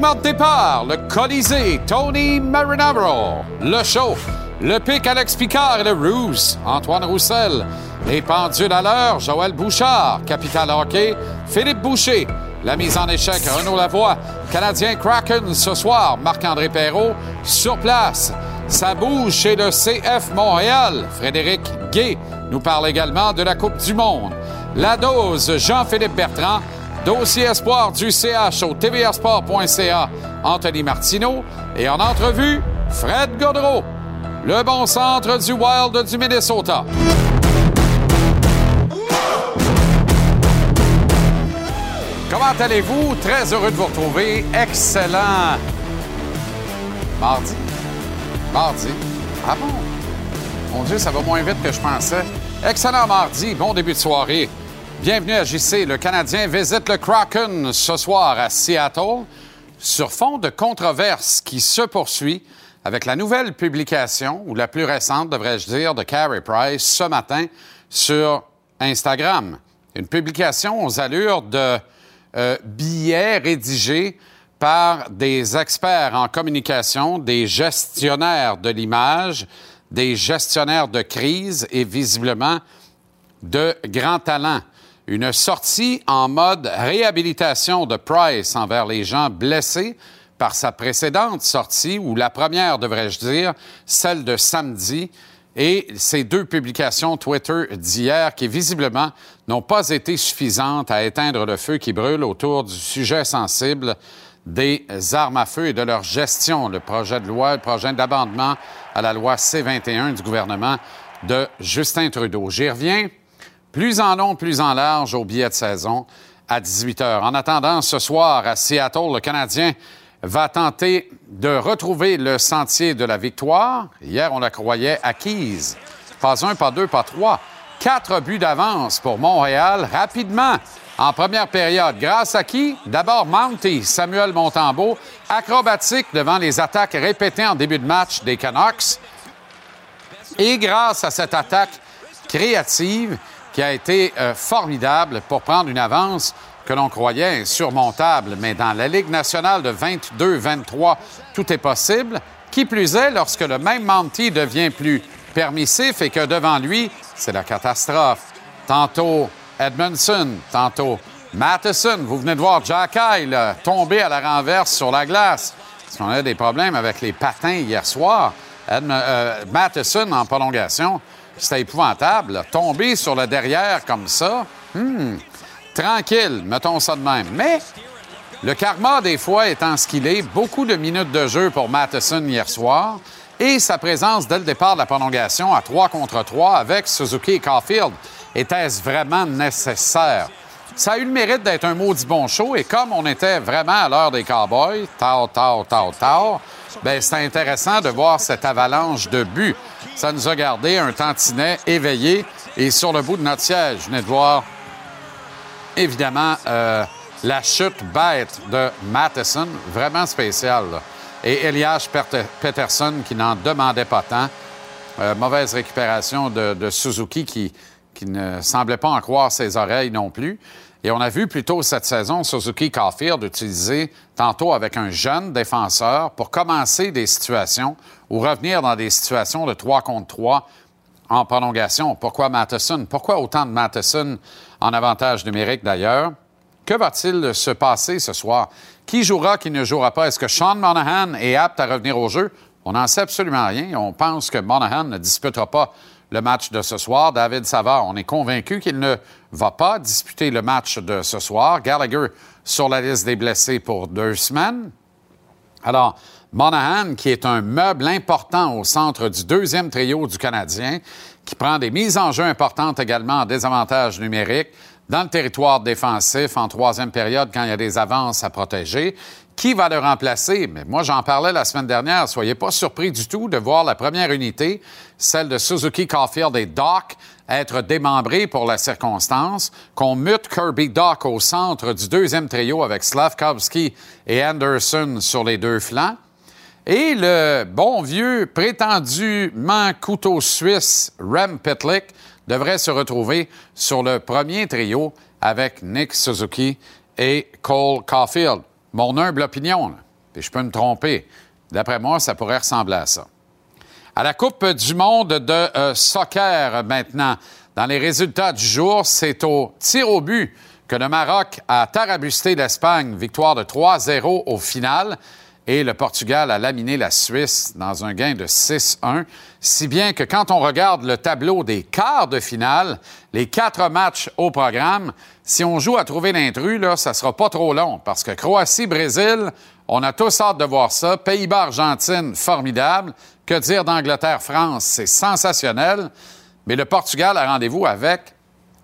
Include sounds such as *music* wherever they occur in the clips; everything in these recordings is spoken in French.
Le Colisée, Tony Marinaro. Le show, le pic Alex Picard et le Ruse, Antoine Roussel. Les pendules à l'heure, Joël Bouchard. Capital Hockey, Philippe Boucher. La mise en échec, Renaud Lavoie. Canadien Kraken ce soir, Marc-André Perrault sur place. Ça bouge chez le CF Montréal. Frédéric Gay nous parle également de la Coupe du Monde. La dose, Jean-Philippe Bertrand. Dossier espoir du CH au tvsport.ca, Anthony Martineau. Et en entrevue, Fred Godreau, le bon centre du Wild du Minnesota. Comment allez-vous? Très heureux de vous retrouver. Excellent. Mardi. Mardi. Ah bon? Mon Dieu, ça va moins vite que je pensais. Excellent mardi. Bon début de soirée. Bienvenue à JC. Le Canadien visite le Kraken ce soir à Seattle sur fond de controverse qui se poursuit avec la nouvelle publication, ou la plus récente, devrais-je dire, de Carey Price ce matin sur Instagram. Une publication aux allures de euh, billets rédigés par des experts en communication, des gestionnaires de l'image, des gestionnaires de crise et visiblement de grands talents. Une sortie en mode réhabilitation de Price envers les gens blessés par sa précédente sortie, ou la première, devrais-je dire, celle de samedi, et ces deux publications Twitter d'hier qui, visiblement, n'ont pas été suffisantes à éteindre le feu qui brûle autour du sujet sensible des armes à feu et de leur gestion. Le projet de loi, le projet d'abandement à la loi C-21 du gouvernement de Justin Trudeau. J'y reviens plus en long, plus en large au billet de saison à 18 h. En attendant, ce soir à Seattle, le Canadien va tenter de retrouver le sentier de la victoire. Hier, on la croyait acquise. Pas un, pas deux, pas trois. Quatre buts d'avance pour Montréal rapidement en première période. Grâce à qui? D'abord Mounty, Samuel Montembeau, acrobatique devant les attaques répétées en début de match des Canucks. Et grâce à cette attaque créative qui a été euh, formidable pour prendre une avance que l'on croyait insurmontable. Mais dans la Ligue nationale de 22-23, tout est possible. Qui plus est, lorsque le même Monty devient plus permissif et que devant lui, c'est la catastrophe. Tantôt Edmondson, tantôt Matheson. Vous venez de voir Jack Kyle tomber à la renverse sur la glace. Parce qu'on a des problèmes avec les patins hier soir. Euh, Matheson en prolongation, c'était épouvantable. Tomber sur le derrière comme ça, hmm, tranquille, mettons ça de même. Mais le karma, des fois, étant ce qu'il est, beaucoup de minutes de jeu pour Matheson hier soir et sa présence dès le départ de la prolongation à 3 contre 3 avec Suzuki et Caulfield. Était-ce vraiment nécessaire? Ça a eu le mérite d'être un maudit bon show et comme on était vraiment à l'heure des Cowboys, tard, tard, tard, tard, ben c'est intéressant de voir cette avalanche de buts. Ça nous a gardé un tantinet éveillé et sur le bout de notre siège. Je venais de voir évidemment, euh, la chute bête de Matheson, vraiment spéciale. Et Elias Peterson, qui n'en demandait pas tant. Euh, mauvaise récupération de, Suzuki, qui, qui ne semblait pas en croire ses oreilles non plus. Et on a vu plus tôt cette saison Suzuki Caulfield utiliser tantôt avec un jeune défenseur pour commencer des situations ou revenir dans des situations de 3 contre 3 en prolongation. Pourquoi Matheson? Pourquoi autant de Matheson en avantage numérique d'ailleurs? Que va-t-il se passer ce soir? Qui jouera, qui ne jouera pas? Est-ce que Sean Monahan est apte à revenir au jeu? On n'en sait absolument rien. On pense que Monahan ne disputera pas le match de ce soir. David Savard, on est convaincu qu'il ne va pas disputer le match de ce soir. Gallagher sur la liste des blessés pour deux semaines. Alors, Monahan, qui est un meuble important au centre du deuxième trio du Canadien, qui prend des mises en jeu importantes également en désavantage numérique dans le territoire défensif en troisième période quand il y a des avances à protéger. Qui va le remplacer? Mais moi, j'en parlais la semaine dernière. Soyez pas surpris du tout de voir la première unité, celle de Suzuki, Caulfield et Doc, être démembrée pour la circonstance, qu'on mute Kirby Doc au centre du deuxième trio avec Slavkovski et Anderson sur les deux flancs. Et le bon vieux, prétendument couteau suisse, Rem Pitlick, devrait se retrouver sur le premier trio avec Nick Suzuki et Cole Caulfield. Mon humble opinion, puis je peux me tromper. D'après moi, ça pourrait ressembler à ça. À la Coupe du monde de euh, soccer maintenant, dans les résultats du jour, c'est au tir au but que le Maroc a tarabusté l'Espagne, victoire de 3-0 au final. Et le Portugal a laminé la Suisse dans un gain de 6-1, si bien que quand on regarde le tableau des quarts de finale, les quatre matchs au programme, si on joue à trouver l'intrus, là, ça sera pas trop long, parce que Croatie-Brésil, on a tous hâte de voir ça. Pays-Bas-Argentine, formidable. Que dire d'Angleterre-France, c'est sensationnel. Mais le Portugal a rendez-vous avec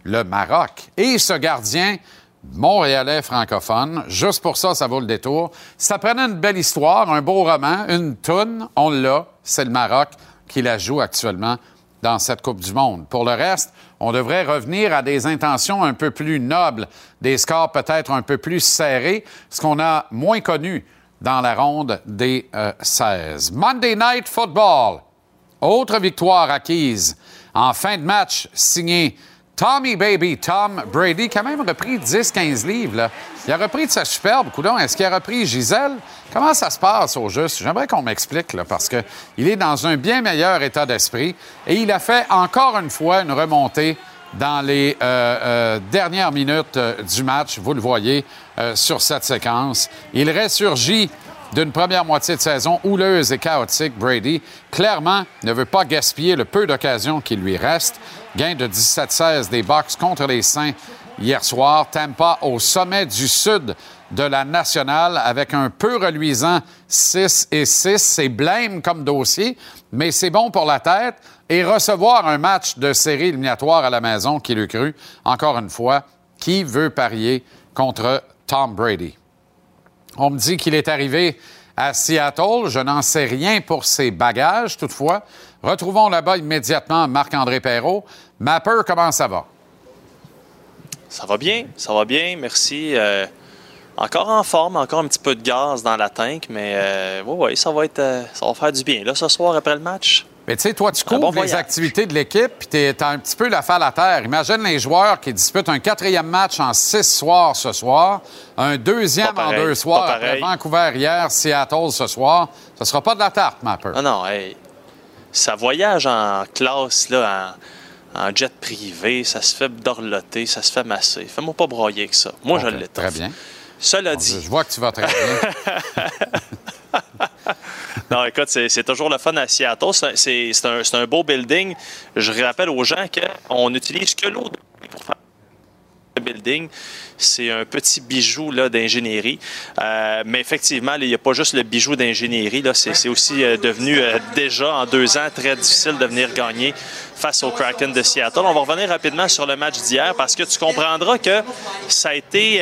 le Maroc. Et ce gardien, montréalais francophone. Juste pour ça, ça vaut le détour. Ça prenait une belle histoire, un beau roman, une toune, on l'a. C'est le Maroc qui la joue actuellement dans cette Coupe du Monde. Pour le reste, on devrait revenir à des intentions un peu plus nobles, des scores peut-être un peu plus serrés, ce qu'on a moins connu dans la ronde des 16. Monday Night Football. Autre victoire acquise en fin de match signée Tommy Baby, Tom Brady, a même repris 10-15 livres. Là. Il a repris de sa superbe, coudon. Est-ce qu'il a repris Gisèle? Comment ça se passe au juste? J'aimerais qu'on m'explique, parce qu'il est dans un bien meilleur état d'esprit. Et il a fait encore une fois une remontée dans les euh, euh, dernières minutes euh, du match. Vous le voyez sur cette séquence. Il ressurgit d'une première moitié de saison houleuse et chaotique, Brady, clairement ne veut pas gaspiller le peu d'occasions qui lui reste. Gain de 17-16 des Bucks contre les Saints hier soir. Tampa au sommet du sud de la nationale avec un peu reluisant 6 et 6. C'est blême comme dossier, mais c'est bon pour la tête. Et recevoir un match de série éliminatoire à la maison, qui le cru, encore une fois, qui veut parier contre Tom Brady? On me dit qu'il est arrivé à Seattle. Je n'en sais rien pour ses bagages, toutefois. Retrouvons là-bas immédiatement Marc-André Perrault. Mapper, comment ça va? Ça va bien, ça va bien, merci. Euh, encore en forme, encore un petit peu de gaz dans la tank, mais euh, oui, ouais, ça va être, euh, ça va faire du bien. Là, ce soir après le match. Mais tu sais, toi, tu couvres bon les voyage. activités de l'équipe, puis tu es un petit peu la à terre. Imagine les joueurs qui disputent un quatrième match en six soirs ce soir, un deuxième en deux soirs après. Vancouver hier, Seattle ce soir. Ce sera pas de la tarte, Mapper. Ah non, hey, ça voyage en classe, là, en, en jet privé, ça se fait dorloter, ça se fait masser. Fais-moi pas broyer avec ça. Moi, je Ok, l'étoffe. Très bien. Cela Je dit, je vois que tu vas très bien. *laughs* Non, écoute, c'est toujours le fun à Seattle. C'est- un, beau building. Je rappelle aux gens qu'on n'utilise que l'eau de- pour faire le building. C'est un petit bijou d'ingénierie. Euh, mais effectivement, il n'y a pas juste le bijou d'ingénierie. C'est aussi euh, devenu euh, déjà en deux ans très difficile de venir gagner face au Kraken de Seattle. On va revenir rapidement sur le match d'hier parce que tu comprendras que ça a été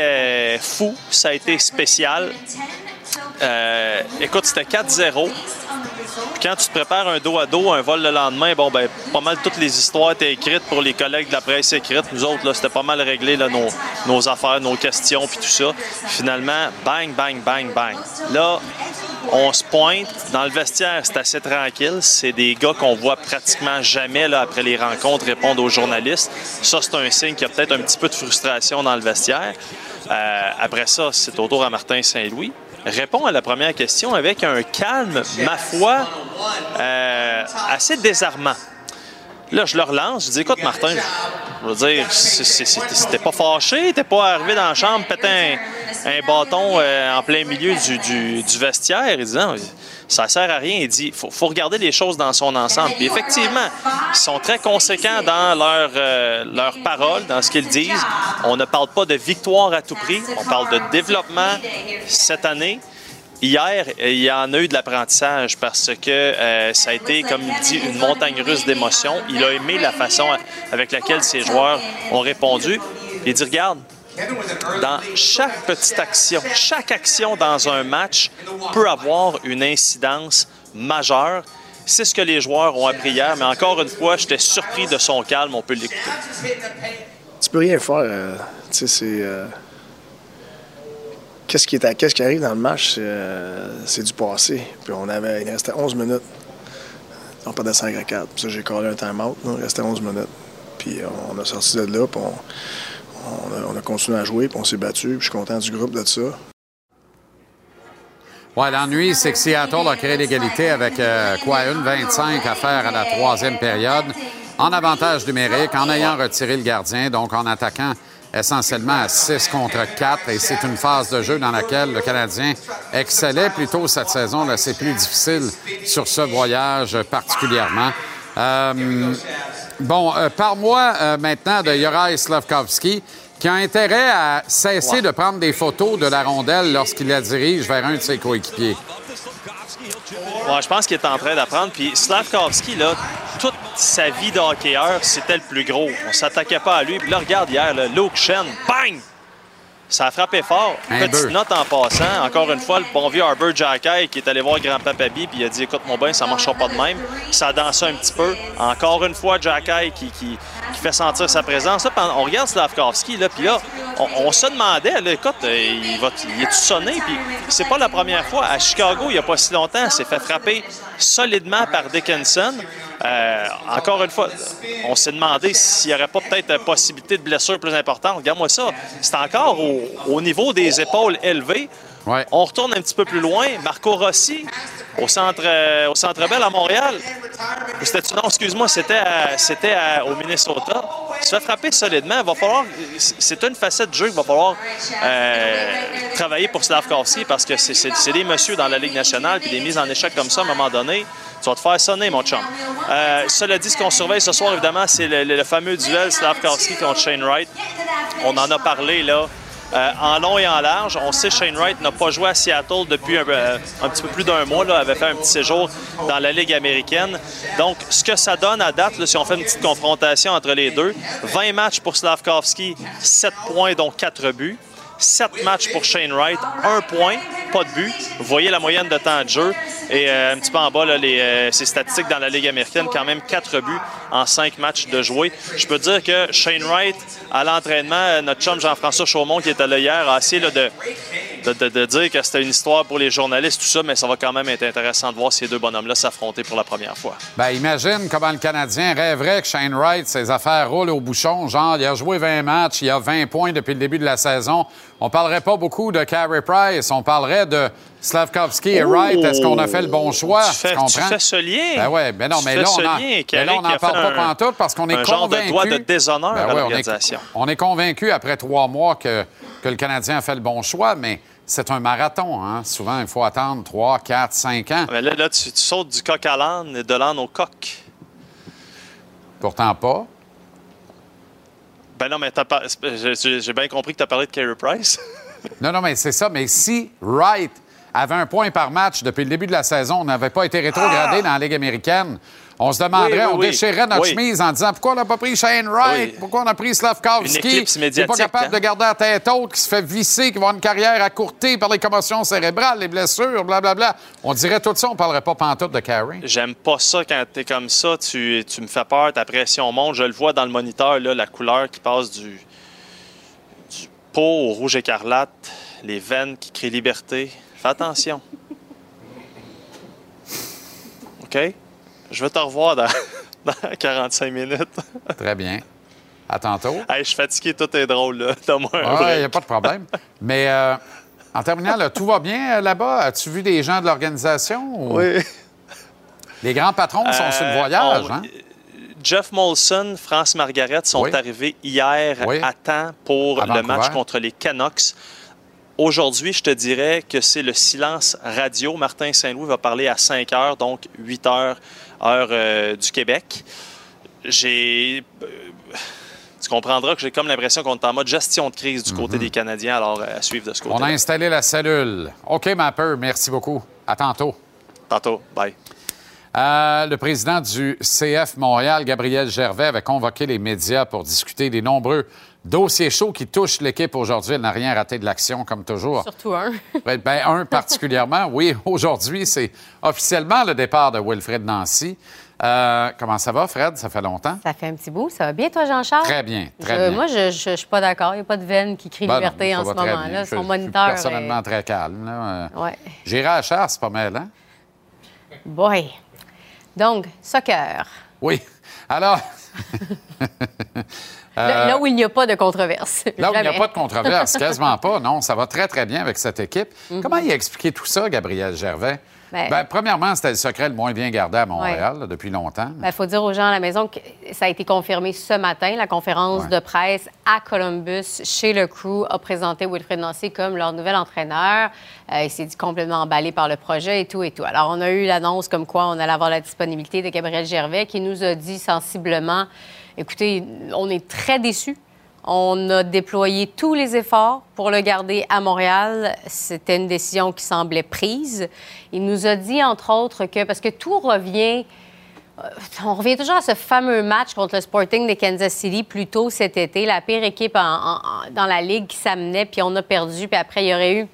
fou, ça a été spécial. Euh, écoute, c'était 4-0. Puis quand tu te prépares un dos à dos, un vol le lendemain, bon, ben, pas mal toutes les histoires étaient écrites pour les collègues de la presse écrite. Nous autres, c'était pas mal réglé, là, nos, affaires, nos questions, puis tout ça. Finalement, bang, bang, bang, bang. Là, on se pointe. Dans le vestiaire, c'est assez tranquille. C'est des gars qu'on voit pratiquement jamais après les rencontres répondre aux journalistes. Ça, c'est un signe qu'il y a peut-être un petit peu de frustration dans le vestiaire. Euh, après ça, c'est au tour à Martin Saint-Louis. Répond à la première question avec un calme, ma foi, euh, assez désarmant. Là, je le relance. Je dis, écoute, Martin, je veux dire, c'était pas fâché, t'es pas arrivé dans la chambre, pété un, bâton euh, en plein milieu du, vestiaire. Il dit, non, ça sert à rien. Il dit, faut, faut regarder les choses dans son ensemble. Puis effectivement, ils sont très conséquents dans leur, euh, leurs paroles, dans ce qu'ils disent. On ne parle pas de victoire à tout prix, on parle de développement cette année. Hier, il y en a eu de l'apprentissage parce que euh, ça a été, comme il dit, une montagne russe d'émotions. Il a aimé la façon avec laquelle ses joueurs ont répondu. Il dit, regarde, dans chaque petite action, chaque action dans un match peut avoir une incidence majeure. C'est ce que les joueurs ont appris hier, mais encore une fois, j'étais surpris de son calme. On peut l'écouter. Tu peux rien faire. euh, tu sais, c'est. euh, Qu'est-ce qui, qui arrive dans le match, c'est, euh, c'est du passé. Puis on avait, il restait 11 minutes. On perdait 5 à 4. Puis ça, j'ai collé un time-out. Il restait 11 minutes. Puis on a sorti de là, puis on, on a, on a continué à jouer, puis on s'est battu. Puis je suis content du groupe de ça. Ouais, l'ennui, c'est que Seattle a créé l'égalité avec euh, quoi, une 25 à faire à la troisième période, en avantage numérique, en ayant retiré le gardien, donc en attaquant essentiellement à 6 contre 4. Et c'est une phase de jeu dans laquelle le Canadien excellait plutôt cette saison. Là, c'est plus difficile sur ce voyage particulièrement. Euh, bon, euh, parle-moi euh, maintenant de Juraj Slavkovski qui a intérêt à cesser de prendre des photos de la rondelle lorsqu'il la dirige vers un de ses coéquipiers. Ouais, je pense qu'il est en train d'apprendre. Puis Slavkovski, là, toute sa vie de hockeyeur, c'était le plus gros. On s'attaquait pas à lui. Puis là, regarde hier, là, Luke Shen, bang! Ça a frappé fort. Un Petite beurre. note en passant. Encore une fois, le bon vieux Arbor Jacky qui est allé voir grand-papa Bi puis il a dit Écoute, mon bain, ça marchera pas de même. Ça a dansé un petit peu. Encore une fois, Jacky qui, qui, qui fait sentir sa présence. Là, on regarde Slavkovski, là, puis là, on, on se demandait là, Écoute, euh, il, va, il est-tu sonné? Puis c'est pas la première fois. À Chicago, il n'y a pas si longtemps, il s'est fait frapper solidement par Dickinson. Euh, encore une fois, on s'est demandé s'il n'y aurait pas peut-être possibilité de blessure plus importante. Regarde-moi ça. C'est encore au, au niveau des épaules élevées. On retourne un petit peu plus loin. Marco Rossi, au centre, euh, au centre à Montréal. C'était- non, excuse-moi, c'était, c'était au Minnesota. Il se solidement. Va falloir, c'est une facette du jeu qu'il va falloir euh, travailler pour Slavkovski parce que c'est, des messieurs dans la Ligue nationale puis des mises en échec comme ça à un moment donné. Tu vas te faire sonner, mon chum. Euh, cela dit, ce qu'on surveille ce soir, évidemment, c'est le fameux duel Slavkovski contre Shane Wright. On en a parlé, là. Euh, en long et en large, on sait que Shane Wright n'a pas joué à Seattle depuis un, euh, un petit peu plus d'un mois. Là, avait fait un petit séjour dans la Ligue américaine. Donc, ce que ça donne à date, si on fait une petite confrontation entre les deux, 20 matchs pour Slavkovski, 7 points, dont 4 buts. 7 matchs pour Shane Wright, 1 point, pas de but. Vous voyez la moyenne de temps de jeu. Et euh, un petit peu en bas, là, les, euh, ses statistiques dans la Ligue américaine, quand même 4 buts en 5 matchs de jouer. Je peux dire que Shane Wright, à l'entraînement, euh, notre chum Jean-François Chaumont, qui était là hier, a essayé là, de- de dire que c'était une histoire pour les journalistes, tout ça, mais ça va quand même être intéressant de voir ces deux bonhommes-là s'affronter pour la première fois. Ben, imagine comment le Canadien rêverait que Shane Wright, ses affaires roulent au bouchon. Genre, il a joué 20 matchs, il a 20 points depuis le début de la saison. On parlerait pas beaucoup de Carey Price, on parlerait de Slavkovski et Wright. Est-ce qu'on a fait le bon choix? Tu fais, tu comprends? fais ce lien. Ben ouais, ben non, mais là, on en, mais là, on n'en parle pas un- pantoute parce qu'on est un genre de convaincu... doigt de déshonneur à ouais, on est- l'organisation. On est convaincu après trois mois que, que le Canadien a fait le bon choix, mais c'est un marathon. Hein? Souvent, il faut attendre 3, 4, 5 ans. Mais là, là, tu, tu sautes du coq à l'âne et de l'âne au coq. Pourtant pas. Ben non, mais t'as pas- j'ai bien compris que tu as parlé de Carey Price. *laughs* Non, non, mais c'est ça. Mais si Wright avait un point par match depuis le début de la saison, on n'avait pas été rétrogradé dans la Ligue américaine, on se demanderait! Oui, oui, on déchirerait notre Oui. chemise en disant pourquoi on n'a pas pris Shane Wright, pourquoi on a pris Slavkovski, qui n'est pas capable hein? de garder la tête haute, qui se fait visser, qui va avoir une carrière accourtée par les commotions cérébrales, les blessures, blablabla. On dirait tout ça, on ne parlerait pas pantoute de Carey. J'aime pas ça quand t'es comme ça. Tu, tu me fais peur, ta pression monte. Je le vois dans le moniteur, là, la couleur qui passe du, du pot au rouge écarlate, les veines qui crient liberté. Fais attention. *laughs* OK? Je vais te revoir dans, *laughs* dans 45 minutes. *laughs* Très bien. À tantôt. hey, je suis fatigué, tout est drôle. là. Donne-moi un Oui, il break. n'y a pas de problème. Mais euh, en terminant, là, tout va bien euh, là-bas? As-tu vu des gens de l'organisation? ou- Oui. Les grands patrons sont sur le Euh, voyage, on- hein? Jeff Molson, France Margaret sont Oui. arrivés hier Oui. à temps pour À le match contre les Canucks. Aujourd'hui, je te dirais que c'est le silence radio. Martin Saint-Louis va parler à 5 heures, donc 8 heures, heure euh, du Québec. J'ai. euh, tu comprendras que j'ai comme l'impression qu'on est en mode gestion de crise du côté des Canadiens, alors euh, à suivre de ce Mhm. On a côté. installé la cellule. OK, Mapper, merci beaucoup. À tantôt. Tantôt. Bye. Euh, le président du CF Montréal, Gabriel Gervais, avait convoqué les médias pour discuter des nombreux dossiers chauds qui touchent l'équipe aujourd'hui. Elle n'a rien raté de l'action, comme toujours. Surtout un. *laughs* Ben, un particulièrement. Oui, aujourd'hui, c'est officiellement le départ de Wilfred Nancy. Euh, comment ça va, Fred? Ça fait longtemps? Ça fait un petit bout. Ça va bien, toi, Jean-Charles? Très bien, très Je- bien. Moi, je ne suis pas d'accord. Il n'y a pas de veine qui crie Ben liberté ça en va ce très bien. moment-là. Je- Son je suis moniteur. personnellement est- très calme. Euh, Ouais. J'irai à la chasse, pas mal, hein? Boy. Donc, soccer. Oui. Alors, *laughs* Là, là où il n'y a pas de controverse. Euh, là où il n'y a pas de controverse, *laughs* *laughs* quasiment pas, non, ça va très, très bien avec cette équipe. Mhm. Comment il a expliqué tout ça, Gabriel Gervais? Ben- Ben, premièrement, c'était le secret le moins bien gardé à Montréal là, depuis longtemps. Il faut dire aux gens à la maison que ça a été confirmé ce matin. La conférence Ouais. de presse à Columbus, chez le crew, a présenté Wilfred Nancy comme leur nouvel entraîneur. Euh, il s'est dit complètement emballé par le projet et tout et tout. Alors, on a eu l'annonce comme quoi on allait avoir la disponibilité de Gabriel Gervais qui nous a dit sensiblement, écoutez, on est très déçus. On a déployé tous les efforts pour le garder à Montréal. C'était une décision qui semblait prise. Il nous a dit, entre autres, que parce que tout revient on revient toujours à ce fameux match contre le Sporting de Kansas City plus tôt cet été, la pire équipe dans la ligue qui s'amenait, puis on a perdu, puis après il y aurait eu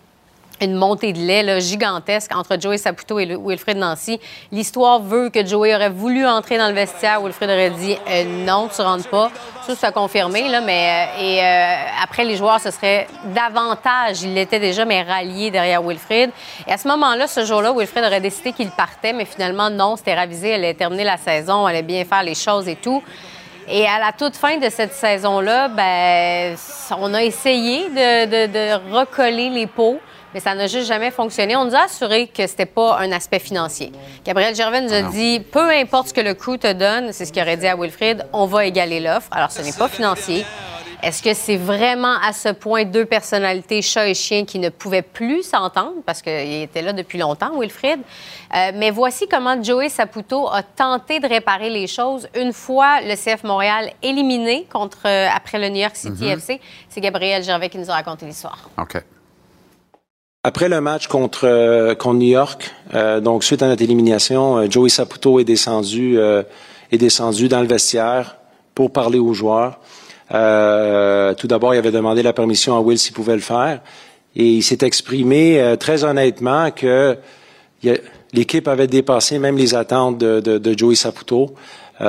une montée de lait là, gigantesque entre Joey Saputo et Wilfred Nancy. L'histoire veut que Joey aurait voulu entrer dans le vestiaire. Wilfred aurait dit euh, non, tu rentres pas. Ça, c'est à confirmer, là, mais euh, et euh, après, les joueurs se seraient davantage, il l'était déjà, mais ralliés derrière Wilfred. Et à ce moment-là, ce jour-là, Wilfred aurait décidé qu'il partait, mais finalement, non, c'était ravisé. Elle allait terminer la saison, elle allait bien faire les choses et tout. Et à la toute fin de cette saison-là, ben, on a essayé de, de- de recoller les pots, mais ça n'a juste jamais fonctionné. On nous a assuré que c'était pas un aspect financier. Gabriel Gervais nous a dit, peu importe ce que le crew te donne, c'est ce qu'il aurait dit à Wilfrid, on va égaler l'offre. Alors, ce n'est pas financier. Est-ce que c'est vraiment à ce point deux personnalités, chat et chien, qui ne pouvaient plus s'entendre parce qu'il était là depuis longtemps, Wilfrid? Euh, mais voici comment Joey Saputo a tenté de réparer les choses une fois le CF Montréal éliminé contre, euh, après le New York City FC. C'est Gabriel Gervais qui nous a raconté l'histoire. OK. Après le match contre, euh, contre New York, euh, donc suite à notre élimination, euh, Joey Saputo est descendu, euh, est descendu dans le vestiaire pour parler aux joueurs. Euh, tout d'abord, il avait demandé la permission à Will s'il pouvait le faire. Et il s'est exprimé très honnêtement que l'équipe avait dépassé même les attentes de, de, de Joey Saputo. Il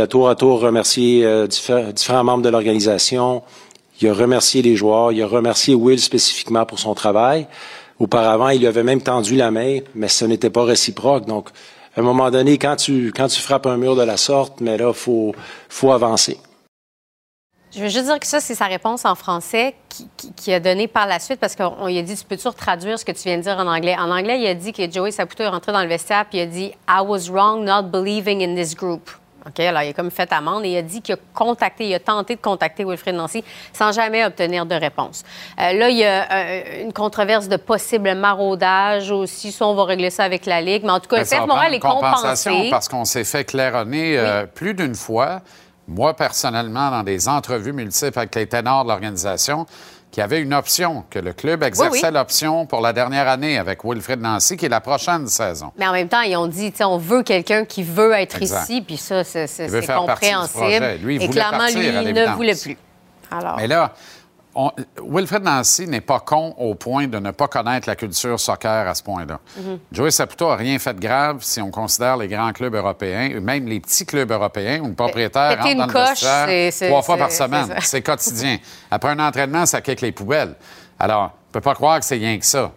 a tour à tour remercié diffé- différents membres de l'organisation. Il a remercié les joueurs. Il a remercié Will spécifiquement pour son travail. Auparavant, il lui avait même tendu la main, mais ce n'était pas réciproque. Donc, à un moment donné, quand tu, quand tu frappes un mur de la sorte, mais là, faut, faut avancer. Je veux juste dire que ça, c'est sa réponse en français qui, qui- qui a donné par la suite parce qu'on lui a dit Tu peux-tu traduire ce que tu viens de dire en anglais? En anglais, il a dit que Joey Saputo est rentré dans le vestiaire puis il a dit I was wrong not believing in this group. OK, alors il a comme fait amende et il a dit qu'il a contacté, il a tenté de contacter Wilfred Nancy sans jamais obtenir de réponse. Euh, là, il y a euh, une controverse de possible maraudage aussi. Ça, on va régler ça avec la Ligue. Mais en tout cas, Ben, CF va Montréal est compensé. parce qu'on s'est fait claironner euh, plus d'une fois, moi personnellement, dans des entrevues multiples avec les ténors de l'organisation, qu'il y avait une option, que le club exerçait oui. l'option pour la dernière année avec Wilfred Nancy, qui est la prochaine saison. Mais en même temps, ils ont dit, on veut quelqu'un qui veut être Exact. ici, puis ça, c'est compréhensible. Lui, il Et clairement, partir, lui, il ne voulait plus. Alors, Mais là, on- Wilfred Nancy n'est pas con au point de ne pas connaître la culture soccer à ce point-là. Mhm. Joey Saputo n'a rien fait de grave si on considère les grands clubs européens, ou même les petits clubs européens où le propriétaire rentre dans le vestiaire trois fois par semaine. c'est quotidien. Après un entraînement, ça kick les poubelles. Alors, on ne peut pas croire que c'est rien que ça.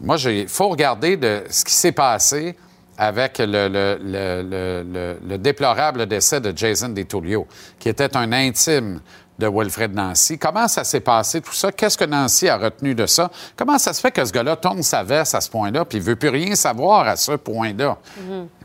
Moi, il faut regarder de ce qui s'est passé avec le, le- le- le- le- le déplorable décès de Jason DeTulio, qui était un intime de Wilfred Nancy. Comment ça s'est passé, tout ça? Qu'est-ce que Nancy a retenu de ça? Comment ça se fait que ce gars-là tourne sa veste à ce point-là, puis il veut plus rien savoir à ce point-là?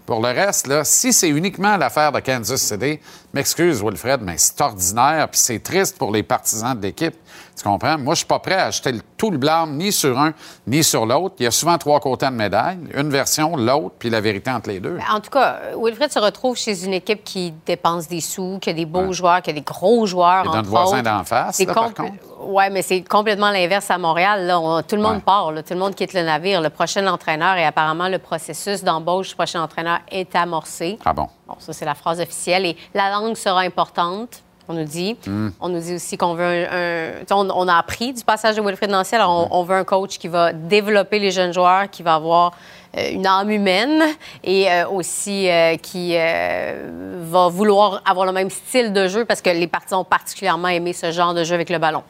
Pour le reste, là, si c'est uniquement l'affaire de Kansas City, m'excuse, Wilfred, mais c'est ordinaire, puis c'est triste pour les partisans de l'équipe. Tu comprends? Moi, je suis pas prêt à acheter le- tout le blâme ni sur un ni sur l'autre. Il y a souvent trois côtés de médaille. Une version, l'autre, puis la vérité entre les deux. En tout cas, Wilfred se retrouve chez une équipe qui dépense des sous, qui a des beaux joueurs, qui a des gros joueurs. Et notre voisin d'en face, là, par contre. Ouais, mais c'est complètement l'inverse à Montréal. Là. On- tout le monde Ouais. part, là. tout le monde quitte le navire. Le prochain entraîneur et apparemment le processus d'embauche du prochain entraîneur est amorcé. Ah bon? Bon, ça, c'est la phrase officielle. Et la langue sera importante, on nous dit. Hmm. On nous dit aussi qu'on veut un. on, on a appris du passage de Wilfried Nancy. Alors, on, on veut un coach qui va développer les jeunes joueurs, qui va avoir euh, une âme humaine et euh, aussi euh, qui va vouloir avoir le même style de jeu parce que les partisans ont particulièrement aimé ce genre de jeu avec le ballon.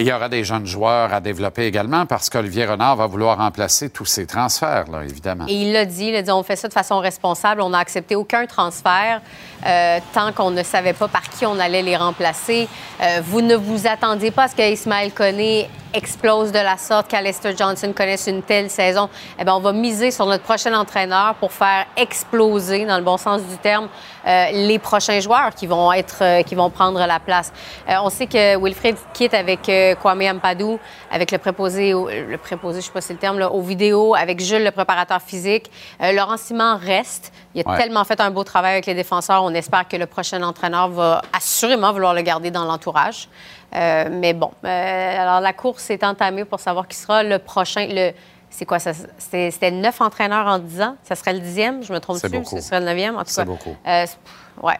Il y aura des jeunes joueurs à développer également parce qu'Olivier Renard va vouloir remplacer tous ces transferts, là, évidemment. Et il l'a dit, il a dit on fait ça de façon responsable. On n'a accepté aucun transfert euh, tant qu'on ne savait pas par qui on allait les remplacer. Euh, vous ne vous attendiez pas à ce qu'Ismaël Koné explose de la sorte, qu'Alistair Johnson connaisse une telle saison. Eh bien, on va miser sur notre prochain entraîneur pour faire exploser, dans le bon sens du terme, euh, les prochains joueurs qui vont être, euh, qui vont prendre la place. Euh, on sait que Wilfred quitte avec Kwame Ampadu, avec le préposé, le préposé, je sais pas si c'est le terme, là, aux vidéos, avec Jules, le préparateur physique. Laurent Simon reste. Il a Ouais. tellement fait un beau travail avec les défenseurs. On espère que le prochain entraîneur va assurément vouloir le garder dans l'entourage. Euh, mais bon, euh, alors la course est entamée pour savoir qui sera le prochain. Le, c'est quoi ça? C'était neuf entraîneurs en dix ans? Ça serait le dixième, je me trompe C'est dessus. Ce serait le neuvième, en tout C'est cas. beaucoup. Euh, c'est- ouais.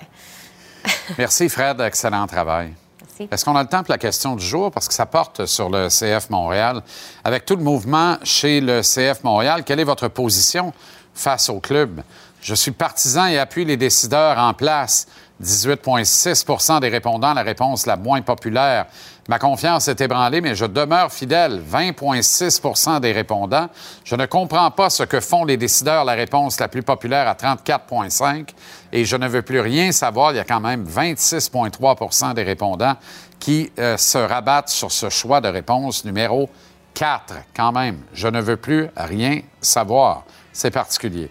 *laughs* Merci, Fred. Excellent travail. Merci. Est-ce qu'on a le temps pour la question du jour? Parce que ça porte sur le CF Montréal. Avec tout le mouvement chez le CF Montréal, quelle est votre position face au club? Je suis partisan et appuie les décideurs en place. 18,6% des répondants, la réponse la moins populaire. Ma confiance est ébranlée, mais je demeure fidèle. 20,6% des répondants. Je ne comprends pas ce que font les décideurs, la réponse la plus populaire à 34,5 et je ne veux plus rien savoir. Il y a quand même 26,3% des répondants qui euh, se rabattent sur ce choix de réponse numéro 4. Quand même, je ne veux plus rien savoir. C'est particulier.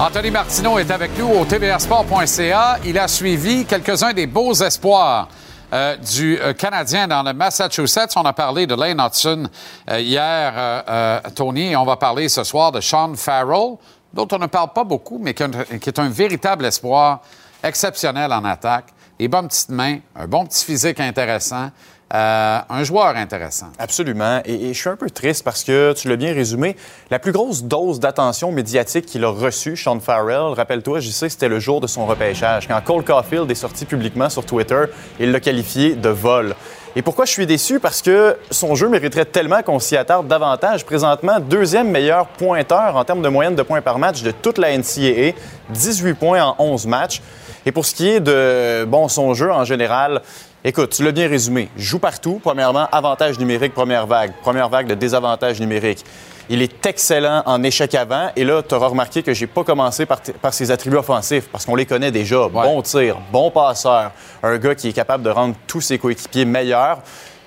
Anthony Martineau est avec nous au tvsport.ca. Il a suivi quelques-uns des beaux espoirs euh, du euh, Canadien dans le Massachusetts. On a parlé de Lane Hudson euh, hier, Tony, on va parler ce soir de Sean Farrell, dont on ne parle pas beaucoup, mais qui est un- qui est un véritable espoir exceptionnel en attaque. Des bonnes petites mains, un bon petit physique intéressant, euh, un joueur intéressant. Absolument. Et, je suis un peu triste parce que, tu l'as bien résumé, la plus grosse dose d'attention médiatique qu'il a reçue, Sean Farrell, rappelle-toi, je sais, c'était le jour de son repêchage. Quand Cole Caulfield est sorti publiquement sur Twitter, il l'a qualifié de vol. Et pourquoi je suis déçu? Parce que son jeu mériterait tellement qu'on s'y attarde davantage. Présentement, deuxième meilleur pointeur en termes de moyenne de points par match de toute la NCAA, 18 points en 11 matchs. Et pour ce qui est de bon, son jeu en général, écoute, tu l'as bien résumé. Joue partout. Premièrement, avantage numérique, première vague. Première vague de désavantage numérique. Il est excellent en échec avant. Et là, tu auras remarqué que j'ai pas commencé par, ses attributs offensifs parce qu'on les connaît déjà. Bon tir, bon passeur, un gars qui est capable de rendre tous ses coéquipiers meilleurs.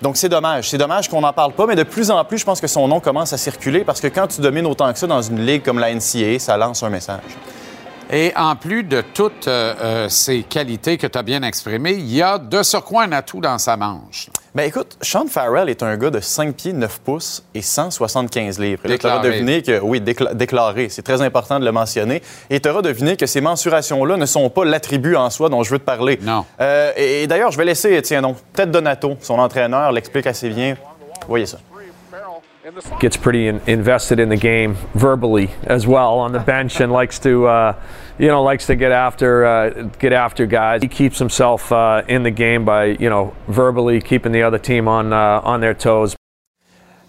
Donc, c'est dommage. C'est dommage qu'on n'en parle pas, mais de plus en plus, je pense que son nom commence à circuler parce que quand tu domines autant que ça dans une ligue comme la NCAA, ça lance un message. Et en plus de toutes euh, euh, ces qualités que tu as bien exprimées, il y a de surcroît un atout dans sa manche. Ben écoute, Sean Farrell est un gars de 5 pieds 9 pouces et 175 livres. Et là, tu Déclaré. deviné que, oui, décla- déclaré, c'est très important de le mentionner. Et tu auras deviné que ces mensurations-là ne sont pas l'attribut en soi dont je veux te parler. Non. Euh, et et d'ailleurs, je vais laisser, tiens donc, peut-être Donato, son entraîneur, l'explique assez bien. Voyez ça. Gets pretty in, invested in the game verbally as well on the bench and likes to uh, you know likes to get after uh, get after guys he keeps himself uh, in the game by you know verbally keeping the other team on uh, on their toes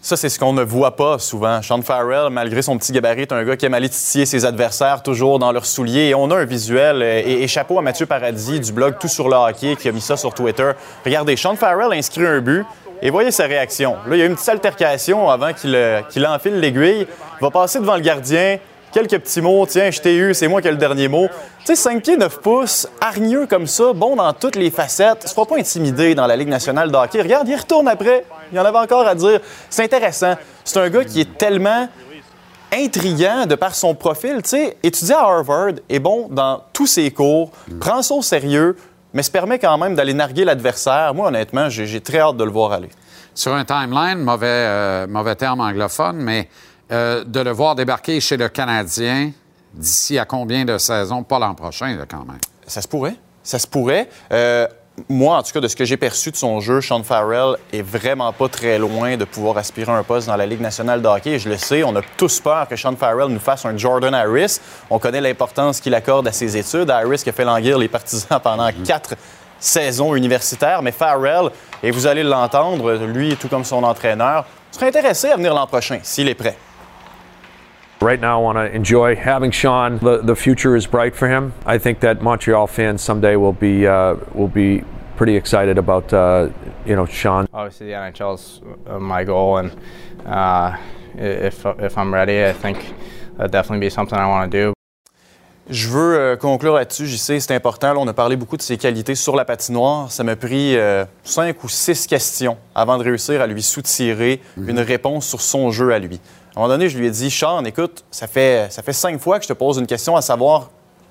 Ça, c'est ce qu'on ne voit pas souvent. Sean Farrell, malgré son petit gabarit, est un gars qui aime aller titiller ses adversaires toujours dans leurs souliers. Et on a un visuel. euh, Et, et chapeau à Mathieu Paradis du blog Tout sur le hockey qui a mis ça sur Twitter. Regardez, Sean Farrell inscrit un but. Et voyez sa réaction. Là, il y a une petite altercation avant qu'il euh, qu'il enfile l'aiguille. Il va passer devant le gardien. Quelques petits mots. Tiens, je t'ai eu, c'est moi qui ai le dernier mot. Tu sais, 5 pieds 9 pouces, hargneux comme ça, bon dans toutes les facettes. Se fera pas intimider dans la Ligue nationale de hockey. Regarde, il retourne après. Il y en avait encore à dire. C'est intéressant. C'est un gars qui est tellement intriguant de par son profil. Tu sais, étudier à Harvard est bon dans tous ses cours, prend ça au sérieux, mais se permet quand même d'aller narguer l'adversaire. Moi, honnêtement, j'ai très hâte de le voir aller. Sur un timeline, mauvais, euh, mauvais terme anglophone, mais euh, de le voir débarquer chez le Canadien d'ici à combien de saisons? Pas l'an prochain, là, quand même. Ça se pourrait. Ça se pourrait. Euh, moi, en tout cas, de ce que j'ai perçu de son jeu, Sean Farrell est vraiment pas très loin de pouvoir aspirer un poste dans la Ligue nationale de hockey. Et je le sais, on a tous peur que Sean Farrell nous fasse un Jordan Harris. On connaît l'importance qu'il accorde à ses études. Harris qui a fait languir les partisans *laughs* pendant quatre saisons universitaires. Mais Farrell, et vous allez l'entendre, lui, tout comme son entraîneur, serait intéressé à venir l'an prochain, s'il est prêt. Right now, I want to enjoy having Sean. The, the future is bright for him. I think that Montreal fans someday will be uh, will be pretty excited about uh, you know Sean. Obviously, the NHL is uh, my goal, and uh, if if I'm ready, I think that'd definitely be something I want to do. Je veux euh, conclure là-dessus, j'y sais, c'est important. Là, on a parlé beaucoup de ses qualités sur la patinoire. Ça m'a pris euh, cinq ou six questions avant de réussir à lui soutirer une réponse sur son jeu à lui. À un moment donné, je lui ai dit, Sean, écoute, ça fait, ça fait cinq fois que je te pose une question à savoir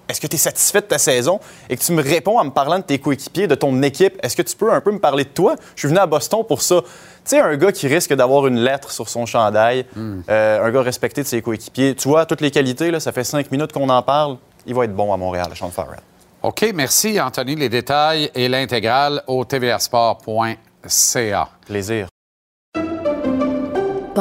est-ce que tu es satisfait de ta saison? Et que tu me réponds en me parlant de tes coéquipiers, de ton équipe. Est-ce que tu peux un peu me parler de toi? Je suis venu à Boston pour ça. Tu sais, un gars qui risque d'avoir une lettre sur son chandail, euh, un gars respecté de ses coéquipiers. Tu vois, toutes les qualités, là, ça fait cinq minutes qu'on en parle. Il va être bon à Montréal, Sean Farrell. OK, merci, Anthony. Les détails et l'intégrale au tvrsport.ca. Plaisir.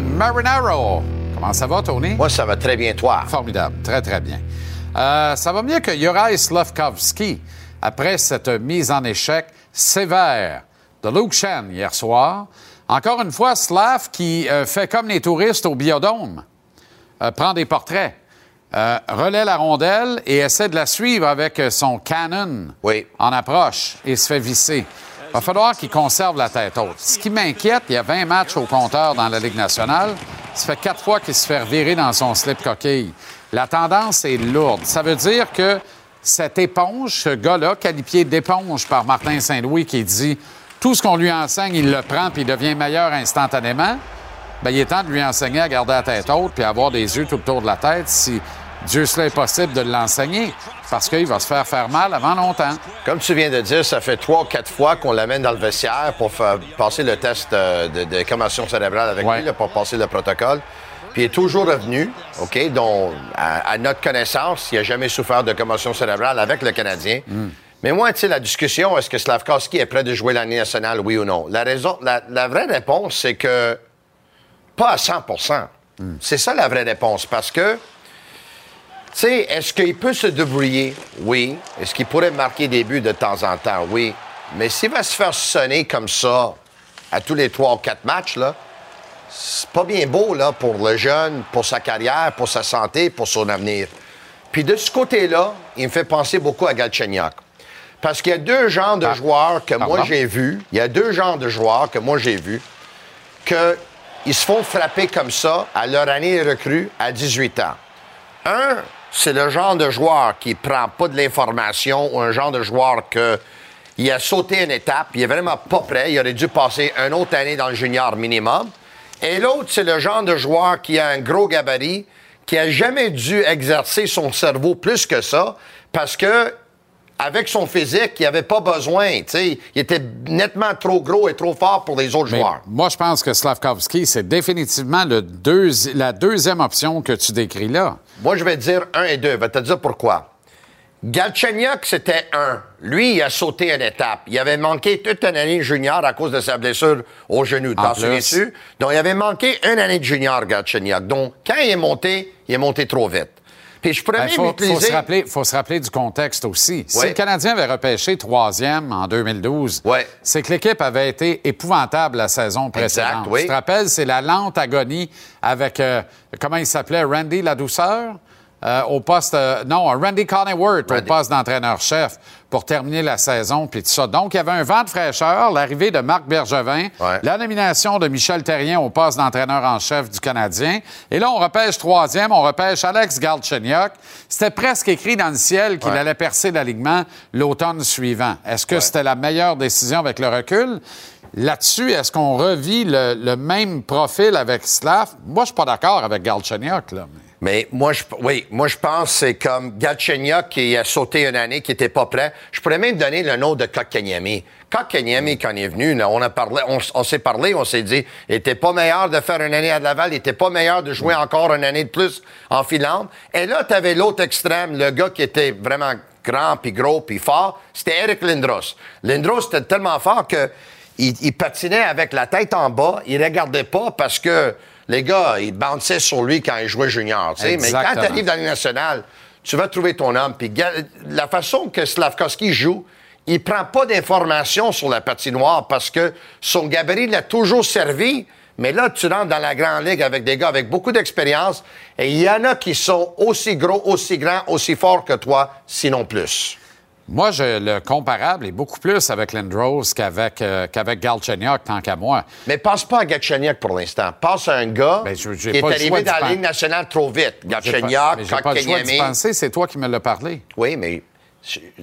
Tony Marinaro. Comment ça va, Tony? Moi, ça va très bien, toi. Formidable, très, très bien. Euh, ça va mieux que Juraj Slavkovski après cette mise en échec sévère de Luke Shen hier soir. Encore une fois, Slav qui euh, fait comme les touristes au biodôme, euh, prend des portraits, relaie la rondelle et essaie de la suivre avec son canon en approche et se fait visser. Il va falloir qu'il conserve la tête haute. Ce qui m'inquiète, il y a 20 matchs au compteur dans la Ligue nationale. Ça fait quatre fois qu'il se fait revirer dans son slip coquille. La tendance est lourde. Ça veut dire que cette éponge, ce gars-là, qualifié d'éponge par Martin Saint-Louis, qui dit tout ce qu'on lui enseigne, il le prend puis il devient meilleur instantanément, bien, il est temps de lui enseigner à garder la tête haute puis avoir des yeux tout autour de la tête si Dieu cela est possible de l'enseigner parce qu'il va se faire faire mal avant longtemps. Comme tu viens de dire, ça fait trois ou quatre fois qu'on l'amène dans le vestiaire pour faire passer le test euh, de, de commotion cérébrale avec lui, là, pour passer le protocole. Puis il est toujours revenu, OK? Donc, à, à notre connaissance, il n'a jamais souffert de commotion cérébrale avec le Canadien. Mais moi, tu sais, la discussion, est-ce que Slavkovski est prêt de jouer l'année nationale, oui ou non? La, raison, la, la vraie réponse, c'est que pas à 100% C'est ça la vraie réponse, parce que tu sais, est-ce qu'il peut se débrouiller? Oui. Est-ce qu'il pourrait marquer des buts de temps en temps? Oui. Mais s'il va se faire sonner comme ça à tous les trois ou quatre matchs, là, c'est pas bien beau là, pour le jeune, pour sa carrière, pour sa santé, pour son avenir. Puis de ce côté-là, il me fait penser beaucoup à Galchenyuk. Parce qu'il y a deux genres de joueurs que moi j'ai vus. Il y a deux genres de joueurs que moi j'ai vus que ils se font frapper comme ça à leur année recrue à 18 ans. Un, c'est le genre de joueur qui prend pas de l'information ou un genre de joueur que il a sauté une étape, il est vraiment pas prêt, il aurait dû passer une autre année dans le junior minimum. Et l'autre, c'est le genre de joueur qui a un gros gabarit, qui a jamais dû exercer son cerveau plus que ça parce que avec son physique, il avait pas besoin. Il était nettement trop gros et trop fort pour les autres Mais joueurs. moi, je pense que Slavkovski, c'est définitivement le deuxi- la deuxième option que tu décris là. Moi, je vais te dire un et deux. Je vais te dire pourquoi. Galchenyuk, c'était un. Lui, il a sauté une étape. Il avait manqué toute une année junior à cause de sa blessure au genou. En T'en souviens-tu? Donc, il avait manqué une année de junior, Galchenyuk. Donc, quand il est monté, il est monté trop vite. Puis je pourrais Il même faut, faut utiliser... se rappeler, faut se rappeler du contexte aussi. Si Ouais. le Canadien avait repêché troisième en 2012, c'est que l'équipe avait été épouvantable la saison précédente. oui. Tu te rappelles, c'est la lente agonie avec, euh, comment il s'appelait, Randy La Douceur? Euh, au poste, euh, non, Randy Coneyworth au poste d'entraîneur-chef pour terminer la saison, puis tout ça. Donc, il y avait un vent de fraîcheur, l'arrivée de Marc Bergevin, la nomination de Michel Terrien au poste d'entraîneur en chef du Canadien. Et là, on repêche troisième, on repêche Alex Galchenyuk. C'était presque écrit dans le ciel qu'il Ouais. allait percer l'alignement l'automne suivant. Est-ce que c'était la meilleure décision avec le recul? Là-dessus, est-ce qu'on revit le, le même profil avec Slav? Moi, je suis pas d'accord avec Galchenyuk, là. mais- Mais moi, je, oui, moi, je pense que c'est comme Galchenyuk qui a sauté une année, qui était pas prêt. Je pourrais même donner le nom de Kotkaniemi. Kotkaniemi, quand il est venu, là, on a parlé, on, s'est parlé, on s'est dit, il était pas meilleur de faire une année à Laval, il était pas meilleur de jouer encore une année de plus en filante. Et là, tu avais l'autre extrême, le gars qui était vraiment grand, puis gros, puis fort, c'était Eric Lindros. Lindros était tellement fort que il, il patinait avec la tête en bas, il regardait pas parce que les gars, ils bounçaient sur lui quand il jouait junior. tu sais. Mais quand tu arrives dans Ligue nationale, tu vas trouver ton homme. Puis la façon que Slavkovski joue, il prend pas d'informations sur la patinoire parce que son gabarit l'a toujours servi. Mais là, tu rentres dans la grande ligue avec des gars avec beaucoup d'expérience et il y en a qui sont aussi gros, aussi grands, aussi forts que toi, sinon plus. Moi, je, le comparable est beaucoup plus avec Lindros qu'avec euh, qu'avec Galchenyuk, tant qu'à moi. Mais passe pas à Gatchenyuk pour l'instant. Passe à un gars Ben, je- qui est pas arrivé dans la Ligue nationale trop vite. Pas- Gatchenyuk, mais j'ai pas le choix Kotkaniemi. penser, c'est toi qui me l'as parlé. Oui, mais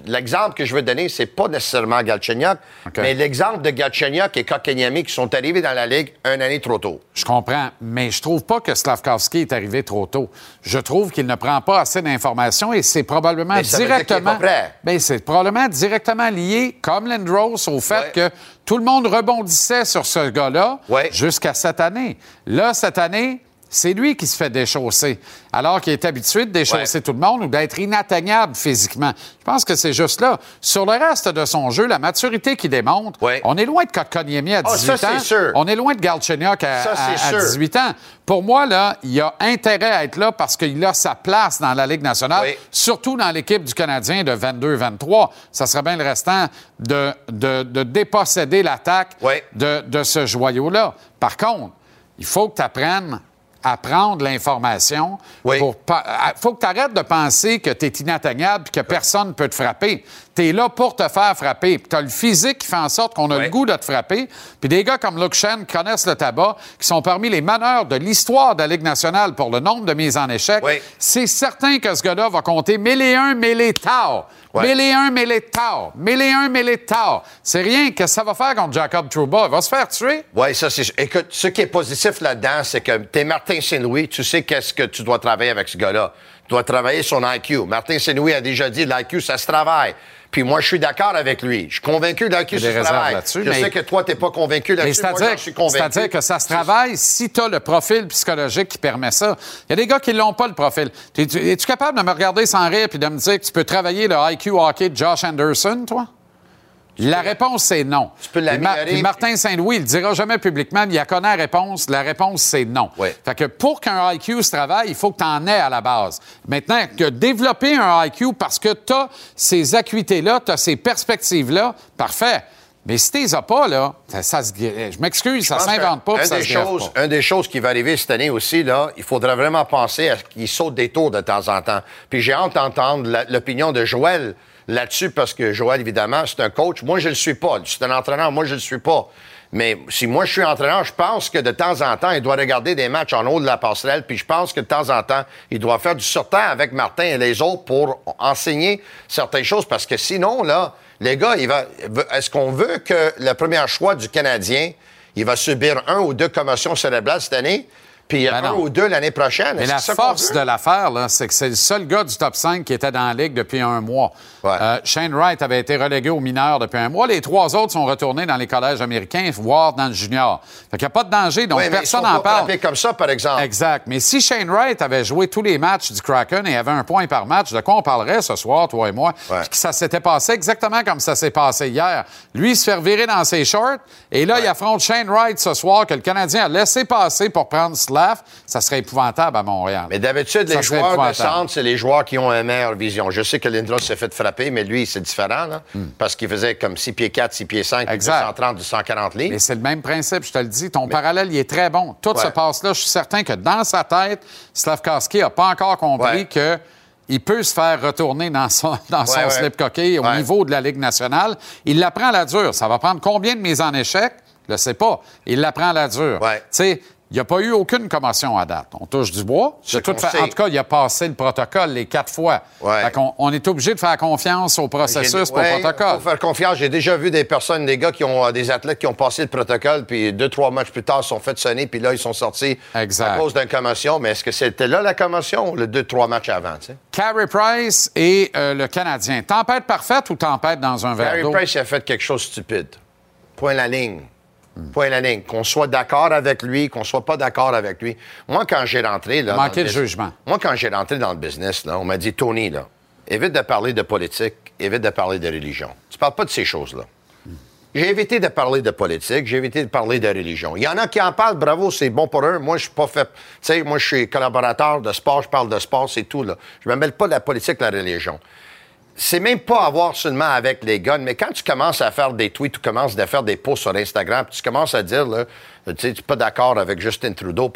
l'exemple que je veux donner, c'est pas nécessairement Galchenyuk, mais l'exemple de Galchenyuk et Kotkaniemi qui sont arrivés dans la Ligue une année trop tôt. Je comprends, mais je trouve pas que Slavkovski est arrivé trop tôt. Je trouve qu'il ne prend pas assez d'informations et c'est probablement Mais ça directement. Ben, c'est probablement directement lié, comme Lindros, au fait que tout le monde rebondissait sur ce gars-là jusqu'à cette année. Là, cette année, c'est lui qui se fait déchausser, alors qu'il est habitué de déchausser tout le monde ou d'être inatteignable physiquement. Je pense que c'est juste là. Sur le reste de son jeu, la maturité qu'il démontre, on est loin de Kotkaniemi à Ah, 18 ça, ans. sûr. On est loin de Galchenyuk à, Ça, à- c'est à sûr. 18 ans. Pour moi, là, il a intérêt à être là parce qu'il a sa place dans la Ligue nationale, surtout dans l'équipe du Canadien de 22-23. Ça serait bien le restant de, de- de déposséder l'attaque de, de ce joyau-là. Par contre, il faut que tu apprennes à prendre l'information. Il faut que tu arrêtes de penser que tu es inatteignable et que personne ne peut te frapper. Tu es là pour te faire frapper. Tu as le physique qui fait en sorte qu'on a le goût de te frapper. Puis des gars comme Luke Shen connaissent le tabac, qui sont parmi les meneurs de l'histoire de la Ligue nationale pour le nombre de mises en échec. C'est certain que ce gars-là va compter mille et un, mille et tard. Mille et un, mille et tard. Mille et un, mille et tard. C'est rien que ça va faire contre Jacob Trouba? Il va se faire tuer. Oui, ça, c'est. Écoute, ce qui est positif là-dedans, c'est que t'es Martin Saint-Louis, tu sais qu'est-ce que tu dois travailler avec ce gars-là. Tu dois travailler son IQ. Martin Saint-Louis a déjà dit l'IQ, ça se travaille. Puis moi, je suis d'accord avec lui. Je suis convaincu ça des se là-dessus, Je mais- sais que toi, t'es pas convaincu là-dessus. C'est-à-dire que ça se travaille si tu as le profil psychologique qui permet ça. Il y a des gars qui n'ont pas le profil. Es- Es-tu es-tu capable de me regarder sans rire puis de me dire que tu peux travailler le IQ hockey de Josh Anderson, toi? La réponse, c'est non. Tu peux l'améliorer, Martin Saint-Louis, il ne dira jamais publiquement, mais il a connaît la réponse. La réponse, c'est non. Fait que pour qu'un IQ se travaille, il faut que tu en aies à la base. Maintenant, que développer un IQ parce que tu as ces acuités-là, tu as ces perspectives-là, parfait. Mais si tu les as pas, là, ça, ça se. Je m'excuse, ça s'invente pas, un ça des se choses, pas. Un des choses qui va arriver cette année aussi, là, il faudra vraiment penser à ce qu'il saute des tours de temps en temps. Puis j'ai hâte d'entendre l'opinion de Joël là-dessus, parce que Joël, évidemment, c'est un coach. Moi, je le suis pas. C'est un entraîneur. Moi, je le suis pas. Mais si moi, je suis entraîneur, je pense que de temps en temps, il doit regarder des matchs en haut de la passerelle. Puis je pense que de temps en temps, il doit faire du sortant avec Martin et les autres pour enseigner certaines choses. Parce que sinon, là, les gars, il va, est-ce qu'on veut que le premier choix du Canadien, il va subir un ou deux commotions cérébrales cette année? Puis Ben un non. ou deux l'année prochaine. Mais la ça force de l'affaire, c'est que c'est le seul gars du top 5 qui était dans la Ligue depuis un mois. Euh, Shane Wright avait été relégué aux mineurs depuis un mois. Les trois autres sont retournés dans les collèges américains, voire dans le junior. Fait qu'il n'y a pas de danger, donc Oui, personne n'en parle. comme ça, par exemple. Exact. Mais si Shane Wright avait joué tous les matchs du Kraken et avait un point par match, de quoi on parlerait ce soir, toi et moi? Puis que ça s'était passé exactement comme ça s'est passé hier. Lui, il se fait revirer dans ses shorts et là, il affronte Shane Wright ce soir que le Canadien a laissé passer pour prendre Ça serait épouvantable à Montréal. Mais d'habitude, les joueurs de centre, c'est les joueurs qui ont une meilleure vision. Je sais que Lindros s'est fait frapper, mais lui, c'est différent, là, parce qu'il faisait comme 6 pieds 4, 6 pieds 5, Hmm. Exact. 230, 240 livres. Mais c'est le même principe, je te le dis. Ton parallèle, il est très bon. Tout Ouais. se passe là. Je suis certain que dans sa tête, Slavkowski n'a pas encore compris Ouais. que il peut se faire retourner dans son, *laughs* dans son Ouais, ouais. slip coquille au Ouais. niveau de la Ligue nationale. Il l'apprend à la dure. Ça va prendre combien de mises en échec? Je ne sais pas. Il l'apprend à la dure. Tu sais, il n'y a pas eu aucune commotion à date. On touche du bois. De toute fa-. En tout cas, il a passé le protocole les quatre fois. Fait on est obligé de faire confiance au processus, pour ouais, le protocole. faut faire confiance. J'ai déjà vu des personnes, des gars qui ont, euh, des athlètes qui ont passé le protocole, puis deux, trois matchs plus tard, ils sont fait sonner, puis là, ils sont sortis à cause d'une commotion. Mais est-ce que c'était là la commotion ou le deux, trois matchs avant, tu sais? Carey Price et euh, le Canadien. Tempête parfaite ou tempête dans un verre d'eau? Price il a fait quelque chose de stupide. Point la ligne. Point la ligne. Qu'on soit d'accord avec lui, qu'on soit pas d'accord avec lui. Moi, quand j'ai rentré... Là, Manquer de jugement. Moi, quand j'ai rentré dans le business, là, on m'a dit, Tony, là, évite de parler de politique, évite de parler de religion. Tu parles pas de ces choses-là. J'ai évité de parler de politique, j'ai évité de parler de religion. Il y en a qui en parlent, bravo, c'est bon pour eux. Moi, je suis pas fait. Tu sais, moi, je suis collaborateur de sport, je parle de sport, c'est tout, là. Je me mêle pas de la politique, de la religion c'est même pas à voir seulement avec les guns, mais quand tu commences à faire des tweets, tu commences à faire des posts sur Instagram, puis tu commences à dire, là, tu sais, tu pas d'accord avec Justin Trudeau,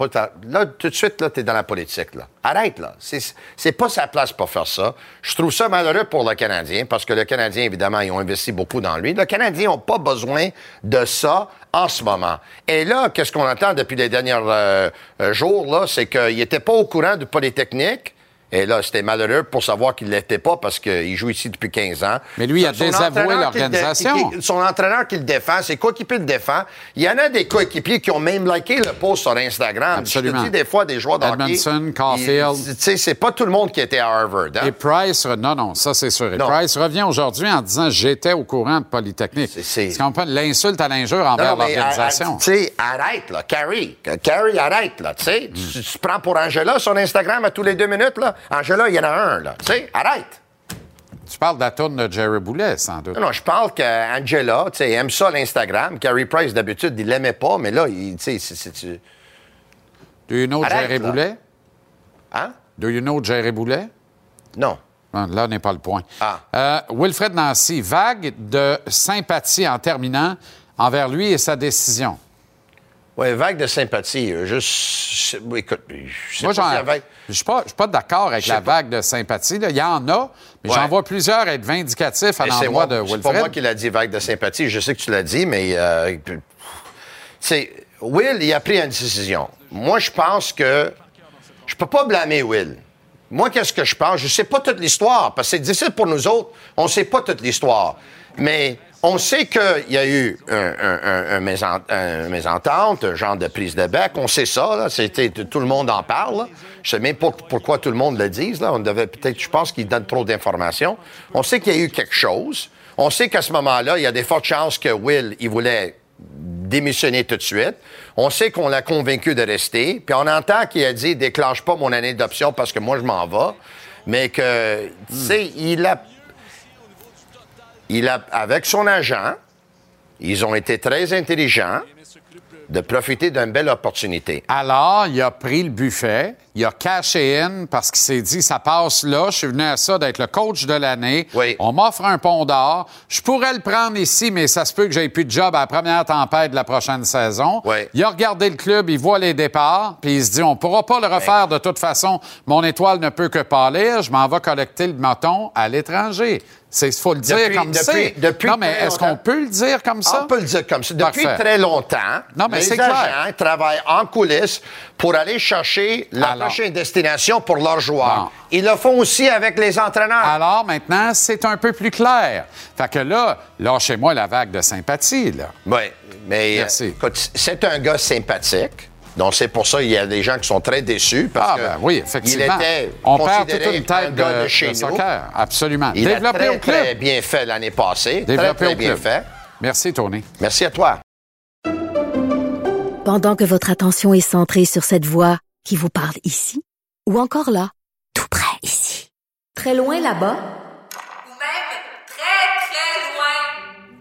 là, tout de suite, là, tu es dans la politique, là. Arrête, là. C'est, c'est pas sa place pour faire ça. Je trouve ça malheureux pour le Canadien, parce que le Canadien, évidemment, ils ont investi beaucoup dans lui. Le Canadien n'a pas besoin de ça en ce moment. Et là, qu'est-ce qu'on entend depuis les derniers euh, euh, jours, là, c'est qu'il n'était pas au courant du Polytechnique. Et là, c'était malheureux pour savoir qu'il ne l'était pas parce qu'il joue ici depuis 15 ans. Mais lui, il a désavoué l'organisation. Son entraîneur qui le défend, ses coéquipiers le défend. Il y en a des coéquipiers qui ont même liké le post sur Instagram. Absolument. Je te dis des fois, des joueurs de hockey, Edmondson, Caulfield. Tu sais, c'est pas tout le monde qui était à Harvard. hein. Et Price, non, non, ça c'est sûr. Et Non. Price revient aujourd'hui en disant j'étais au courant de Polytechnique. C'est l'insulte à l'injure envers l'organisation. Tu sais, arrête, là. Carrie. Carrie, arrête, là. Tu sais, tu, tu prends pour Angela son Instagram à tous les deux minutes, là? Angela, il y en a un, là. Tu sais, arrête. Tu parles de la tourne de Jerry Boulet, sans doute. Non, non, je parle qu'Angela, tu sais, aime ça l'Instagram. Carrie Price, d'habitude, il l'aimait pas, mais là, il, tu sais, tu- Do you know Arrête, Jerry là. Boulet? Hein? Do you know Jerry Boulet? Non. Là n'est pas le point. Ah. Euh, Wilfred Nancy, vague de sympathie en terminant envers lui et sa décision. Oui, vague de sympathie. Juste. je- écoute, je Moi, pas je suis pas, je suis pas d'accord avec la pas. vague de sympathie. là. Il y en a, mais Ouais. j'en vois plusieurs être vindicatifs à l'endroit de C'est pas moi Wilfred. qui l'a dit, vague de sympathie. Je sais que tu l'as dit, mais. euh, Will, il a pris une décision. Moi, je pense que. Je peux pas blâmer Will. Moi, qu'est-ce que je pense? Je sais pas toute l'histoire, parce que c'est difficile pour nous autres. On sait pas toute l'histoire. Mais on sait qu'il y a eu un, un- un- un mésen- un mésentente, un genre de prise de bec. On sait ça, là. C'était, tout le monde en parle. là. Je sais même pas pourquoi tout le monde le dise, là. On devait peut-être, je pense qu'ils donnent trop d'informations. On sait qu'il y a eu quelque chose. On sait qu'à ce moment-là, il y a des fortes chances que Will, il voulait démissionner tout de suite. On sait qu'on l'a convaincu de rester. Puis on entend qu'il a dit déclenche pas mon année d'option parce que moi je m'en vais. Mais que, tu sais, il a. Il a, avec son agent, ils ont été très intelligents de profiter d'une belle opportunité. Alors, il a pris le buffet, il a caché in parce qu'il s'est dit ça passe là, je suis venu à ça d'être le coach de l'année. On m'offre un pont d'or. Je pourrais le prendre ici, mais ça se peut que j'aie plus de job à la première tempête de la prochaine saison. Il a regardé le club, il voit les départs, puis il se dit on pourra pas le refaire de toute façon. Mon étoile ne peut que pâlir, je m'en vais collecter le moton à l'étranger. Il faut le dire Depuis- comme depuis Non, mais est-ce qu'on peut le dire comme ça? On peut le dire comme ça. Depuis Parfait. très longtemps, Non, mais les agents clair. travaillent en coulisses pour aller chercher la Alors. prochaine destination pour leurs joueurs. Ils le font aussi avec les entraîneurs. Alors maintenant, c'est un peu plus clair. Fait que là, lâchez-moi la vague de sympathie, là. Oui, mais euh, Merci. écoute, c'est un gars sympathique. Donc, c'est pour ça qu'il y a des gens qui sont très déçus parce Ah, que ben oui, effectivement. il était On perd toute considéré une tête un gars de, de chez de nous. soccer. Absolument. Il Développé a très, au club. très bien fait l'année passée. Développé très, très au bien club. fait. Merci, Tony. Merci à toi. Pendant que votre attention est centrée sur cette voix qui vous parle ici, ou encore là, tout près ici, très loin là-bas, Ou même très, très loin.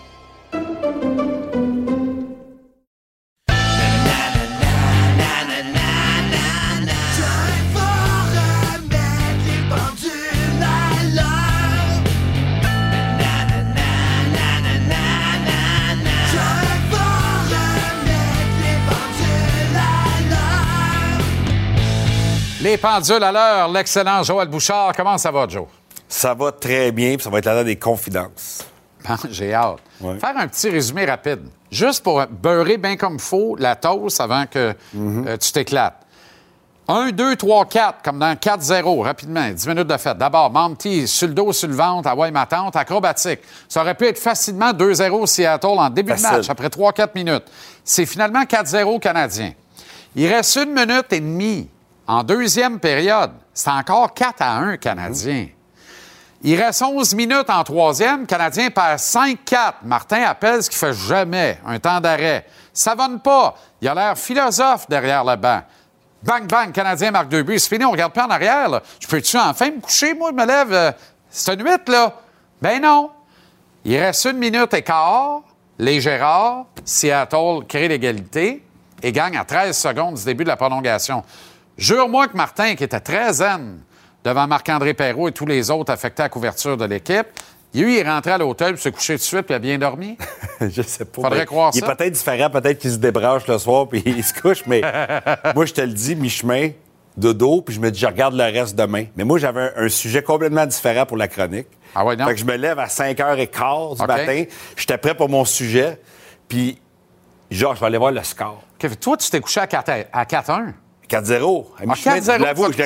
Les pendules à l'heure, l'excellent Joël Bouchard. Comment ça va, Joe? Ça va très bien, puis ça va être l'heure des confidences. Bon, *laughs* J'ai hâte. Faire un petit résumé rapide. Juste pour beurrer bien comme faut la toast avant que euh, tu t'éclates. 1, 2, 3, 4, comme dans 4-0, rapidement, 10 minutes de fête. D'abord, Monty, sur le dos, sur le ventre, à ma tante, acrobatique. Ça aurait pu être facilement 2-0 Seattle en début de match, après 3-4 minutes. C'est finalement 4-0 Canadien. Il reste une minute et demie en deuxième période. C'est encore 4 à 1 Canadien. Il reste 11 minutes en troisième. Canadien perd 5-4. Martin appelle ce qu'il fait jamais, un temps d'arrêt. Ça va pas. Il a l'air philosophe derrière le banc. Bang, bang, Canadien marque deux buts. C'est fini, on regarde pas en arrière. Je peux-tu enfin me coucher, moi, je me lève? euh, c'est une là. Ben non. Il reste une minute et quart. Les Gérards, Seattle crée l'égalité et gagne à 13 secondes du début de la prolongation. Jure-moi que Martin, qui était très zen devant Marc-André Perrault et tous les autres affectés à la couverture de l'équipe, lui, il est rentré à l'hôtel, puis s'est couché tout de suite, puis il a bien dormi? *laughs* je sais pas. Faudrait croire il ça. est peut-être différent, peut-être qu'il se débranche le soir puis il se couche, mais *laughs* moi, je te le dis, mi-chemin, dodo, puis je me dis, je regarde le reste demain. Mais moi, j'avais un, un sujet complètement différent pour la chronique. Ah ouais, non? Fait que je me lève à 5h15 du matin, j'étais prêt pour mon sujet, puis genre, je vais aller voir le score. Toi, tu t'es couché à 4 à 4-1. 4-0. À mi-chemin, 4-0, je l'avoue, j'ai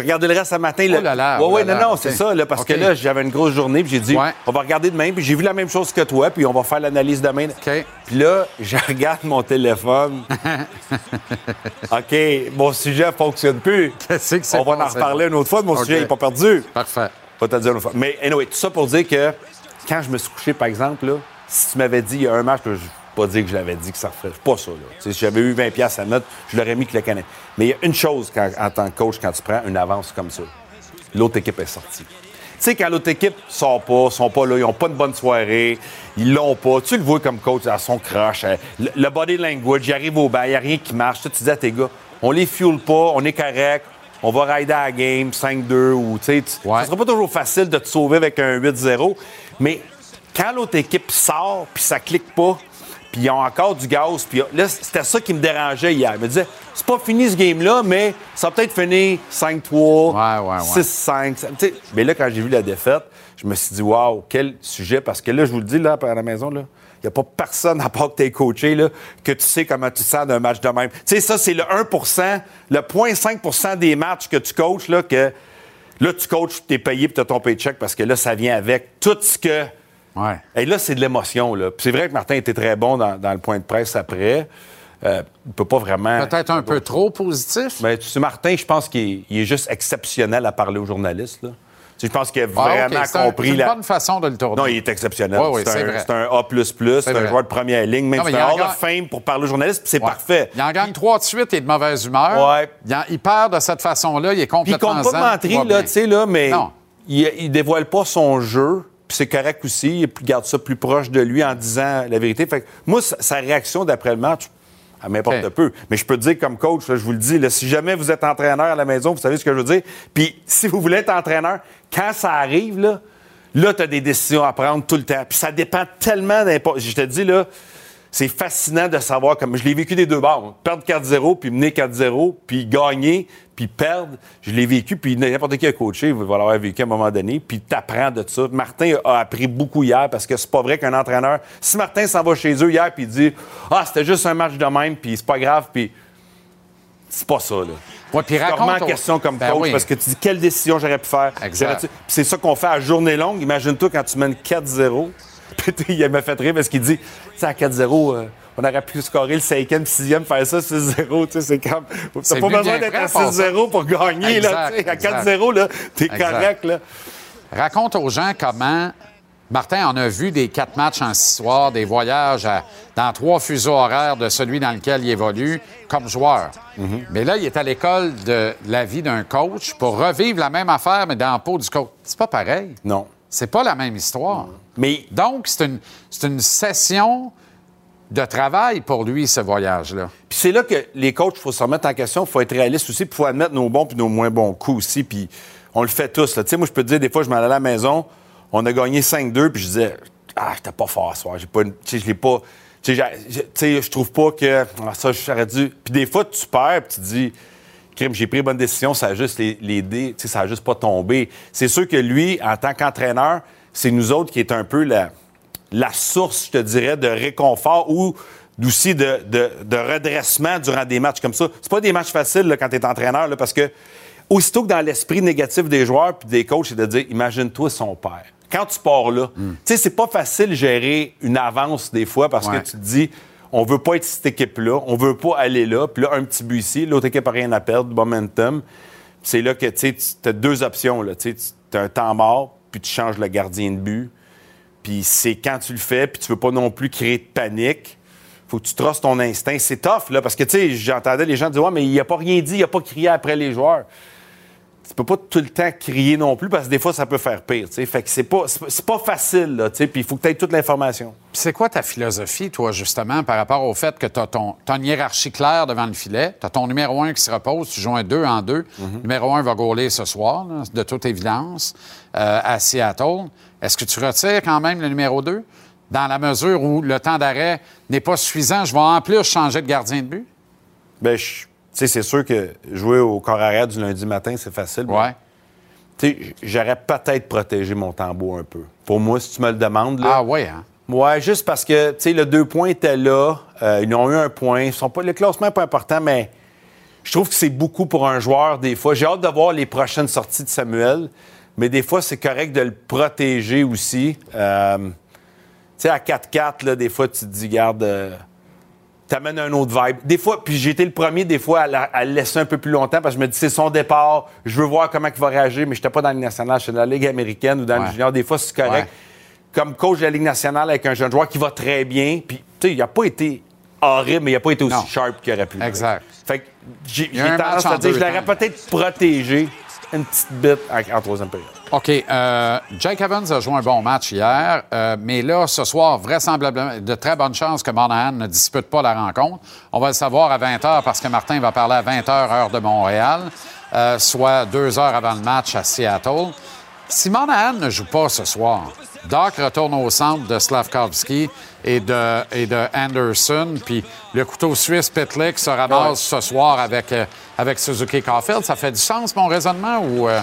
regardé le reste ce matin. Oh là là, ouais, oh ouais, là non, là, non, c'est ça, là, parce que là, j'avais une grosse journée, puis j'ai dit, Ouais. on va regarder demain, puis j'ai vu la même chose que toi, puis on va faire l'analyse demain. Puis là, je *laughs* regarde mon téléphone. *laughs* OK, mon sujet ne fonctionne plus. Qu'est-ce que c'est On va en reparler là? une autre fois, mon sujet n'est pas perdu. Parfait. Pas te dire une autre fois. Mais anyway, tout ça pour dire que quand je me suis couché, par exemple, là, si tu m'avais dit il y a un match, là, je pas dire que je l'avais dit que ça referait. C'est pas ça. Là. Si j'avais eu 20$ piastres à mettre, je l'aurais mis que le Canadien. Mais il y a une chose quand- en tant que coach quand tu prends une avance comme ça. L'autre équipe est sortie. Tu sais, quand l'autre équipe sort pas, sont pas là, ils ont pas une bonne soirée, ils l'ont pas, tu le vois comme coach à son crush, euh, le, le body language, il arrive au banc, il n'y a rien qui marche. Tu dis à tes gars, on les fuel pas, on est correct, on va rider à la game 5-2 ou tu sais, sera pas toujours facile de te sauver avec un 8-0, mais quand l'autre équipe sort puis ça clique pas, puis ils ont encore du gaz, puis là, c'était ça qui me dérangeait hier. Je me disais, c'est pas fini ce game-là, mais ça va peut-être finir 5-3, 6-5. ça- tu sais. Mais là, quand j'ai vu la défaite, je me suis dit, waouh, quel sujet, parce que là, je vous le dis, là, à la maison, là, il n'y a pas personne, à part que tu es coaché, là, que tu sais comment tu te sens d'un match de même. Tu sais, ça, c'est le 1% le 0,5% des matchs que tu coaches, là, que là, tu coaches, tu es payé, puis tu as ton paycheck, parce que là, ça vient avec tout ce que. Ouais. Et là, c'est de l'émotion. c'est vrai que Martin était très bon dans, dans le point de presse après. Euh, il peut pas vraiment. Peut-être un peu trop positif. Mais tu sais, Martin, je pense qu'il est, juste exceptionnel à parler aux journalistes. Là. Tu sais, je pense qu'il a Ah, vraiment OK, c'est un- compris c'est une la. bonne façon de le tourner. Non, il est exceptionnel. Oui, c'est un, A, c'est un vrai. joueur de première ligne, même c'est il un Hall gagne- of Fame pour parler aux journalistes, c'est parfait. Il en gagne trois de suite et de mauvaise humeur. Ouais. Il, en- il perd de cette façon-là. Il est Puis il complètement compte pas de mentir, là, tu sais, là, mais Non. il, il dévoile pas son jeu. Puis c'est correct aussi. Il garde ça plus proche de lui en disant la vérité. Fait que moi, sa, réaction d'après le match, elle m'importe peu. Mais je peux te dire comme coach, là, je vous le dis, là, si jamais vous êtes entraîneur à la maison, vous savez ce que je veux dire. Puis *laughs* si vous voulez être entraîneur, quand ça arrive, là, là, tu as des décisions à prendre tout le temps. Puis ça dépend tellement d'importe. Je te dis, là, c'est fascinant de savoir comme je l'ai vécu des deux bords. Perdre 4-0, puis mener 4-0, puis gagner, puis perdre. Je l'ai vécu, puis n'importe qui a coaché va l'avoir vécu à un moment donné, puis t'apprends de ça. Martin a appris beaucoup hier parce que c'est pas vrai qu'un entraîneur. Si Martin s'en va chez eux hier, puis il dit Ah, c'était juste un match de même, puis c'est pas grave, puis. C'est pas ça, là. Ouais, puis C'est raconte vraiment en au- question comme Ben coach oui. parce que tu dis quelle décision j'aurais pu faire? Exact. C'est ça qu'on fait à journée longue. Imagine-toi quand tu mènes 4-0. *laughs* Puis tu sais, il m'a fait rire parce qu'il dit, sais, à 4-0, euh, on aurait pu scorer le cinquième, sixième, faire ça 6-0. Tu sais, c'est comme. C'est T'as pas besoin d'être à pour ça. 6-0 pour gagner, là. tu sais. À Exact, 4-0, là, t'es Exact. correct, là. Raconte aux gens comment. Martin, on a vu des quatre matchs en six soirs, des voyages à- dans trois fuseaux horaires de celui dans lequel il évolue comme joueur. Mais là, il est à l'école de la vie d'un coach pour revivre la même affaire, mais dans la peau du coach. C'est pas pareil. Non. C'est pas la même histoire. Mais Donc, c'est une, c'est une session de travail pour lui, ce voyage-là. Puis c'est là que les coachs, il faut se remettre en question, il faut être réaliste aussi, il faut admettre nos bons puis nos moins bons coups aussi. Puis on le fait tous. Tu sais, moi, je peux te dire, des fois, je m'en allais à la maison, on a gagné 5-2, puis je disais, ah, j'étais pas fort ce soir. J'ai pas Tu sais, je l'ai pas. Tu sais, je trouve pas que. Ah, ça, j'aurais dû. Puis des fois, tu perds, puis tu dis, crime, j'ai pris bonne décision, ça a juste les dés, tu sais, ça a juste pas tombé. C'est sûr que lui, en tant qu'entraîneur, c'est nous autres qui est un peu la, la source, je te dirais, de réconfort ou aussi de, de- de redressement durant des matchs comme ça. C'est pas des matchs faciles là, quand tu es entraîneur, là, parce que aussitôt que dans l'esprit négatif des joueurs puis des coachs, c'est de dire imagine-toi son père. Quand tu pars là, tu sais, c'est pas facile de gérer une avance des fois parce Ouais. que tu te dis on veut pas être cette équipe-là, on veut pas aller là, puis là, un petit but ici, l'autre équipe a rien à perdre, momentum. C'est là que tu as deux options. Tu as un temps mort, puis tu changes le gardien de but. Puis c'est quand tu le fais, puis tu veux pas non plus créer de panique. Faut que tu trosses ton instinct. C'est tough, là, parce que, tu sais, j'entendais les gens dire Ouais, mais il a pas rien dit, il a pas crié après les joueurs. Tu peux pas tout le temps crier non plus, parce que des fois, ça peut faire pire, tu sais. Fait que c'est pas, c'est pas- facile, là, tu sais, puis il faut que tu aies toute l'information. C'est quoi ta philosophie, toi, justement, par rapport au fait que tu as, ton, t'as une hiérarchie claire devant le filet, tu as ton numéro un qui se repose, tu joues un 2 en 2. Mhm. Numéro un va gauler ce soir, là, de toute évidence, euh, à Seattle. Est-ce que tu retires quand même le numéro 2 dans la mesure où le temps d'arrêt n'est pas suffisant? Je vais en plus changer de gardien de but? Ben, je- tu sais, c'est sûr que jouer au corps arrière du lundi matin, c'est facile. Ouais. Tu sais, j'aurais peut-être protégé mon tambour un peu. Pour moi, si tu me le demandes, là. Ah, ouais, hein? Ouais, juste parce que, tu sais, le deux points était là. euh, ils ont eu un point. Ils sont pas, le classement n'est pas important, mais je trouve que c'est beaucoup pour un joueur, des fois. J'ai hâte de voir les prochaines sorties de Samuel, mais des fois, c'est correct de le protéger aussi. Euh, tu sais, à 4-4, là, des fois, tu te dis, garde, euh, t'amènes un autre vibe. Des fois, puis j'ai été le premier, des fois, à, la- à le laisser un peu plus longtemps parce que je me dis, c'est son départ, je veux voir comment il va réagir, mais j'étais pas dans la Ligue nationale, j'étais dans la Ligue américaine ou dans Ouais. le junior. Des fois, c'est correct. Ouais. Comme coach de la Ligue nationale avec un jeune joueur qui va très bien, puis, tu sais, il a pas été horrible, mais il a pas été aussi Non. sharp qu'il aurait pu. Exact. Fait que j'ai tendance à dire, je l'aurais peut-être protégé une petite bite en, troisième période. OK. euh, Jake Evans a joué un bon match hier, euh, mais là, ce soir, vraisemblablement, de très bonnes chances que Monahan ne dispute pas la rencontre. On va le savoir à 20 h parce que Martin va parler à 20 h heure de Montréal, euh, soit deux heures avant le match à Seattle. Si Monahan ne joue pas ce soir, Doc retourne au centre de Slavkovski et de, et de Anderson, puis le couteau suisse Pitlick se ramasse ce soir avec, euh, avec Suzuki Caulfield. Ça fait du sens, mon raisonnement, ou euh,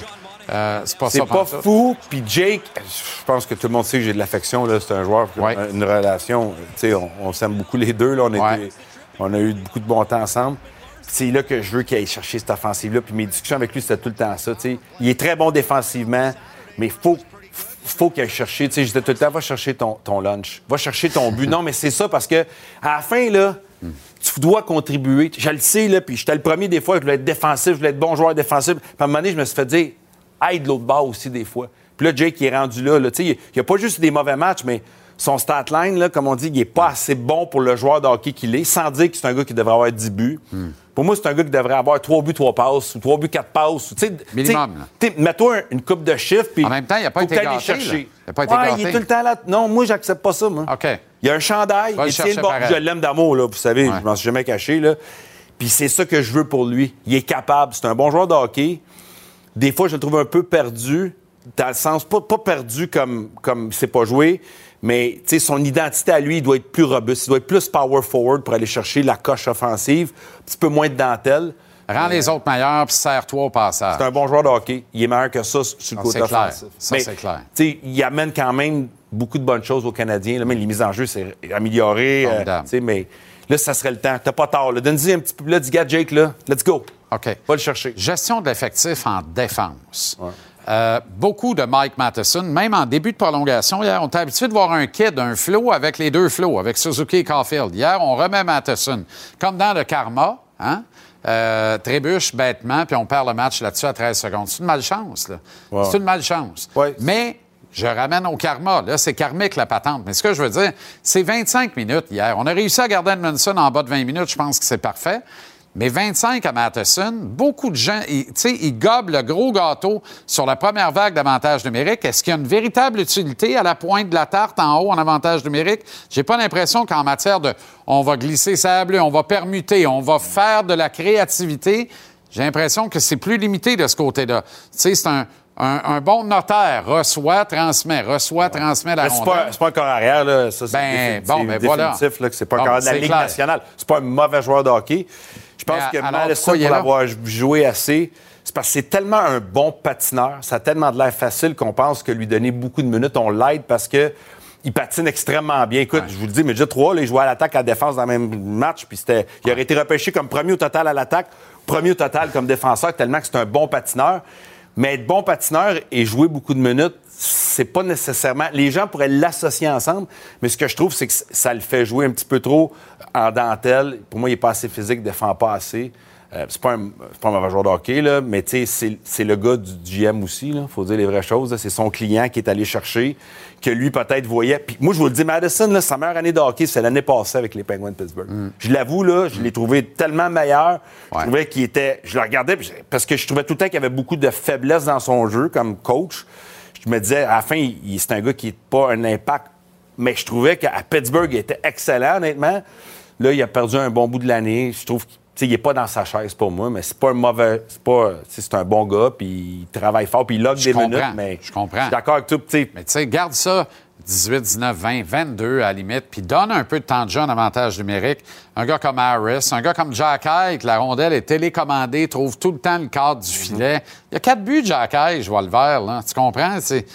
euh, c'est pas ça? C'est pas fou. Puis Jake, je pense que tout le monde sait que j'ai de l'affection. C'est un joueur, Ouais. une relation. On, on s'aime beaucoup les deux. Là. On, a Ouais. été- on a eu beaucoup de bon temps ensemble. C'est là que je veux qu'il aille chercher cette offensive-là. Puis mes discussions avec lui, c'était tout le temps ça. Il est très bon défensivement, mais il faut, faut qu'il aille chercher. Tu sais, je disais tout le temps, va chercher ton, ton lunch. Va chercher ton but. non, mais c'est ça parce que à la fin, là, tu dois contribuer. Je le sais, là, puis j'étais le premier des fois, je voulais être défensif, je voulais être bon joueur défensif. Puis à un moment donné, je me suis fait dire, aide l'autre bord aussi des fois. Puis là, Jake, est rendu là. là. Tu sais, Il n'y a pas juste des mauvais matchs, mais son stat line, là, comme on dit, il n'est pas assez bon pour le joueur de hockey qu'il est, sans dire que c'est un gars qui devrait avoir 10 buts. Pour moi, c'est un gars qui devrait avoir 3 buts, 3 passes, ou 3 buts, 4 passes. ou, tu sais, Minimum, Mets-toi un- une coupe de chiffres. Puis En même temps, il a pas été gâté, chercher. Il a pas été Ouais, gâté. il est tout le temps là. Non, moi, j'accepte pas ça, moi. OK. Il y a un chandail, Va il tient le bon. Je l'aime d'amour, là, vous savez, Ouais. je m'en suis jamais caché. Là. Puis c'est ça que je veux pour lui. Il est capable. C'est un bon joueur de hockey. Des fois, je le trouve un peu perdu, dans le sens, pas, pas perdu comme, comme sait pas jouer, mais tu sais, son identité à lui, il doit être plus robuste. Il doit être plus power forward pour aller chercher la coche offensive, un petit peu moins de dentelle. rends les autres meilleurs, puis serre-toi au passage. C'est un bon joueur de hockey. Il est meilleur que ça sur le Ça, côté c'est clair. offensif. Ça, c'est clair. tu sais, il amène quand même beaucoup de bonnes choses aux Canadiens. Là, même les mises en jeu, c'est amélioré. euh, mais là, ça serait le temps. T'as pas tard. Donne-y un petit peu. Là, dis, gars, Jake, là, let's go. OK. Va le chercher. Gestion de l'effectif en défense. Euh, beaucoup de Mike Matheson, même en début de prolongation, hier, on était habitué de voir un kid, un flow avec les deux flows, avec Suzuki et Caulfield. Hier, on remet Matheson. Comme dans le karma, hein? Euh, trébuche bêtement, puis on perd le match là-dessus à 13 secondes. C'est une malchance, là. C'est une malchance. Mais je ramène au karma. Là, c'est karmique, la patente. Mais ce que je veux dire, c'est 25 minutes hier. On a réussi à garder Edmondson en bas de 20 minutes. Je pense que c'est parfait. Mais 25 à Matheson, beaucoup de gens, ils- tu sais, ils gobent le gros gâteau sur la première vague d'avantage numérique. Est-ce qu'il y a une véritable utilité à la pointe de la tarte en haut en avantage numérique? J'ai pas l'impression qu'en matière de on va glisser sa bleue, on va permuter, on va faire de la créativité, j'ai l'impression que c'est plus limité de ce côté-là. Tu sais, c'est un, un- un bon notaire, reçoit, transmet, reçoit, transmet la Mais c'est rondelle. pas, pas un corps arrière, là. Ça, c'est Ben, bon, ben voilà. définitif, là, que c'est pas Bon, un corps de la Ligue clair. nationale. C'est pas un mauvais joueur de hockey. Je pense Mais que Madison, pour l'avoir joué assez, c'est parce que c'est tellement un bon patineur, ça a tellement de l'air facile qu'on pense que lui donner beaucoup de minutes, on l'aide parce que il patine extrêmement bien. Écoute, je vous le dis, mais déjà trois, là, il jouait à l'attaque, à la défense dans le même match, puis c'était, il aurait été repêché comme premier au total à l'attaque, premier au total comme défenseur, tellement que c'est un bon patineur. Mais être bon patineur et jouer beaucoup de minutes, c'est pas nécessairement. Les gens pourraient l'associer ensemble, mais ce que je trouve, c'est que ça le fait jouer un petit peu trop en dentelle. Pour moi, il est pas assez physique, il défend pas assez. Euh, c'est pas, pas un mauvais joueur de hockey, là, mais tu sais, c'est, le gars du GM aussi, il faut dire les vraies choses. C'est son client qui est allé chercher, que lui peut-être voyait. Puis moi, je vous le dis, Madison, là, sa meilleure année de hockey, c'est l'année passée avec les Penguins de Pittsburgh. Je l'avoue, là, je l'ai trouvé tellement meilleur. Je trouvais qu'il était. Je le regardais parce que je trouvais tout le temps qu'il y avait beaucoup de faiblesses dans son jeu comme coach. Je me disais, à la fin, c'est un gars qui n'a pas un impact. Mais je trouvais qu'à Pittsburgh, il était excellent, honnêtement. Là, il a perdu un bon bout de l'année. Je trouve qu'il n'est pas dans sa chaise pour moi, mais c'est pas un mauvais. C'est pas. C'est un bon gars, puis il travaille fort, puis il log des comprends, minutes. Mais je comprends. Je suis d'accord avec toi. tu sais, Mais tu sais, garde ça 18, 19, 20, 22 à la limite, puis donne un peu de temps de jeu en avantage numérique. Un gars comme Harris, un gars comme Jack High, que la rondelle est télécommandée, trouve tout le temps le cadre du filet. Il y a quatre buts Jack High, je vois le vert, là. Tu comprends? C'est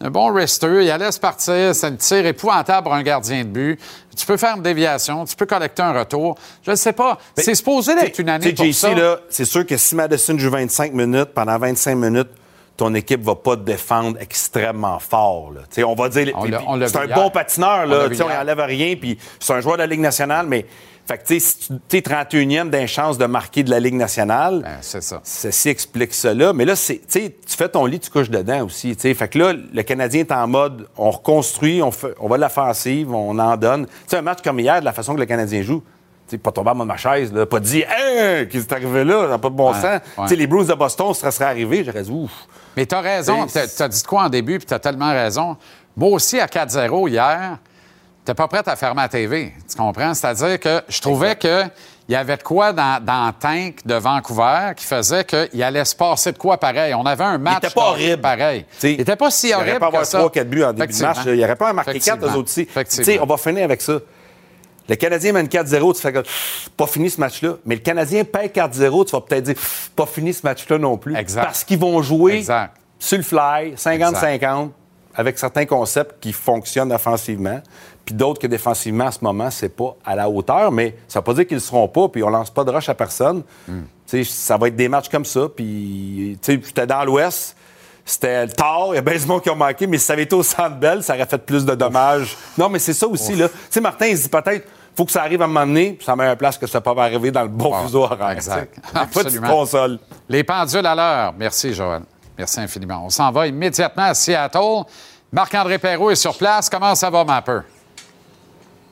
un bon rester. Il allait se partir. C'est un tir épouvantable pour un gardien de but. Tu peux faire une déviation, tu peux collecter un retour. Je ne sais pas. C'est supposé d'être une année pour JC, ça. là, c'est sûr que si Madison joue 25 minutes, pendant 25 minutes, ton équipe va pas te défendre extrêmement fort. là. On va dire, c'est un hier. bon patineur, là, vu tu sais, on n'enlève rien, puis c'est un joueur de la Ligue nationale, mais fait que, tu sais, si tu es 31e d'un chance de marquer de la Ligue nationale, Ben, c'est ça. ceci explique cela. Mais là, c'est, tu fais ton lit, tu couches dedans aussi. Fait que là, le Canadien est en mode, on reconstruit, on, fait, on va de l'offensive, on en donne. Tu sais, un match comme hier, de la façon que le Canadien joue, tu sais, pas tomber en mode ma chaise, là, pas dire, hein, qu'est-ce qui est arrivé là, ça n'a pas de bon Ouais, sens. ouais. Tu sais, les Bruins de Boston, ça serait arrivé, j'aurais dit, ouf. Mais tu as raison. Tu as dit quoi en début, puis tu as tellement raison. Moi aussi, à 4-0 hier, tu pas prête à fermer la TV. Tu comprends? C'est-à-dire que je trouvais qu'il y avait de quoi dans, dans tank de Vancouver qui faisait qu'il allait se passer de quoi pareil. On avait un match était pas horrible. pareil. Il était pas si Il aurait horrible pas avoir que ça. 3-4 buts en début de match. Il aurait pas en marqué 4 aux autres aussi. On va finir avec ça. Le Canadien mène 4-0, tu fais que pas fini ce match-là. Mais le Canadien perd 4-0, tu vas peut-être dire pas fini ce match-là non plus. Exact. Parce qu'ils vont jouer Exact. sur le fly, 50-50, avec certains concepts qui fonctionnent offensivement, puis d'autres que défensivement, à ce moment, c'est pas à la hauteur, mais ça veut pas dire qu'ils ne seront pas, puis on lance pas de rush à personne. Tu sais, Ça va être des matchs comme ça, puis tu sais, j'étais dans l'Ouest, c'était tard, il y a bien du monde qui ont manqué, mais si ça avait été au Centre Bell, ça aurait fait plus de dommages. Non, mais c'est ça aussi, là. Tu sais, Martin, il se dit peut-être, faut que ça arrive à un moment donné, puis ça met un place que ça peut pas arriver dans le bon Ah, fuseau horaire. exact. sais. Pas de Absolument. console. Les pendules à l'heure. Merci, Joël. Merci infiniment. On s'en va immédiatement à Seattle. Marc-André Perrault est sur place. Comment ça va, Mapper?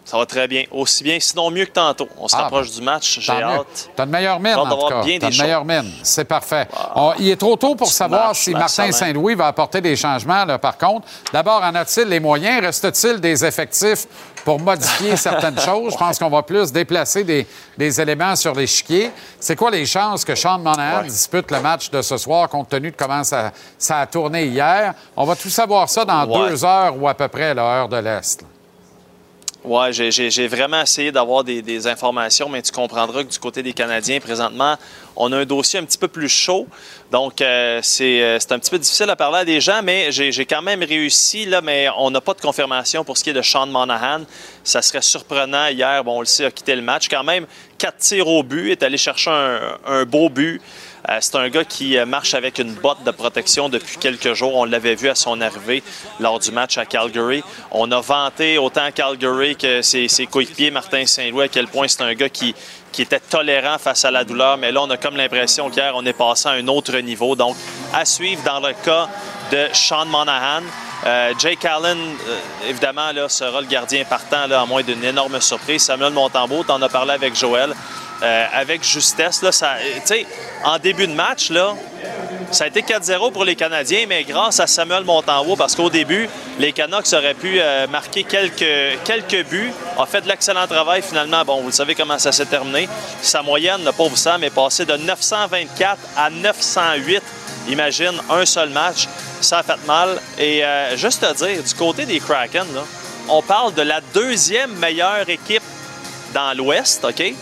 Ça va très bien. Aussi bien, sinon mieux que tantôt. On se Ah, rapproche du match. J'ai hâte. T'as une meilleure mine, en tout cas. bien une meilleure mine. C'est parfait. On- il est trop tôt pour savoir marche, si Martin. Saint-Louis va apporter des changements, là, par contre. D'abord, en a-t-il les moyens? Reste-t-il des effectifs pour modifier *laughs* certaines choses? Je pense qu'on va plus déplacer des, des éléments sur l'échiquier. C'est quoi les chances que Sean Monahan dispute le match de ce soir, compte tenu de comment ça, ça a tourné hier? On va tout savoir ça dans Ouais. deux heures ou à peu près, l'heure de l'Est. Ouais, j'ai- vraiment essayé d'avoir des, informations, mais tu comprendras que du côté des Canadiens, présentement, on a un dossier un petit peu plus chaud. Donc, euh, c'est euh, c'est un petit peu difficile à parler à des gens, mais j'ai quand même réussi, là, mais on n'a pas de confirmation pour ce qui est de Sean Monahan. Ça serait surprenant. Hier, bon, on le sait, a quitté le match. Quand même, quatre tirs au but, est allé chercher un beau but. Euh, c'est un gars qui euh, marche avec une botte de protection depuis quelques jours. On l'avait vu à son arrivée lors du match à Calgary. On a vanté autant Calgary que ses, ses coéquipiers, Martin Saint-Louis, à quel point c'est un gars qui, était tolérant face à la douleur. Mais là, on a comme l'impression qu'hier, on est passé à un autre niveau. Donc, à suivre dans le cas de Sean Monahan. Euh, Jake Allen, évidemment, sera le gardien partant, à moins d'une énorme surprise. Samuel Montembeau, tu en as parlé avec Joël. Euh, avec justesse, là, sais, en début de match, là, ça a été 4-0 pour les Canadiens, mais grâce à Samuel Montembeau, parce qu'au début, les Canucks auraient pu euh, marquer quelques, quelques buts, ont fait de l'excellent travail finalement. Bon, vous savez comment ça s'est terminé. Sa moyenne, le pauvre Sam, est passée de 924 à 908. Imagine, un seul match, ça a fait mal. Et euh, juste à dire, du côté des Kraken, on parle de la deuxième meilleure équipe dans l'Ouest, OK?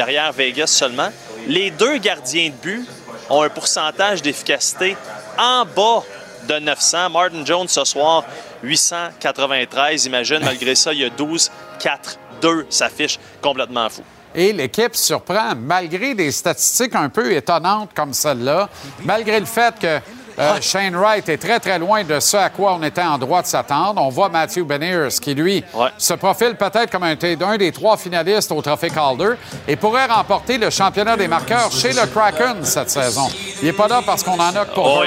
Derrière Vegas seulement. Les deux gardiens de but ont un pourcentage d'efficacité en bas de 900. Martin Jones ce soir, 893. Imagine, malgré ça, il y a 12, 4, 2. Ça fiche complètement fou. Et l'équipe surprend, malgré des statistiques un peu étonnantes comme celle-là, malgré le fait que euh, Shane Wright est très, très loin de ce à quoi on était en droit de s'attendre. On voit Matthew Beniers qui, lui, se profile peut-être comme un, un des trois finalistes au Trophée Calder et pourrait remporter le championnat des marqueurs chez le Kraken cette saison. Il n'est pas là parce qu'on en a que pour Oh,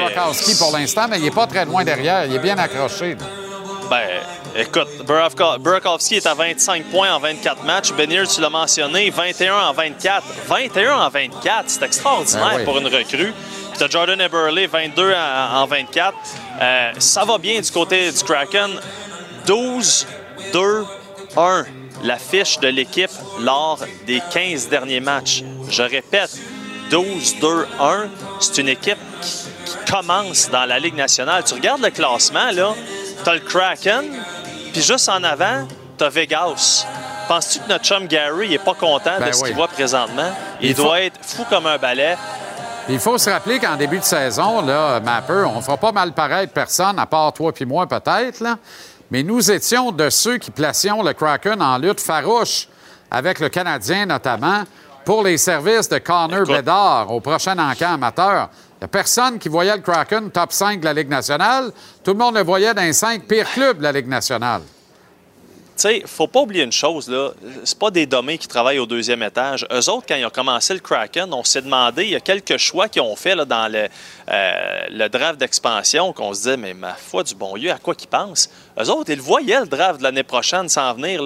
pour l'instant, mais il n'est pas très loin derrière. Il est bien accroché. Ben, écoute, Burakov- Burakovsky est à 25 points en 24 matchs. Benier, tu l'as mentionné, 21 en 24. 21 en 24, c'est extraordinaire Ben oui. pour une recrue. Puis t'as Jordan Eberle, 22 en, en 24. Euh, ça va bien du côté du Kraken. 12, 2, 1. La fiche de l'équipe lors des 15 derniers matchs. Je répète, 12, 2, 1. C'est une équipe qui, qui commence dans la Ligue nationale. Tu regardes le classement, là, t'as le Kraken, puis juste en avant, t'as Vegas. Penses-tu que notre chum Gary n'est pas content Ben de ce oui. qu'il voit présentement? Il, Il faut- doit être fou comme un balai. Il faut se rappeler qu'en début de saison, là, Mapper, on ne fera pas mal paraître personne, à part toi puis moi peut-être, là. mais nous étions de ceux qui placions le Kraken en lutte farouche avec le Canadien notamment pour les services de Connor Bedard au prochain encamp amateur. Il n'y a personne qui voyait le Kraken top 5 de la Ligue nationale. Tout le monde le voyait dans les 5 pires clubs de la Ligue nationale. Tu sais, faut pas oublier une chose, là. C'est pas des dommés qui travaillent au deuxième étage. Eux autres, quand ils ont commencé le Kraken, on s'est demandé, il y a quelques choix qu'ils ont fait dans le, euh, le draft d'expansion, qu'on se disait, mais ma foi du bon Dieu, à quoi qu'ils pensent? Eux autres, ils voyaient, le draft de l'année prochaine, s'en venir.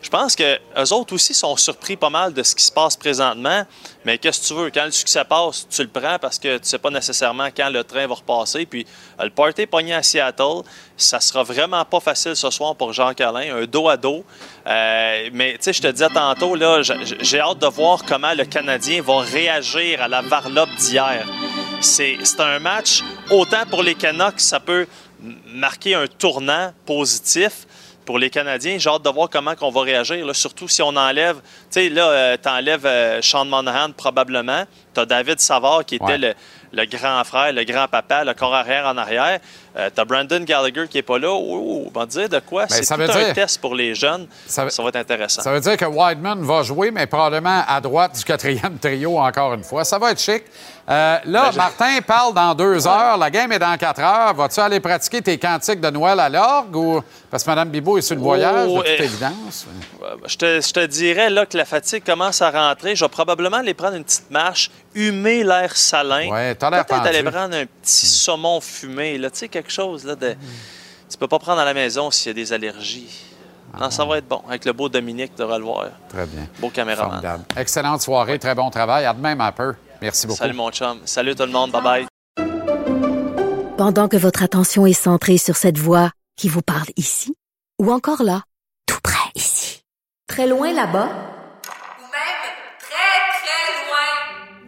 Je pense que eux autres aussi sont surpris pas mal de ce qui se passe présentement. Mais qu'est-ce que tu veux? Quand le succès passe, tu le prends parce que tu sais pas nécessairement quand le train va repasser. Puis euh, le party pogné à Seattle. Ça sera vraiment pas facile ce soir pour Jean Calin, un dos à dos. Euh, mais tu sais, je te disais tantôt, là, j'ai hâte de voir comment le Canadien va réagir à la varlope d'hier. C'est un match, autant pour les Canucks, ça peut marquer un tournant positif pour les Canadiens. J'ai hâte de voir comment on va réagir, là, surtout si on enlève, tu sais, là, tu enlèves Sean Monahan probablement. Tu as David Savard qui était Ouais. le, le grand frère, le grand papa, le corps arrière en arrière. Tu as Brandon Gallagher qui n'est pas là. Oh, on va dire de quoi? Ben, C'est ça tout veut un dire- test pour les jeunes. Ça, Ça va être intéressant. Ça veut dire que Wideman va jouer, mais probablement à droite du quatrième *laughs* trio encore une fois. Ça va être chic. Euh, là, Ben, Martin parle dans deux heures. La game est dans quatre heures. Vas-tu aller pratiquer tes cantiques de Noël à l'orgue ou. Parce que Mme Bibot est sur le voyage, de Oh, toute eh. évidence. Je te, je te dirais là, que la fatigue commence à rentrer. Je vais probablement aller prendre une petite marche, humer l'air salin. Ouais, t'as l'air Peut-être aller prendre un petit saumon fumé. Là. Tu sais, quelque chose là, de. Tu peux pas prendre à la maison s'il y a des allergies. Non, ça va être bon. Avec le beau Dominique, tu le voir. Très bien. Beau caméraman. Formidable. Excellente soirée, très bon travail. À demain, ma peu. Merci beaucoup. Salut mon chum. Salut tout le monde. Bye bye. Pendant que votre attention est centrée sur cette voix qui vous parle ici, ou encore là, tout près ici, très loin là-bas, Ou même très, très loin.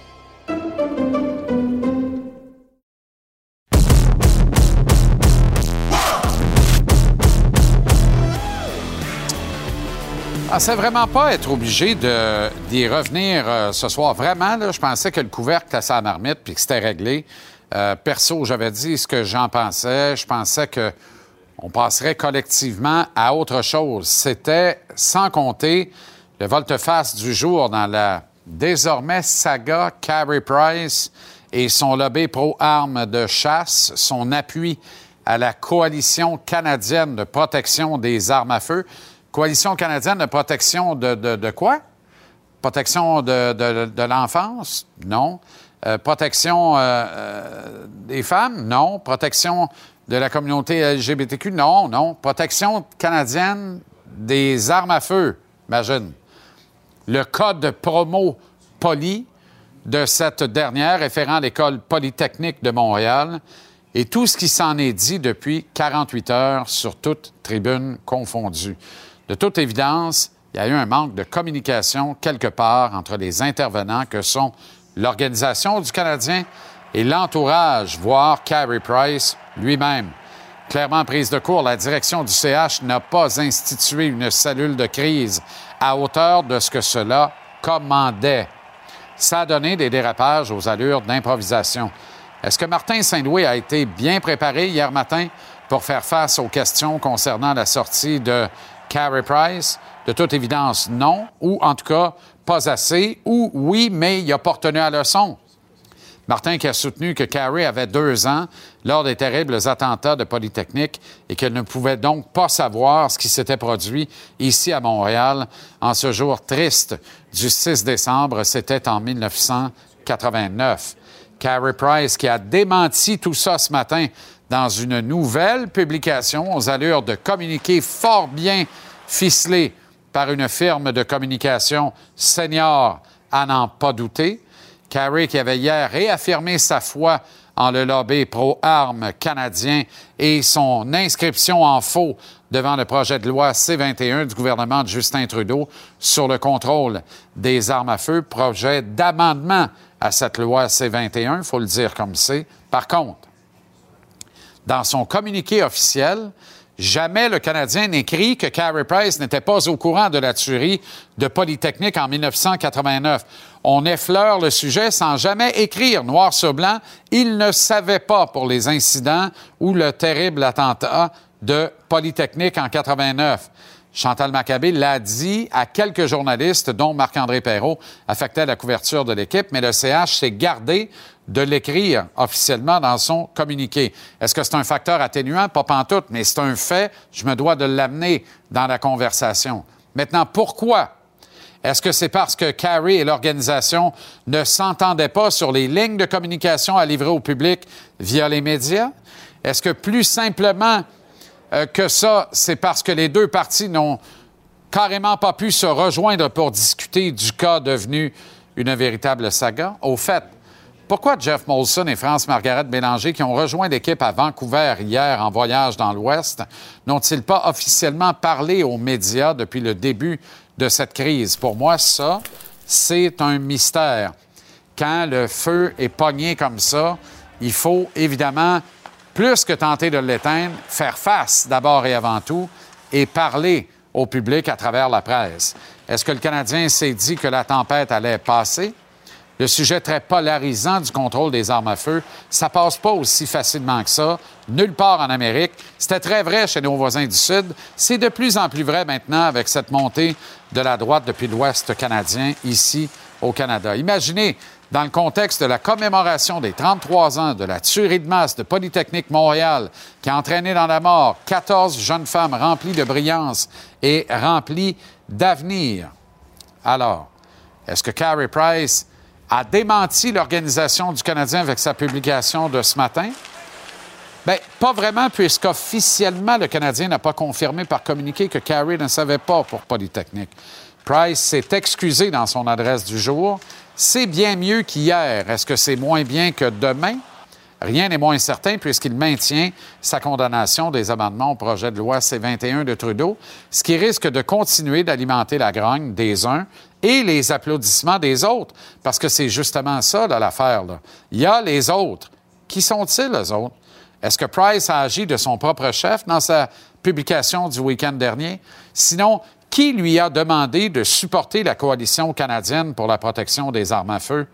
Ah, c'est vraiment pas être obligé de- d'y revenir euh, ce soir. Vraiment, là, je pensais que le couvercle était sa marmite puis que c'était réglé. Euh, perso, j'avais dit ce que j'en pensais. Je pensais que on passerait collectivement à autre chose. C'était, sans compter, le volte-face du jour dans la désormais saga Carey Price et son lobby pro-armes de chasse, son appui à la Coalition canadienne de protection des armes à feu. Coalition canadienne de protection de, de- de quoi? Protection de, de- l'enfance? Non. Euh, protection euh, euh, des femmes? Non. Protection de la communauté LGBTQ? Non, non. Protection canadienne des armes à feu, imagine. Le code promo poli de cette dernière, référant l'École polytechnique de Montréal, et tout ce qui s'en est dit depuis 48 heures sur toute tribune confondue. De toute évidence, il y a eu un manque de communication quelque part entre les intervenants que sont l'Organisation du Canadien et l'entourage, voire Carey Price lui-même. Clairement prise de court, la direction du CH n'a pas institué une cellule de crise à hauteur de ce que cela commandait. Ça a donné des dérapages aux allures d'improvisation. Est-ce que Martin Saint-Louis a été bien préparé hier matin pour faire face aux questions concernant la sortie de Carey Price? De toute évidence, non, ou en tout cas, pas assez, ou oui, mais il n'a pas retenu à leçon. Martin qui a soutenu que Carey avait deux ans lors des terribles attentats de Polytechnique et qu'elle ne pouvait donc pas savoir ce qui s'était produit ici à Montréal en ce jour triste du 6 décembre, c'était en 1989. Carey Price qui a démenti tout ça ce matin dans une nouvelle publication aux allures de communiqué fort bien ficelé par une firme de communication senior à n'en pas douter. Carey qui avait hier réaffirmé sa foi en le lobby pro-armes canadien et son inscription en faux devant le projet de loi C-21 du gouvernement de Justin Trudeau sur le contrôle des armes à feu, projet d'amendement à cette loi C-21, il faut le dire comme c'est. Par contre, dans son communiqué officiel, jamais le Canadien n'écrit que Carey Price n'était pas au courant de la tuerie de Polytechnique en 1989. On effleure le sujet sans jamais écrire noir sur blanc. Il ne savait pas pour les incidents ou le terrible attentat de Polytechnique en 89. Chantal Maccabé l'a dit à quelques journalistes, dont Marc-André Perrault, affectait la couverture de l'équipe, mais le CH s'est gardé de l'écrire officiellement dans son communiqué. Est-ce que c'est un facteur atténuant? Pas pantoute, mais c'est un fait. Je me dois de l'amener dans la conversation. Maintenant, pourquoi? Est-ce que c'est parce que Carey et l'organisation ne s'entendaient pas sur les lignes de communication à livrer au public via les médias? Est-ce que plus simplement euh, que ça, c'est parce que les deux parties n'ont carrément pas pu se rejoindre pour discuter du cas devenu une véritable saga? Au fait, pourquoi Jeff Molson et France-Margaret Bélanger, qui ont rejoint l'équipe à Vancouver hier en voyage dans l'Ouest, n'ont-ils pas officiellement parlé aux médias depuis le début de cette crise? Pour moi, ça, c'est un mystère. Quand le feu est pogné comme ça, il faut évidemment, plus que tenter de l'éteindre, faire face d'abord et avant tout et parler au public à travers la presse. Est-ce que le Canadien s'est dit que la tempête allait passer? Le sujet très polarisant du contrôle des armes à feu, ça passe pas aussi facilement que ça, nulle part en Amérique. C'était très vrai chez nos voisins du Sud. C'est de plus en plus vrai maintenant avec cette montée de la droite depuis l'Ouest canadien ici au Canada. Imaginez, dans le contexte de la commémoration des 33 ans de la tuerie de masse de Polytechnique Montréal, qui a entraîné dans la mort 14 jeunes femmes remplies de brillance et remplies d'avenir. Alors, est-ce que Carey Price a démenti l'organisation du Canadien avec sa publication de ce matin? Bien, pas vraiment, puisqu'officiellement, le Canadien n'a pas confirmé par communiqué que Carey ne savait pas pour Polytechnique. Price s'est excusé dans son adresse du jour. C'est bien mieux qu'hier. Est-ce que c'est moins bien que demain? Rien n'est moins certain puisqu'il maintient sa condamnation des amendements au projet de loi C-21 de Trudeau, ce qui risque de continuer d'alimenter la grogne des uns et les applaudissements des autres. Parce que c'est justement ça, l'affaire. Il y a les autres. Qui sont-ils, les autres? Est-ce que Price a agi de son propre chef dans sa publication du week-end dernier? Sinon, qui lui a demandé de supporter la coalition canadienne pour la protection des armes à feu?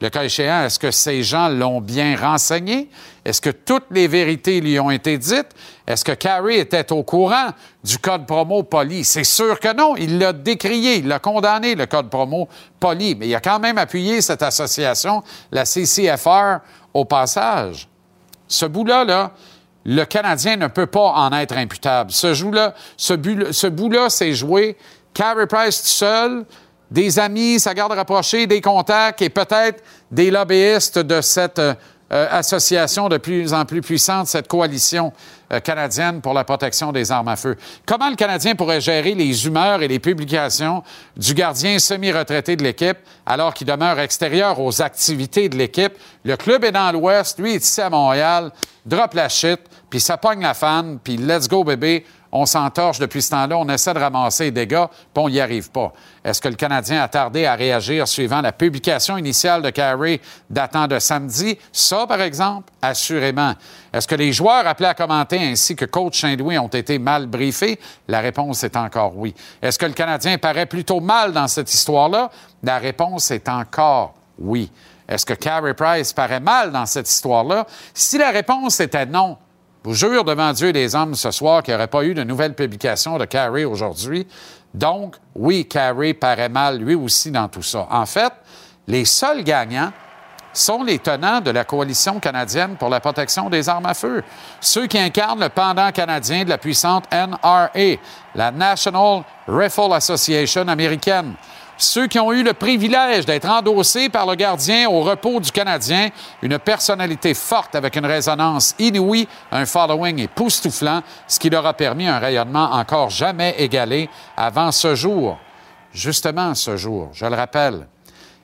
Le cas échéant, est-ce que ces gens l'ont bien renseigné? Est-ce que toutes les vérités lui ont été dites? Est-ce que Carey était au courant du code promo poli? C'est sûr que non. Il l'a décrié, il l'a condamné, le code promo poli. Mais il a quand même appuyé cette association, la CCFR, au passage. Ce bout-là, là, le Canadien ne peut pas en être imputable. Ce, ce, ce bout-là, c'est joué Carey Price tout seul, des amis, sa garde rapprochée, des contacts et peut-être des lobbyistes de cette euh, association de plus en plus puissante, cette coalition euh, canadienne pour la protection des armes à feu. Comment le Canadien pourrait gérer les humeurs et les publications du gardien semi-retraité de l'équipe alors qu'il demeure extérieur aux activités de l'équipe? Le club est dans l'Ouest, lui est ici à Montréal, drop la shit, puis ça pogne la fan, puis let's go bébé, on s'entorche depuis ce temps-là, on essaie de ramasser les dégâts, puis on n'y arrive pas. Est-ce que le Canadien a tardé à réagir suivant la publication initiale de Carey datant de samedi? Ça, par exemple, assurément. Est-ce que les joueurs appelés à commenter ainsi que coach Saint-Louis ont été mal briefés? La réponse est encore oui. Est-ce que le Canadien paraît plutôt mal dans cette histoire-là? La réponse est encore oui. Est-ce que Carey Price paraît mal dans cette histoire-là? Si la réponse était non, vous jure devant Dieu les hommes ce soir qu'il n'y aurait pas eu de nouvelle publication de Carey aujourd'hui. Donc, oui, Carey paraît mal lui aussi dans tout ça. En fait, les seuls gagnants sont les tenants de la coalition canadienne pour la protection des armes à feu, ceux qui incarnent le pendant canadien de la puissante NRA, la National Rifle Association américaine. Ceux qui ont eu le privilège d'être endossés par le gardien au repos du Canadien, une personnalité forte avec une résonance inouïe, un following époustouflant, ce qui leur a permis un rayonnement encore jamais égalé avant ce jour. Justement ce jour, je le rappelle,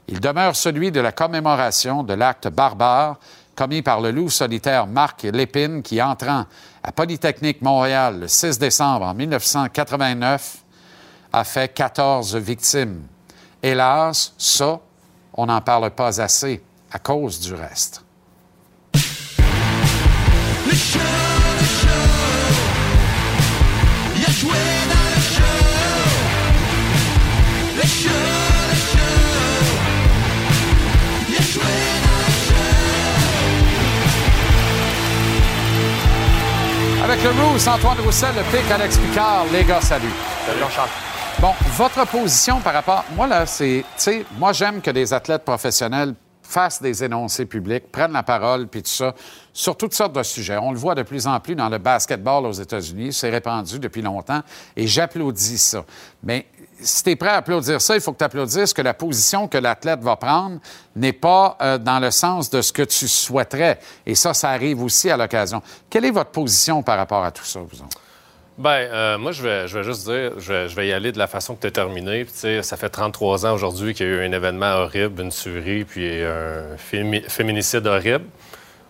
il demeure celui de la commémoration de l'acte barbare commis par le loup solitaire Marc Lépine qui, entrant à Polytechnique Montréal le 6 décembre en 1989, a fait 14 victimes. Hélas, ça, on n'en parle pas assez à cause du reste. Avec le Rousse, Antoine Roussel, le pic, Alex Picard, les gars, salut. Salut, Charles. Bon, votre position par rapport. Moi, là, c'est. Tu sais, moi, j'aime que des athlètes professionnels fassent des énoncés publics, prennent la parole, puis tout ça, sur toutes sortes de sujets. On le voit de plus en plus dans le basketball aux États-Unis. C'est répandu depuis longtemps et j'applaudis ça. Mais si tu es prêt à applaudir ça, il faut que tu applaudisses que la position que l'athlète va prendre n'est pas euh, dans le sens de ce que tu souhaiterais. Et ça, ça arrive aussi à l'occasion. Quelle est votre position par rapport à tout ça, vous autres? Ben, euh, moi, je vais, je vais juste dire, je vais, y aller de la façon que tu as terminé. Puis, ça fait 33 ans aujourd'hui qu'il y a eu un événement horrible, une tuerie, puis un fémi- féminicide horrible.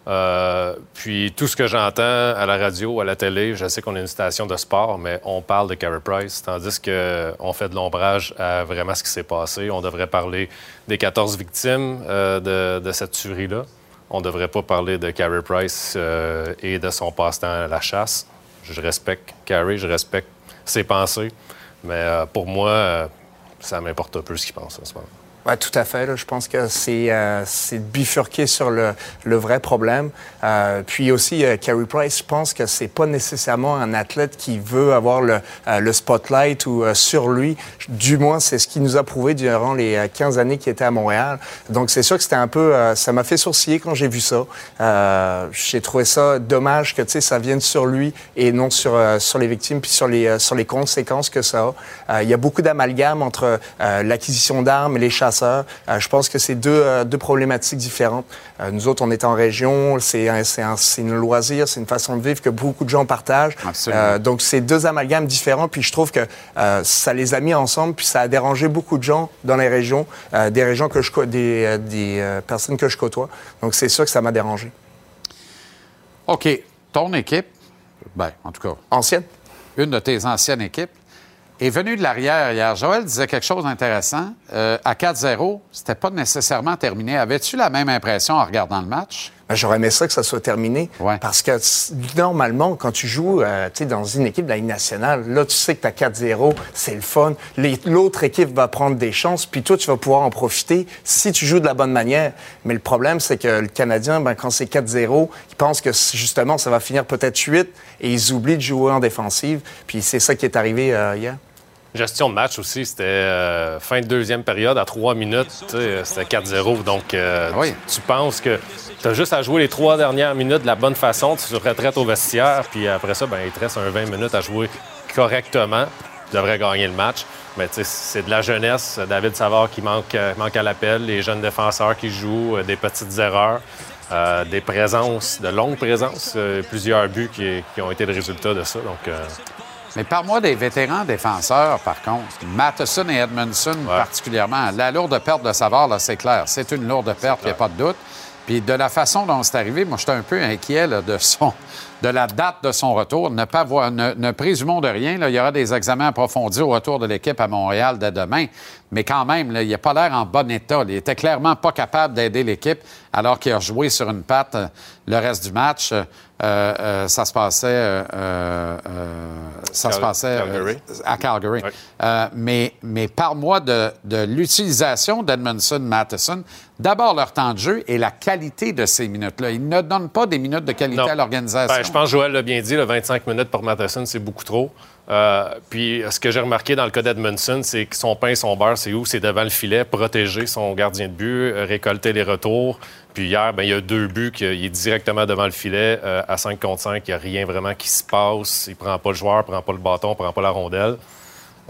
Euh, puis tout ce que j'entends à la radio, à la télé, je sais qu'on est une station de sport, mais on parle de Carey Price, tandis qu'on fait de l'ombrage à vraiment ce qui s'est passé. On devrait parler des 14 victimes euh, de, cette tuerie-là. On ne devrait pas parler de Carey Price et de son passe-temps à la chasse. Je respecte Carey, je respecte ses pensées, mais euh, pour moi, euh, ça m'importe un peu ce qu'il pense en ce moment. Ouais, tout à fait. là. Je pense que c'est euh, bifurquer sur le, le vrai problème. Euh, puis aussi, euh, Carey Price, je pense que c'est pas nécessairement un athlète qui veut avoir le, euh, le spotlight ou euh, sur lui. Du moins, c'est ce qu'il nous a prouvé durant les euh, 15 années qu'il était à Montréal. Donc, c'est sûr que c'était un peu... euh, ça m'a fait sourciller quand j'ai vu ça. Euh, j'ai trouvé ça dommage que, ça vienne sur lui et non sur, euh, sur les victimes puis sur les, euh, sur les conséquences que ça a. Euh, il y a beaucoup d'amalgame entre euh, l'acquisition d'armes et les chasseurs. Euh, je pense que c'est deux, euh, deux problématiques différentes. Euh, nous autres, on est en région, c'est un, un, une loisir, c'est une façon de vivre que beaucoup de gens partagent. Donc, c'est deux amalgames différents. Puis je trouve que ça les a mis ensemble, puis ça a dérangé beaucoup de gens dans les régions, des régions que je des, des personnes que je côtoie. Donc, c'est sûr que ça m'a dérangé. OK. Ton équipe, ben, en tout cas. Ancienne? Une de tes anciennes équipes est venue de l'arrière hier. Joël disait quelque chose d'intéressant. Euh, à 4-0, c'était pas nécessairement terminé. Avais-tu la même impression en regardant le match? Ben, J'aurais aimé ça que ça soit terminé. Parce que normalement, quand tu joues euh, tu sais, dans une équipe de la Ligue nationale, là, tu sais que tu as 4-0, c'est le fun. L'autre équipe va prendre des chances, puis toi, tu vas pouvoir en profiter si tu joues de la bonne manière. Mais le problème, c'est que le Canadien, ben, quand c'est 4-0, ils pensent que justement, ça va finir peut-être 8 et ils oublient de jouer en défensive. Puis c'est ça qui est arrivé euh, hier. Gestion de match aussi, c'était euh, fin de deuxième période à trois minutes, sais, c'était 4-0. Donc, euh, tu, tu penses que tu as juste à jouer les trois dernières minutes de la bonne façon, tu te retraites au vestiaire, puis après ça, ben, il te reste un 20 minutes à jouer correctement. Tu devrais gagner le match. Mais tu sais, c'est de la jeunesse. David Savard qui manque, euh, manque à l'appel, les jeunes défenseurs qui jouent, euh, des petites erreurs. euh, des présences, de longues présences, euh, plusieurs buts qui, qui ont été le résultat de ça. Donc, euh, Mais par-moi des vétérans défenseurs, par contre. Matheson et Edmondson, particulièrement. La lourde perte de Savard, là, c'est clair. C'est une lourde perte, il n'y a pas de doute. Puis de la façon dont c'est arrivé, moi, j'étais un peu inquiet là, de, son, de la date de son retour. Ne, pas voir, ne, ne présumons de rien. là. Il y aura des examens approfondis au retour de l'équipe à Montréal dès demain. Mais quand même, là, il n'a pas l'air en bon état. Il était clairement pas capable d'aider l'équipe alors qu'il a joué sur une patte euh, le reste du match. Euh, euh, ça se passait, euh, ça se passait Calgary. à Calgary. Mais mais parle-moi de, de l'utilisation d'Edmondson Matheson. D'abord leur temps de jeu et la qualité de ces minutes-là. Ils ne donnent pas des minutes de qualité Non. à l'organisation. Ben, je pense que Joël l'a bien dit, le 25 minutes pour Matheson, c'est beaucoup trop. Euh, puis ce que j'ai remarqué dans le cas d'Edmondson, c'est que son pain, son beurre, c'est où? C'est devant le filet, protéger son gardien de but, euh, récolter les retours. Puis hier, ben, il y a deux buts, qu'il est directement devant le filet, euh, à 5 contre 5. Il n'y a rien vraiment qui se passe. Il prend pas le joueur, prend pas le bâton, prend pas la rondelle.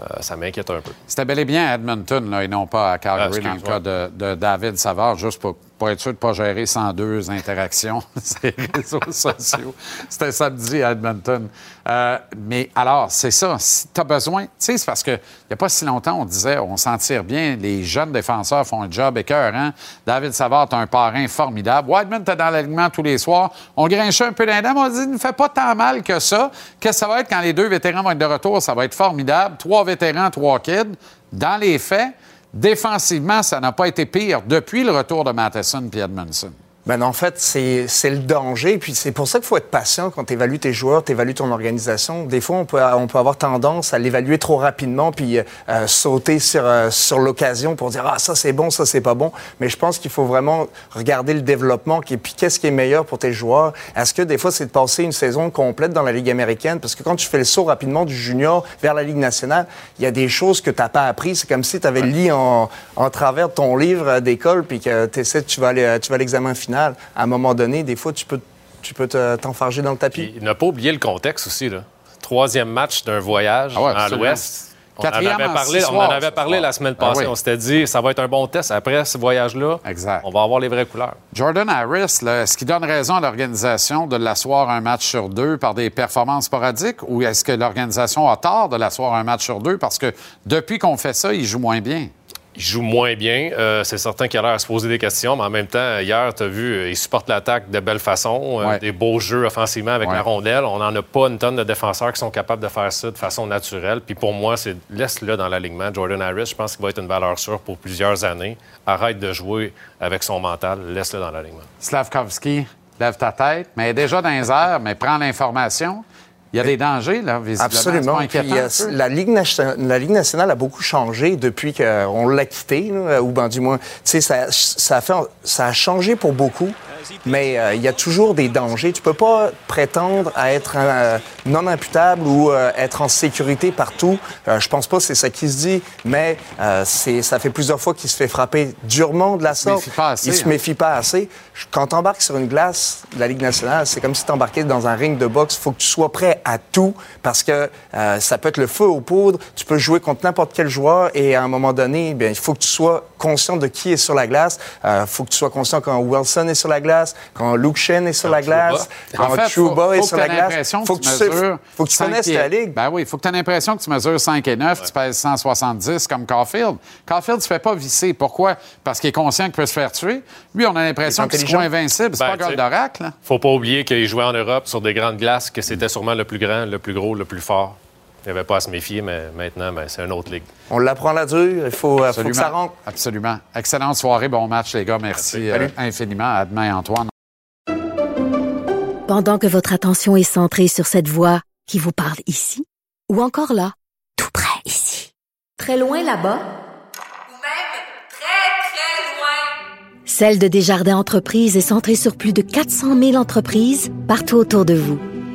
Euh, ça m'inquiète un peu. C'était bel et bien à Edmonton, là, et non pas à Calgary, Ah, dans le cas de, de David Savard, juste pour, pour être sûr de ne pas gérer 102 interactions *laughs* sur les réseaux sociaux. C'était samedi à Edmonton. Euh, mais alors, c'est ça. Si tu as besoin, tu sais, c'est parce qu'il n'y a pas si longtemps, on disait, on s'en tire bien, les jeunes défenseurs font un job écœurant. David Savard, t'as un parrain formidable. Whiteman, t'es dans l'alignement tous les soirs. On grinchait un peu d'un On dit, ne fait pas tant mal que ça. Qu'est-ce que ça va être quand les deux vétérans vont être de retour? Ça va être formidable. Trois vétérans, trois kids. Dans les faits, défensivement, ça n'a pas été pire depuis le retour de Matheson et Edmondson. Ben, en fait, c'est c'est le danger. Puis c'est pour ça qu'il faut être patient quand tu évalues tes joueurs, tu évalues ton organisation. Des fois, on peut, on peut avoir tendance à l'évaluer trop rapidement puis euh, sauter sur, euh, sur l'occasion pour dire Ah, ça c'est bon, ça c'est pas bon. Mais je pense qu'il faut vraiment regarder le développement et puis qu'est-ce qui est meilleur pour tes joueurs. Est-ce que des fois, c'est de passer une saison complète dans la Ligue américaine? Parce que quand tu fais le saut rapidement du junior vers la Ligue nationale, il y a des choses que tu n'as pas appris. C'est comme si tu avais lu en, en travers de ton livre euh, d'école puis que tu essaies, tu vas aller, tu vas à l'examen final. À un moment donné, des fois, tu peux, tu peux te- t'enfarger dans le tapis. Il n'a pas oublié le contexte aussi. Là. Troisième match d'un voyage Ah ouais, à absolument. l'Ouest. On en Quatrième avait parlé, on en avait parlé la semaine Ah passée. oui. On s'était dit, ça va être un bon test. Après ce voyage-là, on va avoir les vraies couleurs. Jordan Harris, là, est-ce qu'il donne raison à l'organisation de l'asseoir un match sur deux par des performances sporadiques ou est-ce que l'organisation a tort de l'asseoir un match sur deux parce que depuis qu'on fait ça, il joue moins bien? Il joue moins bien. Euh, c'est certain qu'il a l'air à se poser des questions, mais en même temps, hier, tu as vu, euh, il supporte l'attaque de belle façon, euh, des beaux jeux offensivement avec Ouais. la rondelle. On n'en a pas une tonne de défenseurs qui sont capables de faire ça de façon naturelle. Puis pour moi, c'est laisse-le dans l'alignement. Jordan Harris, je pense qu'il va être une valeur sûre pour plusieurs années. Arrête de jouer avec son mental, laisse-le dans l'alignement. Slavkovski, lève ta tête, mais déjà dans les airs, mais prends l'information. Il y a des dangers, là, visiblement. Absolument. Pas Puis, la, Ligue la Ligue nationale a beaucoup changé depuis qu'on l'a quitté, là, ou ben, du moins, tu sais, ça, ça, a fait, ça a changé pour beaucoup, mais euh, il y a toujours des dangers. Tu peux pas prétendre à être euh, non imputable ou euh, être en sécurité partout. Je pense pas que c'est ça qui se dit, mais c'est, ça fait plusieurs fois qu'il se fait frapper durement de la sorte. pas assez, Il se hein. méfie pas assez. Quand tu embarques sur une glace de la Ligue nationale, c'est comme si tu embarquais dans un ring de boxe. Il faut que tu sois prêt à tout parce que euh, ça peut être le feu aux poudres. Tu peux jouer contre n'importe quel joueur et à un moment donné, bien, il faut que tu sois conscient de qui est sur la glace. Il faut que tu sois conscient quand Wilson est sur la glace. quand Luke Shen est sur la glace, quand En fait, Chuba faut, est faut sur que la glace. l'impression Faut que tu tu sais- mesures faut que tu 5 connaisses pieds. la ligue. Ben oui, il faut que tu aies l'impression que tu mesures 5 et 9, tu pèses 170 comme Caulfield. Caulfield ne se fait pas visser. Pourquoi? Parce qu'il est conscient qu'il peut se faire tuer. Lui, on a l'impression qu'il croit invincible. C'est Ben, pas Goldorak, là. Faut pas oublier qu'il jouait en Europe sur des grandes glaces, que c'était sûrement le plus grand, le plus gros, le plus fort. Il n'y avait pas à se méfier, mais maintenant, ben, c'est une autre ligue. On l'apprend la dure, il faut, euh, faut que ça rentre. Absolument. Excellente soirée, bon match, les gars. Merci, Merci. euh, infiniment. À demain, Antoine. Pendant que votre attention est centrée sur cette voix qui vous parle ici, ou encore là, tout près ici, très loin là-bas, Celle de Desjardins Entreprises est centrée sur plus de 400 000 entreprises partout autour de vous.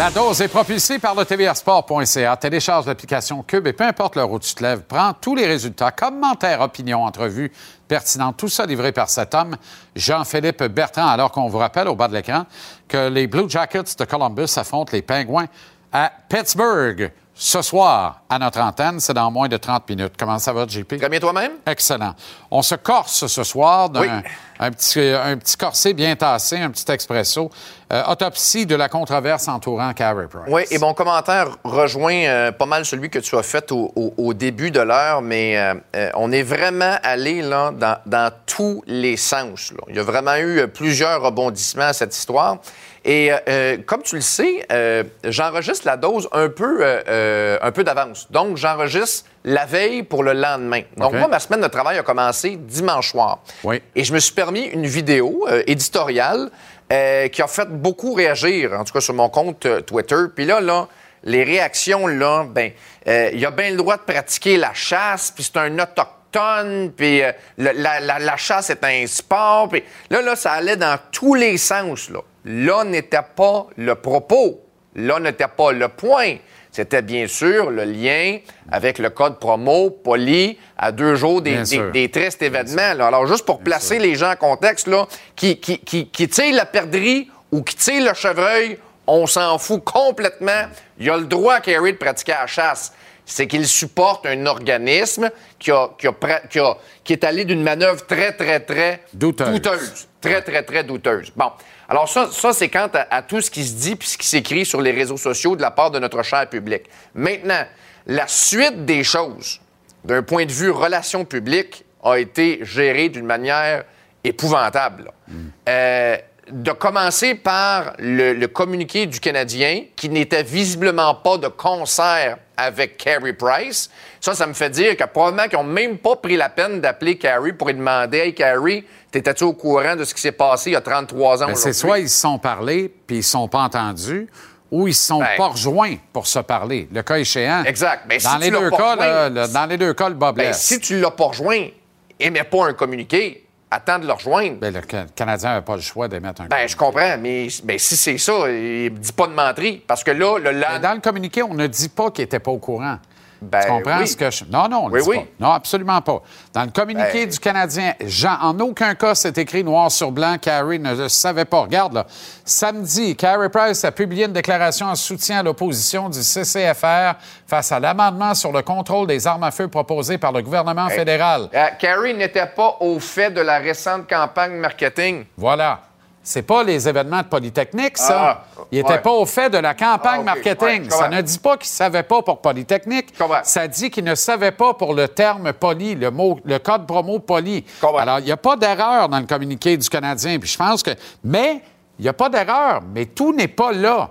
La dose est propulsée par le tvrsport.ca. Télécharge l'application Cube et peu importe l'heure où tu te lèves, prends tous les résultats, commentaires, opinions, entrevues pertinentes, tout ça livré par cet homme, Jean-Philippe Bertrand, alors qu'on vous rappelle au bas de l'écran que les Blue Jackets de Columbus affrontent les Pingouins à Pittsburgh ce soir à notre antenne. C'est dans moins de 30 minutes. Comment ça va, JP? Très bien toi-même? Excellent. On se corse ce soir d'un Oui. un, petit, un petit corset bien tassé, un petit expresso. Euh, autopsie de la controverse entourant Carey Price. Oui, et mon commentaire rejoint euh, pas mal celui que tu as fait au, au- au début de l'heure, mais euh, euh, on est vraiment allé là, dans, dans tous les sens. là. Il y a vraiment eu euh, plusieurs rebondissements à cette histoire. Et euh, euh, comme tu le sais, euh, j'enregistre la dose un peu, euh, un peu d'avance. Donc, j'enregistre la veille pour le lendemain. Donc, moi, ma semaine de travail a commencé dimanche soir. Oui. Et je me suis permis une vidéo éditoriale qui a fait beaucoup réagir, en tout cas sur mon compte Twitter. Puis là, là, les réactions, là, ben, il a bien le droit de pratiquer la chasse, puis c'est un autochtone, puis euh, la, la- la chasse est un sport. Puis là, là, ça allait dans tous les sens. Là, là n'était pas le propos. Là n'était pas le point. C'était bien sûr le lien avec le code promo poli à deux jours des, tristes événements. là. Alors, juste pour placer les gens en contexte, là, qui, qui, qui, qui tire la perdrix ou qui tire le chevreuil, on s'en fout complètement. Il a le droit, Kerry, de pratiquer la chasse. C'est qu'il supporte un organisme qui, a, qui, a pra- qui a- qui est allé d'une manœuvre très, très, très Douteuse. Très, très, très douteuse. Bon. Alors, ça, ça c'est quant à, à tout ce qui se dit puis ce qui s'écrit sur les réseaux sociaux de la part de notre cher public. Maintenant, la suite des choses, d'un point de vue relations publiques, a été gérée d'une manière épouvantable. là. Euh, de commencer par le, le communiqué du Canadien, qui n'était visiblement pas de concert avec Carey Price. Ça, ça me fait dire que probablement qu'ils n'ont même pas pris la peine d'appeler Carey pour lui demander Hey, Carey, t'étais-tu au courant de ce qui s'est passé il y a 33 ans Ben, c'est soit ils se sont parlé puis ils se sont pas entendus, ou ils se sont Ben. pas rejoints pour se parler. Le cas échéant. Exact. Ben, dans, si les deux cas, rejoint, le- dans les deux cas, le bas Ben, si tu l'as pas rejoint, émets pas un communiqué. Attends de le rejoindre. Ben, le Ca- Canadien n'avait pas le choix d'émettre un Ben, je comprends, mais ben, si c'est ça, il dis pas de menterie. Parce que là, le Mais dans le communiqué, on ne dit pas qu'il n'était pas au courant. Ben, tu comprends oui. ce que je... Non, non, on le Oui, dit oui. pas. Non, absolument pas. Dans le communiqué Ben- du Canadien, Jean, en aucun cas, c'est écrit noir sur blanc. Carey ne le savait pas. Regarde, là. Samedi, Carey Price a publié une déclaration en soutien à l'opposition du CCFR face à l'amendement sur le contrôle des armes à feu proposé par le gouvernement fédéral. Euh, Carey n'était pas au fait de la récente campagne marketing. Voilà. C'est pas les événements de Polytechnique, ça. Ah, il n'était ouais. pas au fait de la campagne Ah, marketing. Ouais, ça ne dit pas qu'il ne savait pas pour Polytechnique. Ça dit qu'il ne savait pas pour le terme poly, le mot, le code promo poly. Alors, il n'y a pas d'erreur dans le communiqué du Canadien. Puis je pense que. Mais il n'y a pas d'erreur, mais tout n'est pas là.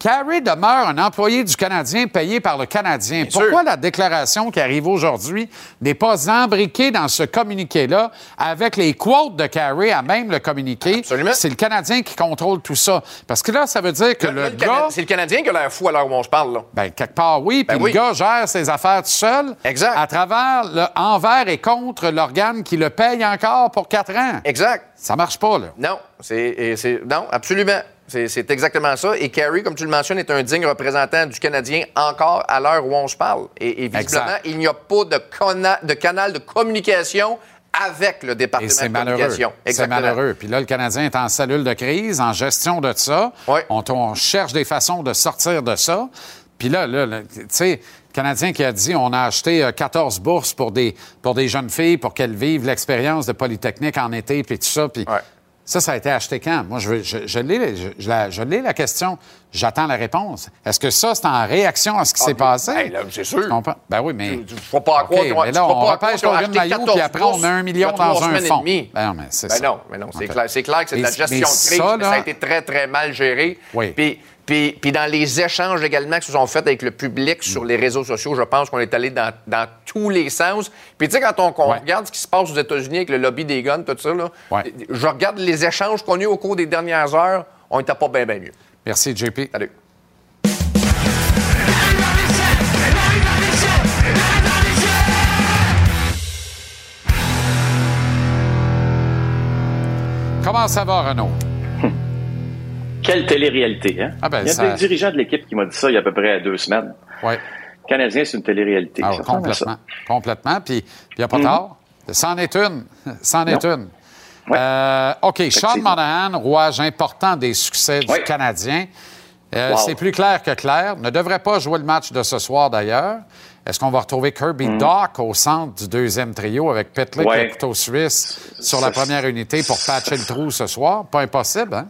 Carey demeure un employé du Canadien payé par le Canadien. Pourquoi la déclaration qui arrive aujourd'hui n'est pas embriquée dans ce communiqué-là avec les quotes de Carey à même le communiqué? C'est le Canadien qui contrôle tout ça. Parce que là, ça veut dire que le le gars... C'est le Canadien qui a l'air fou à l'heure où on se parle, là. Ben, quelque part, oui. Puis Ben le oui. gars gère ses affaires tout seul. Exact. À travers le envers et contre l'organe qui le paye encore pour quatre ans. Exact. Ça marche pas, là. Non, c'est- non, absolument. C'est, exactement ça. Et Carey, comme tu le mentionnes, est un digne représentant du Canadien encore à l'heure où on se parle. Et, et visiblement, Exact. il n'y a pas de, canal de communication avec le département Et de communication. C'est malheureux. Puis là, le Canadien est en cellule de crise, en gestion de ça. On, on cherche des façons de sortir de ça. Puis là, là, là, tu sais, le Canadien qui a dit on a acheté euh, 14 bourses pour des, pour des jeunes filles pour qu'elles vivent l'expérience de Polytechnique en été, puis tout ça. Puis ça, ça a été acheté quand? Moi, je, veux- je, je l'ai, je, je la, je l'ai, la question. J'attends la réponse. Est-ce que ça, c'est en réaction à ce qui Ah, s'est passé? ben, là, c'est sûr. Ben oui, mais. Tu ne faut pas OK, croire qu'ils ont- mais là, on repêche acheté Mailloux, 14 puis après, on met un million a dans un fonds. Ben non, mais c'est Ben ça. non, mais non, c'est clair, c'est clair que c'est de la gestion mais de crise, ça, mais ça a été très, très mal géré. Oui. Puis, puis, puis dans les échanges également qui se sont faits avec le public sur les réseaux sociaux, je pense qu'on est allé dans, dans tous les sens. Puis tu sais, quand on, regarde ce qui se passe aux États-Unis avec le lobby des guns, tout ça, là, je regarde les échanges qu'on a eu au cours des dernières heures, on n'était pas bien, bien mieux. Merci, JP. Salut. Comment ça va, Renaud? Quelle télé-réalité, hein? Ah ben, il y a ça- des dirigeants de l'équipe qui m'ont dit ça il y a à peu près deux semaines. Oui. Canadien, c'est une télé-réalité. Ah, ça. complètement. Complètement. Puis, il n'y a pas Mhm. tard. C'en est une. *laughs* C'en est une. Euh, OK, Sean. Monahan, rouage important des succès du Canadien. Euh, Wow. C'est plus clair que clair. Ne devrait pas jouer le match de ce soir, d'ailleurs. Est-ce qu'on va retrouver Kirby Doc au centre du deuxième trio avec Petlick. Ouais. et le couteau suisse sur la première unité pour patcher le trou ce soir? Pas impossible, hein?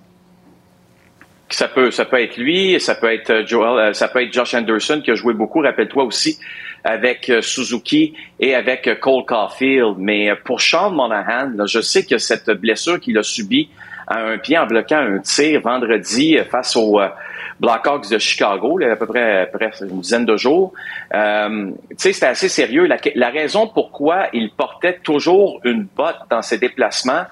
Ça peut, ça peut être lui, ça peut être euh, Joel, euh, ça peut être Josh Anderson qui a joué beaucoup, rappelle-toi aussi, avec euh, Suzuki et avec Cole Caulfield. Mais pour Sean Monahan, je sais que cette blessure qu'il a subie à un pied en bloquant un tir vendredi face aux Blackhawks de Chicago, là, à peu près, près une dizaine de jours. C'était assez sérieux. La, la raison pourquoi il portait toujours une botte dans ses déplacements,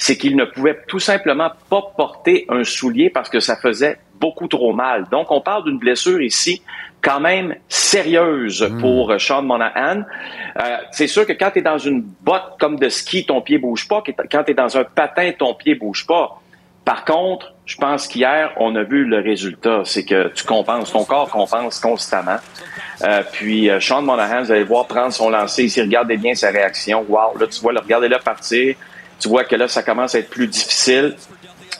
c'est qu'il ne pouvait tout simplement pas porter un soulier parce que ça faisait beaucoup trop mal. Donc, on parle d'une blessure ici quand même sérieuse pour euh, Sean Monahan. Euh, c'est sûr que quand tu es dans une botte comme de ski, ton pied bouge pas. Quand tu es dans un patin, ton pied bouge pas. Par contre, je pense qu'hier, on a vu le résultat. C'est que tu compenses, ton corps compense constamment. Euh, puis euh, Sean Monahan, vous allez voir prendre son lancer ici, regardez bien sa réaction. Wow, là, tu vois, le regardez-le partir. Tu vois que là, ça commence à être plus difficile.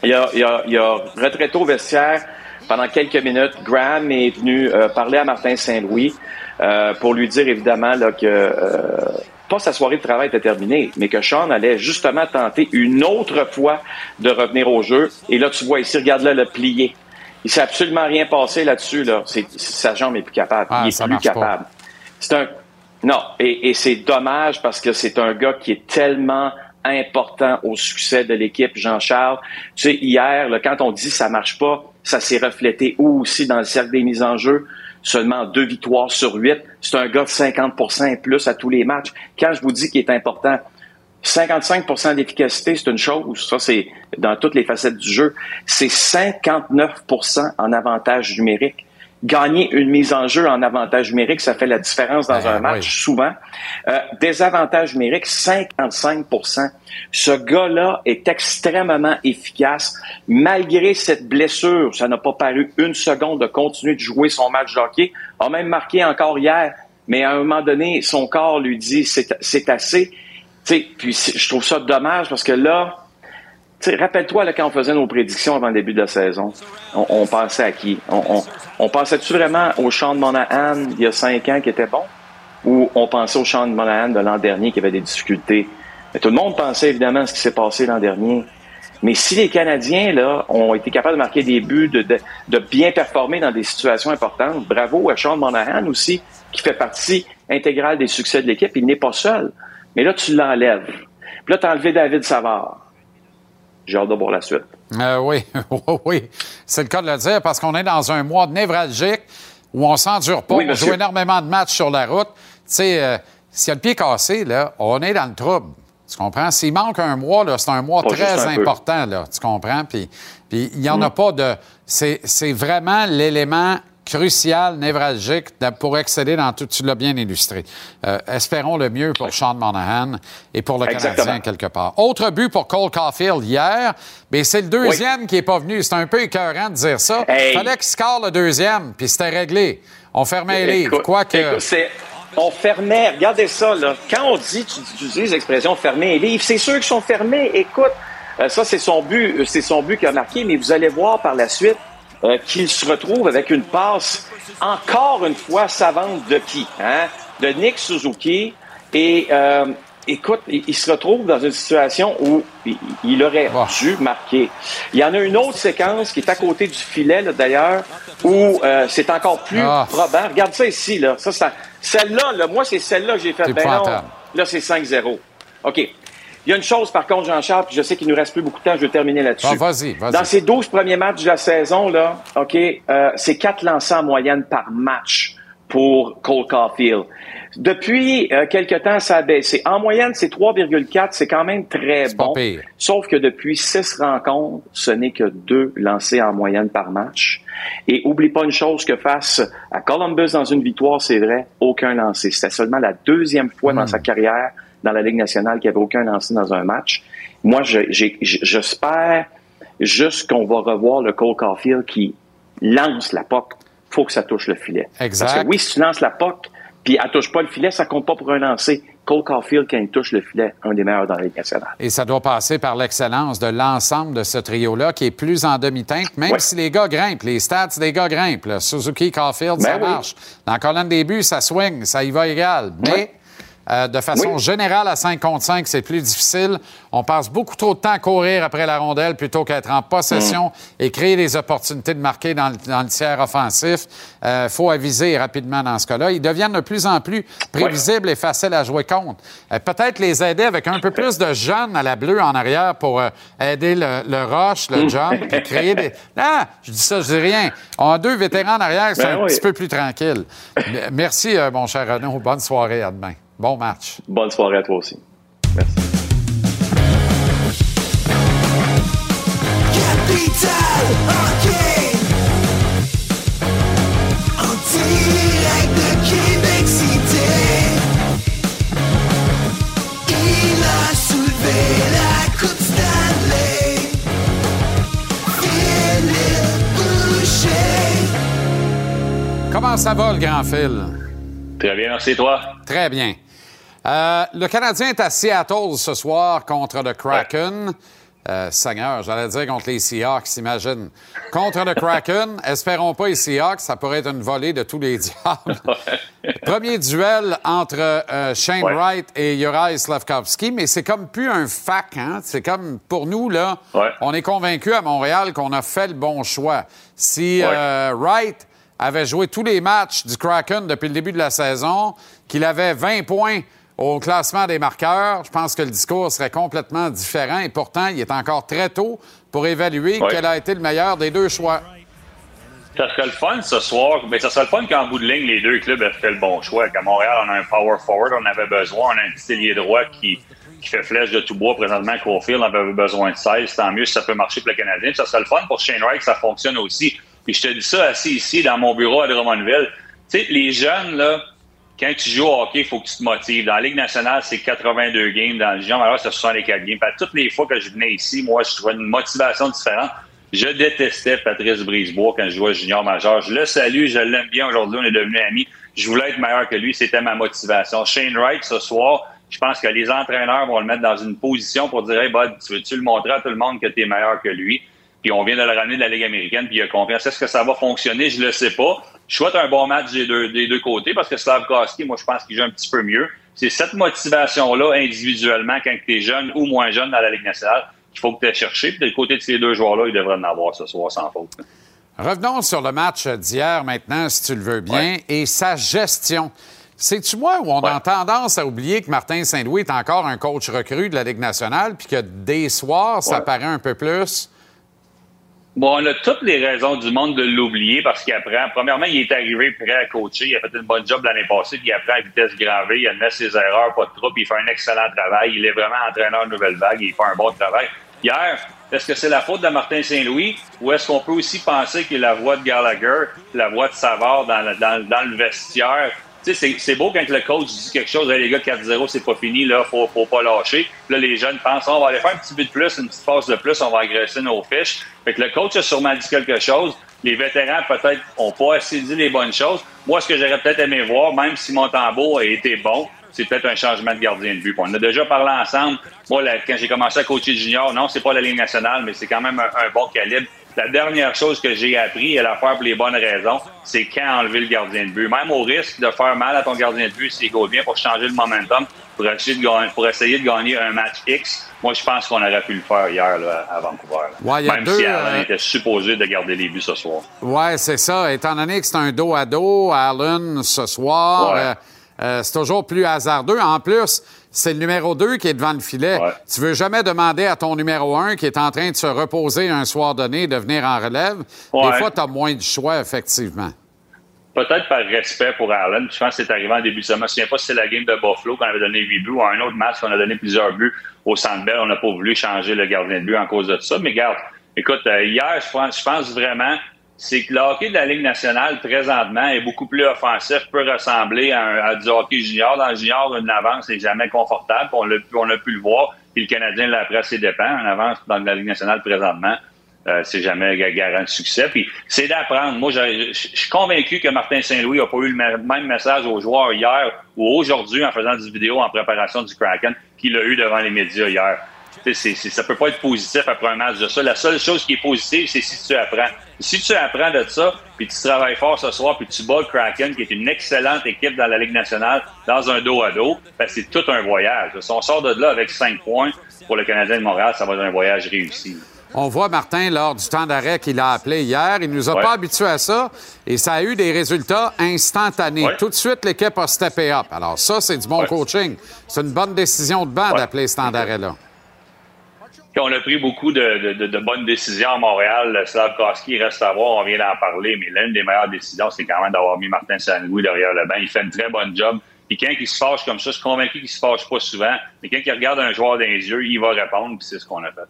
Il a, il a, il a retraité au vestiaire pendant quelques minutes. Graham est venu euh, parler à Martin Saint-Louis euh, pour lui dire évidemment là, que euh, pas sa soirée de travail était terminée, mais que Sean allait justement tenter une autre fois de revenir au jeu. Et là, tu vois ici, regarde-là le plié. Il s'est absolument rien passé là-dessus. Là. C'est, sa jambe est plus capable. Ah, Il est plus capable. C'est un non, et, et c'est dommage parce que c'est un gars qui est tellement important au succès de l'équipe, Jean-Charles. Tu sais, hier, quand on dit ça marche pas, ça s'est reflété aussi dans le cercle des mises en jeu? Seulement deux victoires sur huit. C'est un gars de 50 et plus à tous les matchs. Quand je vous dis qu'il est important, 55% d'efficacité, c'est une chose. Ça, c'est dans toutes les facettes du jeu. C'est 59% en avantage numérique. Gagner une mise en jeu en avantage numérique, ça fait la différence dans Ben un match, souvent. Euh, désavantage numérique, 55% Ce gars-là est extrêmement efficace. Malgré cette blessure, ça n'a pas paru une seconde de continuer de jouer son match de hockey. A même marqué encore hier. Mais à un moment donné, son corps lui dit c'est c'est assez. Tu sais, puis je trouve ça dommage parce que là, rappelle-toi là, quand on faisait nos prédictions avant le début de la saison, on, pensait à qui? On, pensait-tu vraiment au Sean Monahan il y a cinq ans qui était bon? Ou on pensait au Sean Monahan de l'an dernier qui avait des difficultés? Mais tout le monde pensait évidemment à ce qui s'est passé l'an dernier. Mais si les Canadiens là, ont été capables de marquer des buts, de, de, de bien performer dans des situations importantes, bravo à Sean Monahan aussi, qui fait partie intégrale des succès de l'équipe. Il n'est pas seul. Mais là, tu l'enlèves. Puis là, tu as enlevé David Savard. J'ai hâte de voir la suite. Euh, oui, *laughs* oui, oui. C'est le cas de le dire parce qu'on est dans un mois névralgique où on s'endure pas. Oui, on joue énormément de matchs sur la route. Tu sais, euh, s'il y a le pied cassé, là, on est dans le trouble. Tu comprends? S'il manque un mois, là, c'est un mois Pas très peu. important, là. Tu comprends? Puis, puis il n'y en a Mm. pas de. C'est c'est vraiment l'élément crucial, névralgique pour excéder dans tout. Tu l'as bien illustré. Euh, espérons le mieux pour Sean Monahan et pour le Exactement. Canadien quelque part. Autre but pour Cole Caulfield hier, mais c'est le deuxième qui n'est pas venu. C'est un peu écœurant de dire ça. Il Hey. fallait qu'il score le deuxième, puis c'était réglé. On fermait les livres. Quoique. écoute, on fermait, regardez ça, là. Quand on dit, tu, tu utilises l'expression fermer un livre, c'est sûr qu'ils sont fermés. Écoute, euh, ça, c'est son but, euh, c'est son but qui a marqué, mais vous allez voir par la suite euh, qu'il se retrouve avec une passe encore une fois savante de qui? Hein? De Nick Suzuki. Et euh, écoute, il, il se retrouve dans une situation où il, il aurait dû marquer. Il y en a une autre séquence qui est à côté du filet, d'ailleurs, où euh, c'est encore plus Ah. probant. Regarde ça ici, là. Ça, ça- celle-là, là, moi, c'est celle-là que j'ai fait. Ben non, là, c'est 5-0. OK. Il y a une chose, par contre, Jean-Charles, puis je sais qu'il nous reste plus beaucoup de temps, je vais terminer là-dessus. Bon, vas-y, vas-y. Dans ces 12 premiers matchs de la saison, là, OK, euh, c'est quatre lancers en moyenne par match pour Cole Caulfield. Depuis euh, quelque temps, ça a baissé. En moyenne, c'est 3,4. C'est quand même très bon. pire. Sauf que depuis six rencontres, ce n'est que deux lancés en moyenne par match. Et oublie pas une chose que face à Columbus dans une victoire, c'est vrai, aucun lancé. C'était seulement la deuxième fois dans sa carrière dans la Ligue nationale qu'il n'y avait aucun lancé dans un match. Moi, j'espère juste qu'on va revoir le Cole Caulfield qui lance la POC. faut que ça touche le filet. Exact. Parce que oui, si tu lances la POC, puis elle touche pas le filet, ça compte pas pour un lancer. Cole Caulfield, quand il touche le filet, un des meilleurs dans la Ligue nationale. Et ça doit passer par l'excellence de l'ensemble de ce trio-là, qui est plus en demi-teinte, même Ouais. si les gars grimpent, les stats des gars grimpent. là. Suzuki, Caulfield, Ben ça oui. marche. Dans la colonne des buts, ça swing, ça y va égal. Mais euh, de façon Oui. générale, à 5 contre 5, c'est plus difficile. On passe beaucoup trop de temps à courir après la rondelle plutôt qu'à être en possession Mm. et créer des opportunités de marquer dans le, dans le tiers offensif. Il faut aviser rapidement dans ce cas-là. Ils deviennent de plus en plus prévisibles et faciles à jouer contre. Euh, Peut-être les aider avec un peu plus de jeunes à la bleue en arrière pour euh, aider le, le rush, le Mm. jump, puis créer des... *laughs* Ah, je dis ça, je dis rien. On a deux vétérans en arrière, c'est Ben un oui. petit peu plus tranquille. Merci, euh, mon cher Renaud. Bonne soirée, à demain. Bon match. Bonne soirée à toi aussi. Capital Hockey En direct de Québec City Il a soulevé la Coupe Stanley Philippe Boucher Comment ça va, le grand fil? Très bien, merci toi. Très bien. Euh, le Canadien est à Seattle ce soir contre le Kraken. Euh, Seigneur, j'allais dire contre les Seahawks, imagine. Contre le Kraken, *laughs* espérons pas les Seahawks, ça pourrait être une volée de tous les *laughs* diables. Premier duel entre euh, Shane Ouais. Wright et Juraj Slavkovski, mais c'est comme plus un fac, hein? C'est comme pour nous, là, on est convaincus à Montréal qu'on a fait le bon choix. Si euh, Wright avait joué tous les matchs du Kraken depuis le début de la saison, qu'il avait 20 points au classement des marqueurs, je pense que le discours serait complètement différent et pourtant, il est encore très tôt pour évaluer quel a été le meilleur des deux choix. Ça serait le fun ce soir. Mais ça serait le fun qu'en bout de ligne, les deux clubs aient fait le bon choix. Qu'à Montréal, on a un power forward, on avait besoin. On a un petit ailier droit qui, qui fait flèche de tout bois présentement. Caulfield, on avait besoin de 16. Tant mieux si ça peut marcher pour le Canadien. Puis ça serait le fun pour Shane Wright que ça fonctionne aussi. Puis je te dis ça assis ici dans mon bureau à Drummondville. Tu sais, les jeunes, là, quand tu joues au hockey, il faut que tu te motives. Dans la Ligue nationale, c'est 82 games. Dans le junior, alors c'est 64 games. Toutes les fois que je venais ici, moi, je trouvais une motivation différente. Je détestais Patrice Brisebois quand je jouais junior majeur. Je le salue, je l'aime bien aujourd'hui, on est devenus amis. Je voulais être meilleur que lui, c'était ma motivation. Shane Wright, ce soir, je pense que les entraîneurs vont le mettre dans une position pour dire Hey tu veux-tu le montrer à tout le monde que tu es meilleur que lui? Puis on vient de le ramener de la Ligue américaine, puis il a confiance. Est-ce que ça va fonctionner? Je le sais pas. Je souhaite un bon match des deux, des deux côtés parce que Slavkowski, moi, je pense qu'il joue un petit peu mieux. C'est cette motivation-là, individuellement, quand tu es jeune ou moins jeune dans la Ligue nationale, qu'il faut que tu aies cherché. Puis du côté de ces deux joueurs-là, ils devraient en avoir ce soir sans faute. Revenons sur le match d'hier maintenant, si tu le veux bien, et sa gestion. C'est-tu moi où on a tendance à oublier que Martin Saint-Louis est encore un coach recru de la Ligue nationale, puis que des soirs, ça Ouais. paraît un peu plus? Bon, on a toutes les raisons du monde de l'oublier parce qu'il apprend. Premièrement, il est arrivé prêt à coacher. Il a fait une bonne job l'année passée, puis il apprend à vitesse gravée. Il admet ses erreurs, pas de trouble. Il fait un excellent travail. Il est vraiment entraîneur nouvelle vague. Il fait un bon travail. Hier, est-ce que c'est la faute de Martin Saint-Louis ou est-ce qu'on peut aussi penser qu'il la voix de Gallagher, la voix de Savard dans le, dans, dans le vestiaire? C'est- beau quand le coach dit quelque chose, Hey, les gars, 4-0, c'est pas fini, là, faut, faut pas lâcher. Là, les jeunes pensent, on va aller faire un petit but de plus, une petite phase de plus, on va agresser nos fiches. Fait que le coach a sûrement dit quelque chose. Les vétérans, peut-être, n'ont pas assez dit les bonnes choses. Moi, ce que j'aurais peut-être aimé voir, même si Montembeau a été bon, c'est peut-être un changement de gardien de but. On a déjà parlé ensemble. Moi, quand j'ai commencé à coacher junior, non, c'est pas la Ligue nationale, mais c'est quand même un bon calibre. La dernière chose que j'ai appris et à la faire pour les bonnes raisons, c'est quand enlever le gardien de but. Même au risque de faire mal à ton gardien de but s'il go bien pour changer le momentum, pour essayer de gagner, pour essayer de gagner un match X, moi, je pense qu'on aurait pu le faire hier là, à Vancouver. Ouais, il y a Même deux, si Allen euh, était supposé de garder les buts ce soir. Ouais, c'est ça. Étant donné que c'est un dos à dos, Allen, ce soir, Ouais. euh, euh, c'est toujours plus hasardeux. En plus, c'est le numéro 2 qui est devant le filet. Tu veux jamais demander à ton numéro 1 qui est en train de se reposer un soir donné de venir en relève. Des Ouais. fois, tu as moins de choix, effectivement. Peut-être par respect pour Allen. Je pense que c'est arrivé en début de semaine. Je ne me souviens pas si c'est la game de Buffalo qu'on avait donné 8 buts ou un autre match qu'on a donné plusieurs buts au Centre Bell. On n'a pas voulu changer le gardien de but en cause de ça. Mais regarde, écoute, euh, hier, je pense, je pense vraiment c'est que le hockey de la Ligue nationale, présentement, est beaucoup plus offensif, peut ressembler à, du hockey junior. Dans le junior, une avance n'est jamais confortable. On, pu- on a pu le voir. Puis le Canadien l'a appris à ses dépens. Une avance dans la Ligue nationale présentement, euh, c'est jamais ga- garant de succès. Puis c'est d'apprendre. Moi, je, suis convaincu que Martin Saint-Louis n'a pas eu le me- même message aux joueurs hier ou aujourd'hui en faisant du vidéo en préparation du Kraken qu'il a eu devant les médias hier. C'est- c'est- ça peut pas être positif après un match de ça. La seule chose qui est positive, c'est si tu apprends. Si tu apprends de ça, puis tu travailles fort ce soir, puis tu bats le Kraken, qui est une excellente équipe dans la Ligue nationale, dans un dos à dos, ben, c'est tout un voyage. Si on sort de là avec cinq points pour le Canadien de Montréal, ça va être un voyage réussi. On voit Martin lors du temps d'arrêt qu'il a appelé hier. Il nous a Ouais. pas habitués à ça et ça a eu des résultats instantanés. Ouais. Tout de suite, l'équipe a steppé up. Alors ça, c'est du bon Ouais. coaching. C'est une bonne décision de banc d'appeler ce temps d'arrêt-là. On a pris beaucoup de, de- de- de bonnes décisions à Montréal. Slavkowski reste à voir, on vient d'en parler, mais l'une des meilleures décisions, c'est quand même d'avoir mis Martin Saint-Louis derrière le banc. Il fait une très bonne job. Puis quand il se fâche comme ça, je suis convaincu qu'il se fâche pas souvent, mais quand il regarde un joueur dans les yeux, il va répondre, puis c'est ce qu'on a fait.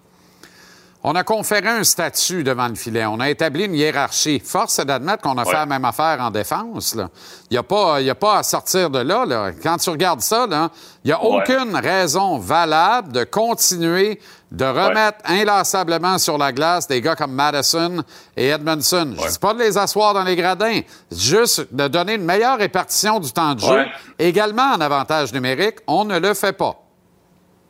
On a conféré un statut devant le filet. On a établi une hiérarchie. Force est d'admettre qu'on a fait la même affaire en défense. là. Il n'y a, pas- il y a pas à sortir de là. là. Quand tu regardes ça, là, il n'y a Ouais. aucune raison valable de continuer de remettre inlassablement sur la glace des gars comme Madison et Edmondson. Je ne dis pas de les asseoir dans les gradins. Juste de donner une meilleure répartition du temps de jeu, Ouais. également en avantage numérique. On ne le fait pas.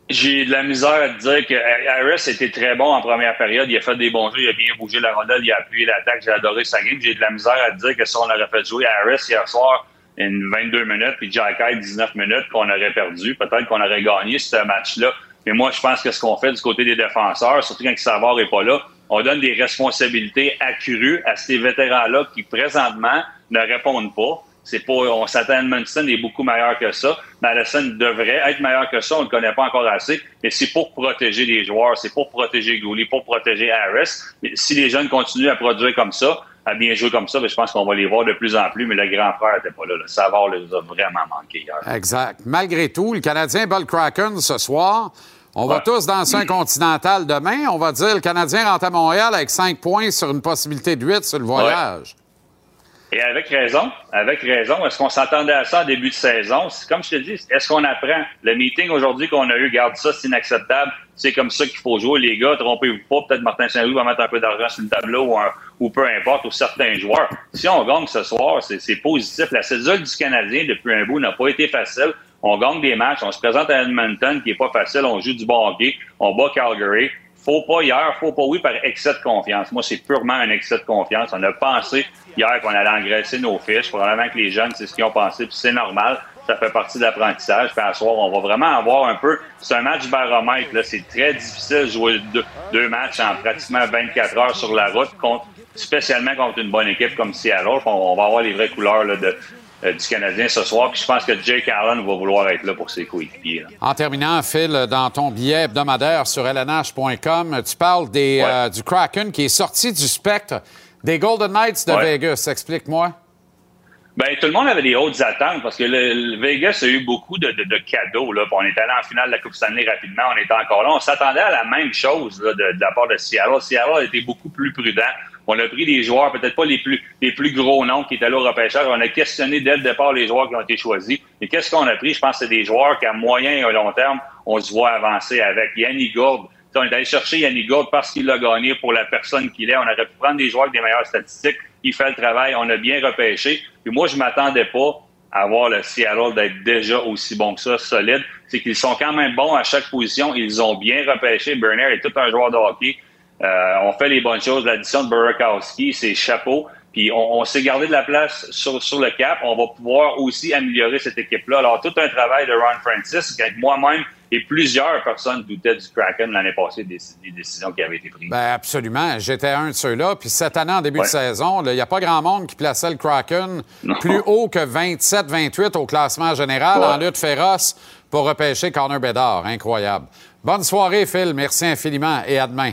J'ai de la misère à te dire que Harris était très bon en première période. Il a fait des bons jeux, il a bien bougé la rondelle, il a appuyé l'attaque. J'ai adoré sa game. J'ai de la misère à te dire que si on aurait fait jouer Harris hier soir une 22 minutes, puis Jack Hyde 19 minutes, qu'on aurait perdu. Peut-être qu'on aurait gagné ce match-là. Mais moi, je pense que ce qu'on fait du côté des défenseurs, surtout quand Savard n'est pas là, on donne des responsabilités accrues à ces vétérans-là qui, présentement, ne répondent pas. C'est pas, on s'attend à Edmondson est beaucoup meilleur que ça. Madison devrait être meilleur que ça. On ne le connaît pas encore assez. Mais c'est pour protéger les joueurs. C'est pour protéger Gouli, pour protéger Harris. Si les jeunes continuent à produire comme ça, à bien jouer comme ça, ben, je pense qu'on va les voir de plus en plus. Mais le grand frère n'était pas là. Le Savard les a vraiment manqué hier. Exact. Malgré tout, le Canadien bat le Kraken ce soir. On va tous danser un continental demain. On va dire le Canadien rentre à Montréal avec 5 points sur une possibilité de 8 sur le voyage. Et avec raison, avec raison. Est-ce qu'on s'attendait à ça en début de saison? Comme je te dis, est-ce qu'on apprend? Le meeting aujourd'hui qu'on a eu, garde ça, c'est inacceptable. C'est comme ça qu'il faut jouer. Les gars, trompez-vous pas. Peut-être Martin Saint-Louis va mettre un peu d'argent sur le tableau ou, un- ou peu importe, ou certains joueurs. Si on gagne ce soir, c'est c'est positif. La cédule du Canadien, depuis un bout, n'a pas été facile. On gagne des matchs. On se présente à Edmonton, qui est pas facile. On joue du bon hockey. On bat Calgary. Faut pas hier, faut pas oui par excès de confiance. Moi, c'est purement un excès de confiance. On a pensé hier qu'on allait engraisser nos fiches. Probablement que les jeunes, c'est ce qu'ils ont pensé, puis c'est normal. Ça fait partie de l'apprentissage. Puis à soir, on va vraiment avoir un peu. C'est un match baromètre. Là. C'est très difficile de jouer deux, matchs en pratiquement 24 heures sur la route, contre, spécialement contre une bonne équipe comme Seattle. On, on va avoir les vraies couleurs là, de, du Canadien ce soir. Puis je pense que Jake Allen va vouloir être là pour ses coéquipiers. En terminant, Phil, dans ton billet hebdomadaire sur lnh.com, tu parles des, euh, du Kraken qui est sorti du spectre des Golden Knights de Ouais. Vegas. Explique-moi. Ben, tout le monde avait des hautes attentes parce que le, le Vegas a eu beaucoup de, de- de cadeaux. Là. On est allé en finale de la Coupe Stanley rapidement. On était encore là. On s'attendait à la même chose là, de, de la part de Seattle. Seattle a été beaucoup plus prudent. On a pris des joueurs, peut-être pas les plus, gros noms qui étaient là au repêchage. On a questionné dès le départ les joueurs qui ont été choisis. Et qu'est-ce qu'on a pris? Je pense que c'est des joueurs qu'à moyen et à long terme, on se voit avancer avec. Yannick Gourde, on est allé chercher Yannick Gould parce qu'il l'a gagné pour la personne qu'il est. On aurait pu prendre des joueurs avec des meilleures statistiques. Il fait le travail. On a bien repêché. Puis moi, je m'attendais pas à voir le Seattle d'être déjà aussi bon que ça, solide. C'est qu'ils sont quand même bons à chaque position. Ils ont bien repêché. Berner est tout un joueur de hockey. Euh, on fait les bonnes choses. L'addition de Burakowski, c'est chapeau. Puis on, on s'est gardé de la place sur, sur le cap. On va pouvoir aussi améliorer cette équipe-là. Alors, tout un travail de Ron Francis, avec moi-même et plusieurs personnes doutaient du Kraken l'année passée des, des décisions qui avaient été prises. Ben absolument. J'étais un de ceux-là. Puis cette année, en début de saison, il n'y a pas grand monde qui plaçait le Kraken plus haut que 27-28 au classement général Ouais. en lutte féroce pour repêcher Connor Bedard. Incroyable. Bonne soirée, Phil. Merci infiniment et à demain.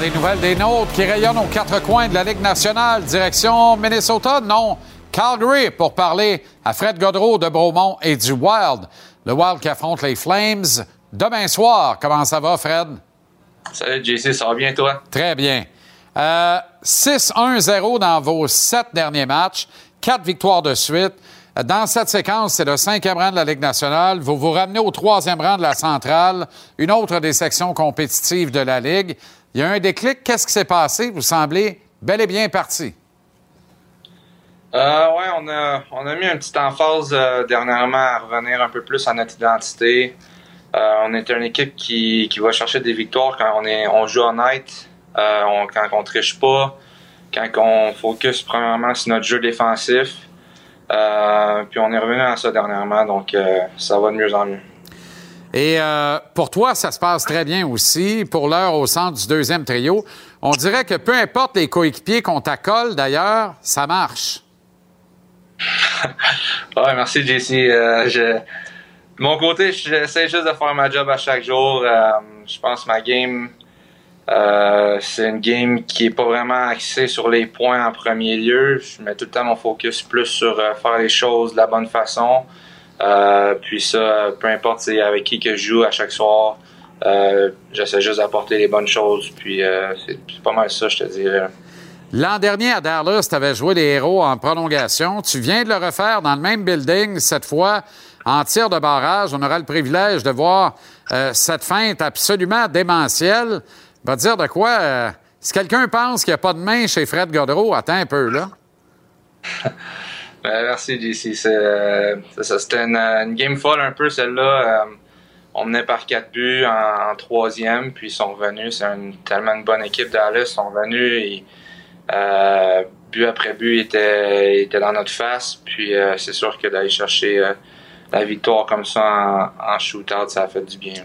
Des nouvelles des nôtres qui rayonnent aux quatre coins de la Ligue nationale. Direction Minnesota? Non. Calgary pour parler à Fred Godreau de Bromont et du Wild. Le Wild qui affronte les Flames demain soir. Comment ça va, Fred? Salut JC, ça va bien toi? Très bien. Euh, 6-1-0 dans vos sept derniers matchs, quatre victoires de suite. Dans cette séquence, c'est le cinquième rang de la Ligue nationale. Vous vous ramenez au troisième rang de la centrale, une autre des sections compétitives de la Ligue. Il y a un déclic. Qu'est-ce qui s'est passé? Vous semblez bel et bien parti. Euh, ouais, on a, on a mis une petite emphase euh, dernièrement à revenir un peu plus à notre identité. Euh, on est une équipe qui, qui va chercher des victoires quand on, est, on joue honnête, on, quand on triche pas, quand on focus premièrement sur notre jeu défensif. Puis on est revenu à ça dernièrement, donc ça va de mieux en mieux. Et euh, pour toi, ça se passe très bien aussi. Pour l'heure, au centre du deuxième trio, on dirait que peu importe les coéquipiers qu'on t'accole, d'ailleurs, ça marche. *laughs* Ouais, merci JC. Euh, je, de mon côté, j'essaie juste de faire ma job à chaque jour. Euh, je pense que ma game, euh, c'est une game qui est pas vraiment axée sur les points en premier lieu. Je mets tout le temps mon focus plus sur faire les choses de la bonne façon. Euh, puis ça, peu importe c'est avec qui que je joue à chaque soir, euh, j'essaie juste d'apporter les bonnes choses. Puis euh, c'est pas mal ça, je te dirais. L'an dernier, à Dallas, tu avais joué les héros en prolongation. Tu viens de le refaire dans le même building, cette fois en tir de barrage. On aura le privilège de voir euh, cette feinte absolument démentielle. Va dire de quoi? euh, si quelqu'un pense qu'il n'y a pas de main chez Fred Godreau, attends un peu, là. *laughs* Ben, merci, JC. Euh. C'était une, game folle un peu, celle-là. Euh, on menait par quatre buts en, troisième, puis ils sont revenus. C'est tellement une bonne équipe Dallas. Ils sont revenus et euh, but après but était, était dans notre face. Puis c'est sûr que d'aller chercher la victoire comme ça en, en shootout, ça a fait du bien.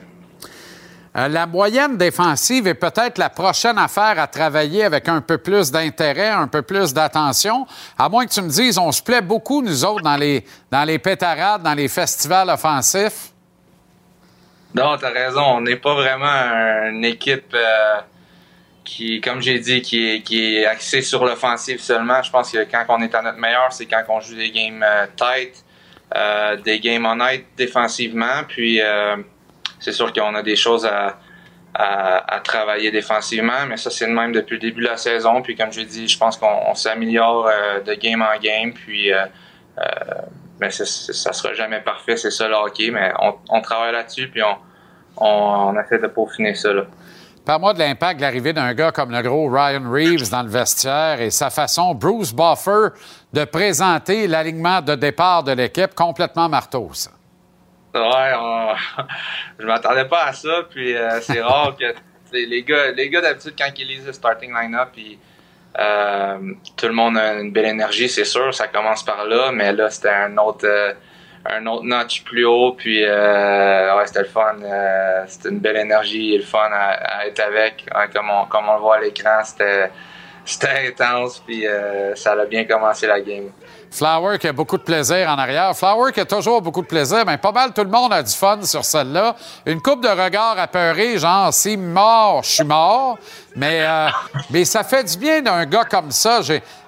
Euh, la moyenne défensive est peut-être la prochaine affaire à travailler avec un peu plus d'intérêt, un peu plus d'attention. À moins que tu me dises, on se plaît beaucoup, nous autres, dans les, dans les pétarades, dans les festivals offensifs. Non, t'as raison. On n'est pas vraiment une équipe euh, qui, comme j'ai dit, qui est, qui est axée sur l'offensive seulement. Je pense que quand on est à notre meilleur, c'est quand on joue des games euh, tight, des games honnêtes défensivement. Puis c'est sûr qu'on a des choses à, travailler défensivement, mais ça c'est le même depuis le début de la saison. Puis comme j'ai dit, je pense qu'on on s'améliore euh, de game en game. Puis euh, euh, mais c'est- c'est- ça sera jamais parfait, c'est ça le mais on, on travaille là-dessus, puis on, on, on essaie de peaufiner ça. Là. Parle-moi de l'impact de l'arrivée d'un gars comme le gros Ryan Reeves dans le vestiaire et sa façon, Bruce Buffer, de présenter l'alignement de départ de l'équipe complètement marteau, ça. Ouais, on- *laughs* je m'attendais pas à ça, puis euh, c'est *laughs* rare que les, les gars, les gars d'habitude quand ils lisent le starting line-up, puis euh, tout le monde a une belle énergie, c'est sûr, ça commence par là, mais là c'était un autre, euh, un autre notch plus haut, puis euh, ouais, c'était le fun, euh, c'était une belle énergie et le fun à, à être avec, Hein, comme on, comme on le voit à l'écran, c'était c'était intense, puis euh, ça a bien commencé la game. Flower qui a beaucoup de plaisir en arrière. Flower qui a toujours beaucoup de plaisir, mais pas mal tout le monde a du fun sur celle-là. Une coupe de regards apeurés, genre si mort, je suis mort. Mais, euh, mais ça fait du bien d'un gars comme ça.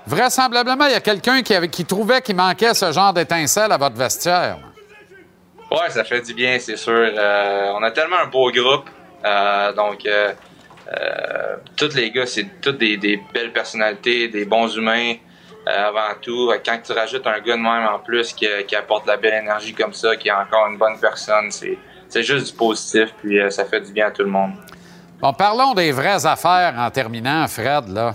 Vraisemblablement il y a quelqu'un qui, avait- qui trouvait qu'il manquait ce genre d'étincelle à votre vestiaire. Ouais, ça fait du bien, c'est sûr. Euh, on a tellement un beau groupe. Euh, donc, euh, tous les gars, c'est tous des, belles personnalités, des bons humains avant tout. Quand tu rajoutes un gars de même en plus qui, apporte de la belle énergie comme ça, qui est encore une bonne personne, c'est juste du positif, puis euh, ça fait du bien à tout le monde. Bon, parlons des vraies affaires en terminant, Fred. Là.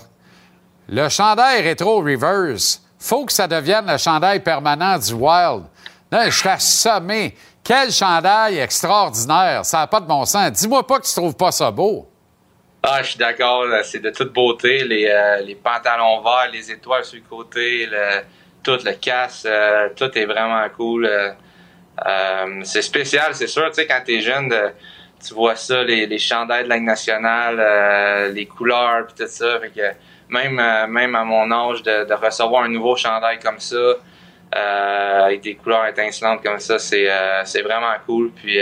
Le chandail rétro reverse, faut que ça devienne le chandail permanent du Wild. Je suis assommé. Quel chandail extraordinaire. Ça n'a pas de bon sens. Dis-moi pas que tu trouves pas ça beau. Ah, je suis d'accord, c'est de toute beauté. Les, euh, les pantalons verts, les étoiles sur le côté, le, tout le casse, euh, tout est vraiment cool. euh, c'est spécial, c'est sûr. Tu sais, quand t'es jeune, tu vois ça, les, les chandails de la nationale, les couleurs, puis tout ça. Fait que même, même à mon âge, de, recevoir un nouveau chandail comme ça, avec des couleurs étincelantes comme ça, c'est vraiment cool. Puis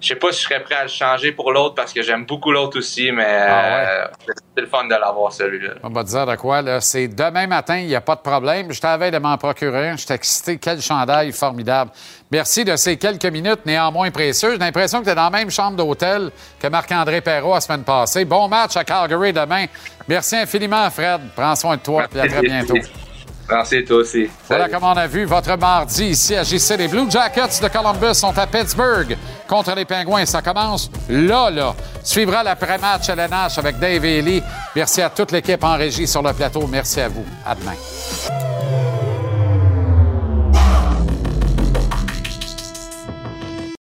je sais pas si je serais prêt à le changer pour l'autre parce que j'aime beaucoup l'autre aussi, mais euh, c'est le fun de l'avoir celui-là. On va te dire de quoi, là. C'est demain matin, il n'y a pas de problème. Je t'avais de m'en procurer un. Je excité. Quel chandail formidable. Merci de ces quelques minutes néanmoins précieuses. J'ai l'impression que tu es dans la même chambre d'hôtel que Marc-André Perrault la semaine passée. Bon match à Calgary demain. Merci infiniment, Fred. Prends soin de toi et à très *laughs* bientôt. Merci, toi aussi. Voilà comme on a vu votre mardi ici à JC. Les Blue Jackets de Columbus sont à Pittsburgh contre les Pingouins. Ça commence là, là. Suivra l'après-match LNH avec Dave et Ellie. Merci à toute l'équipe en régie sur le plateau. Merci à vous. À demain.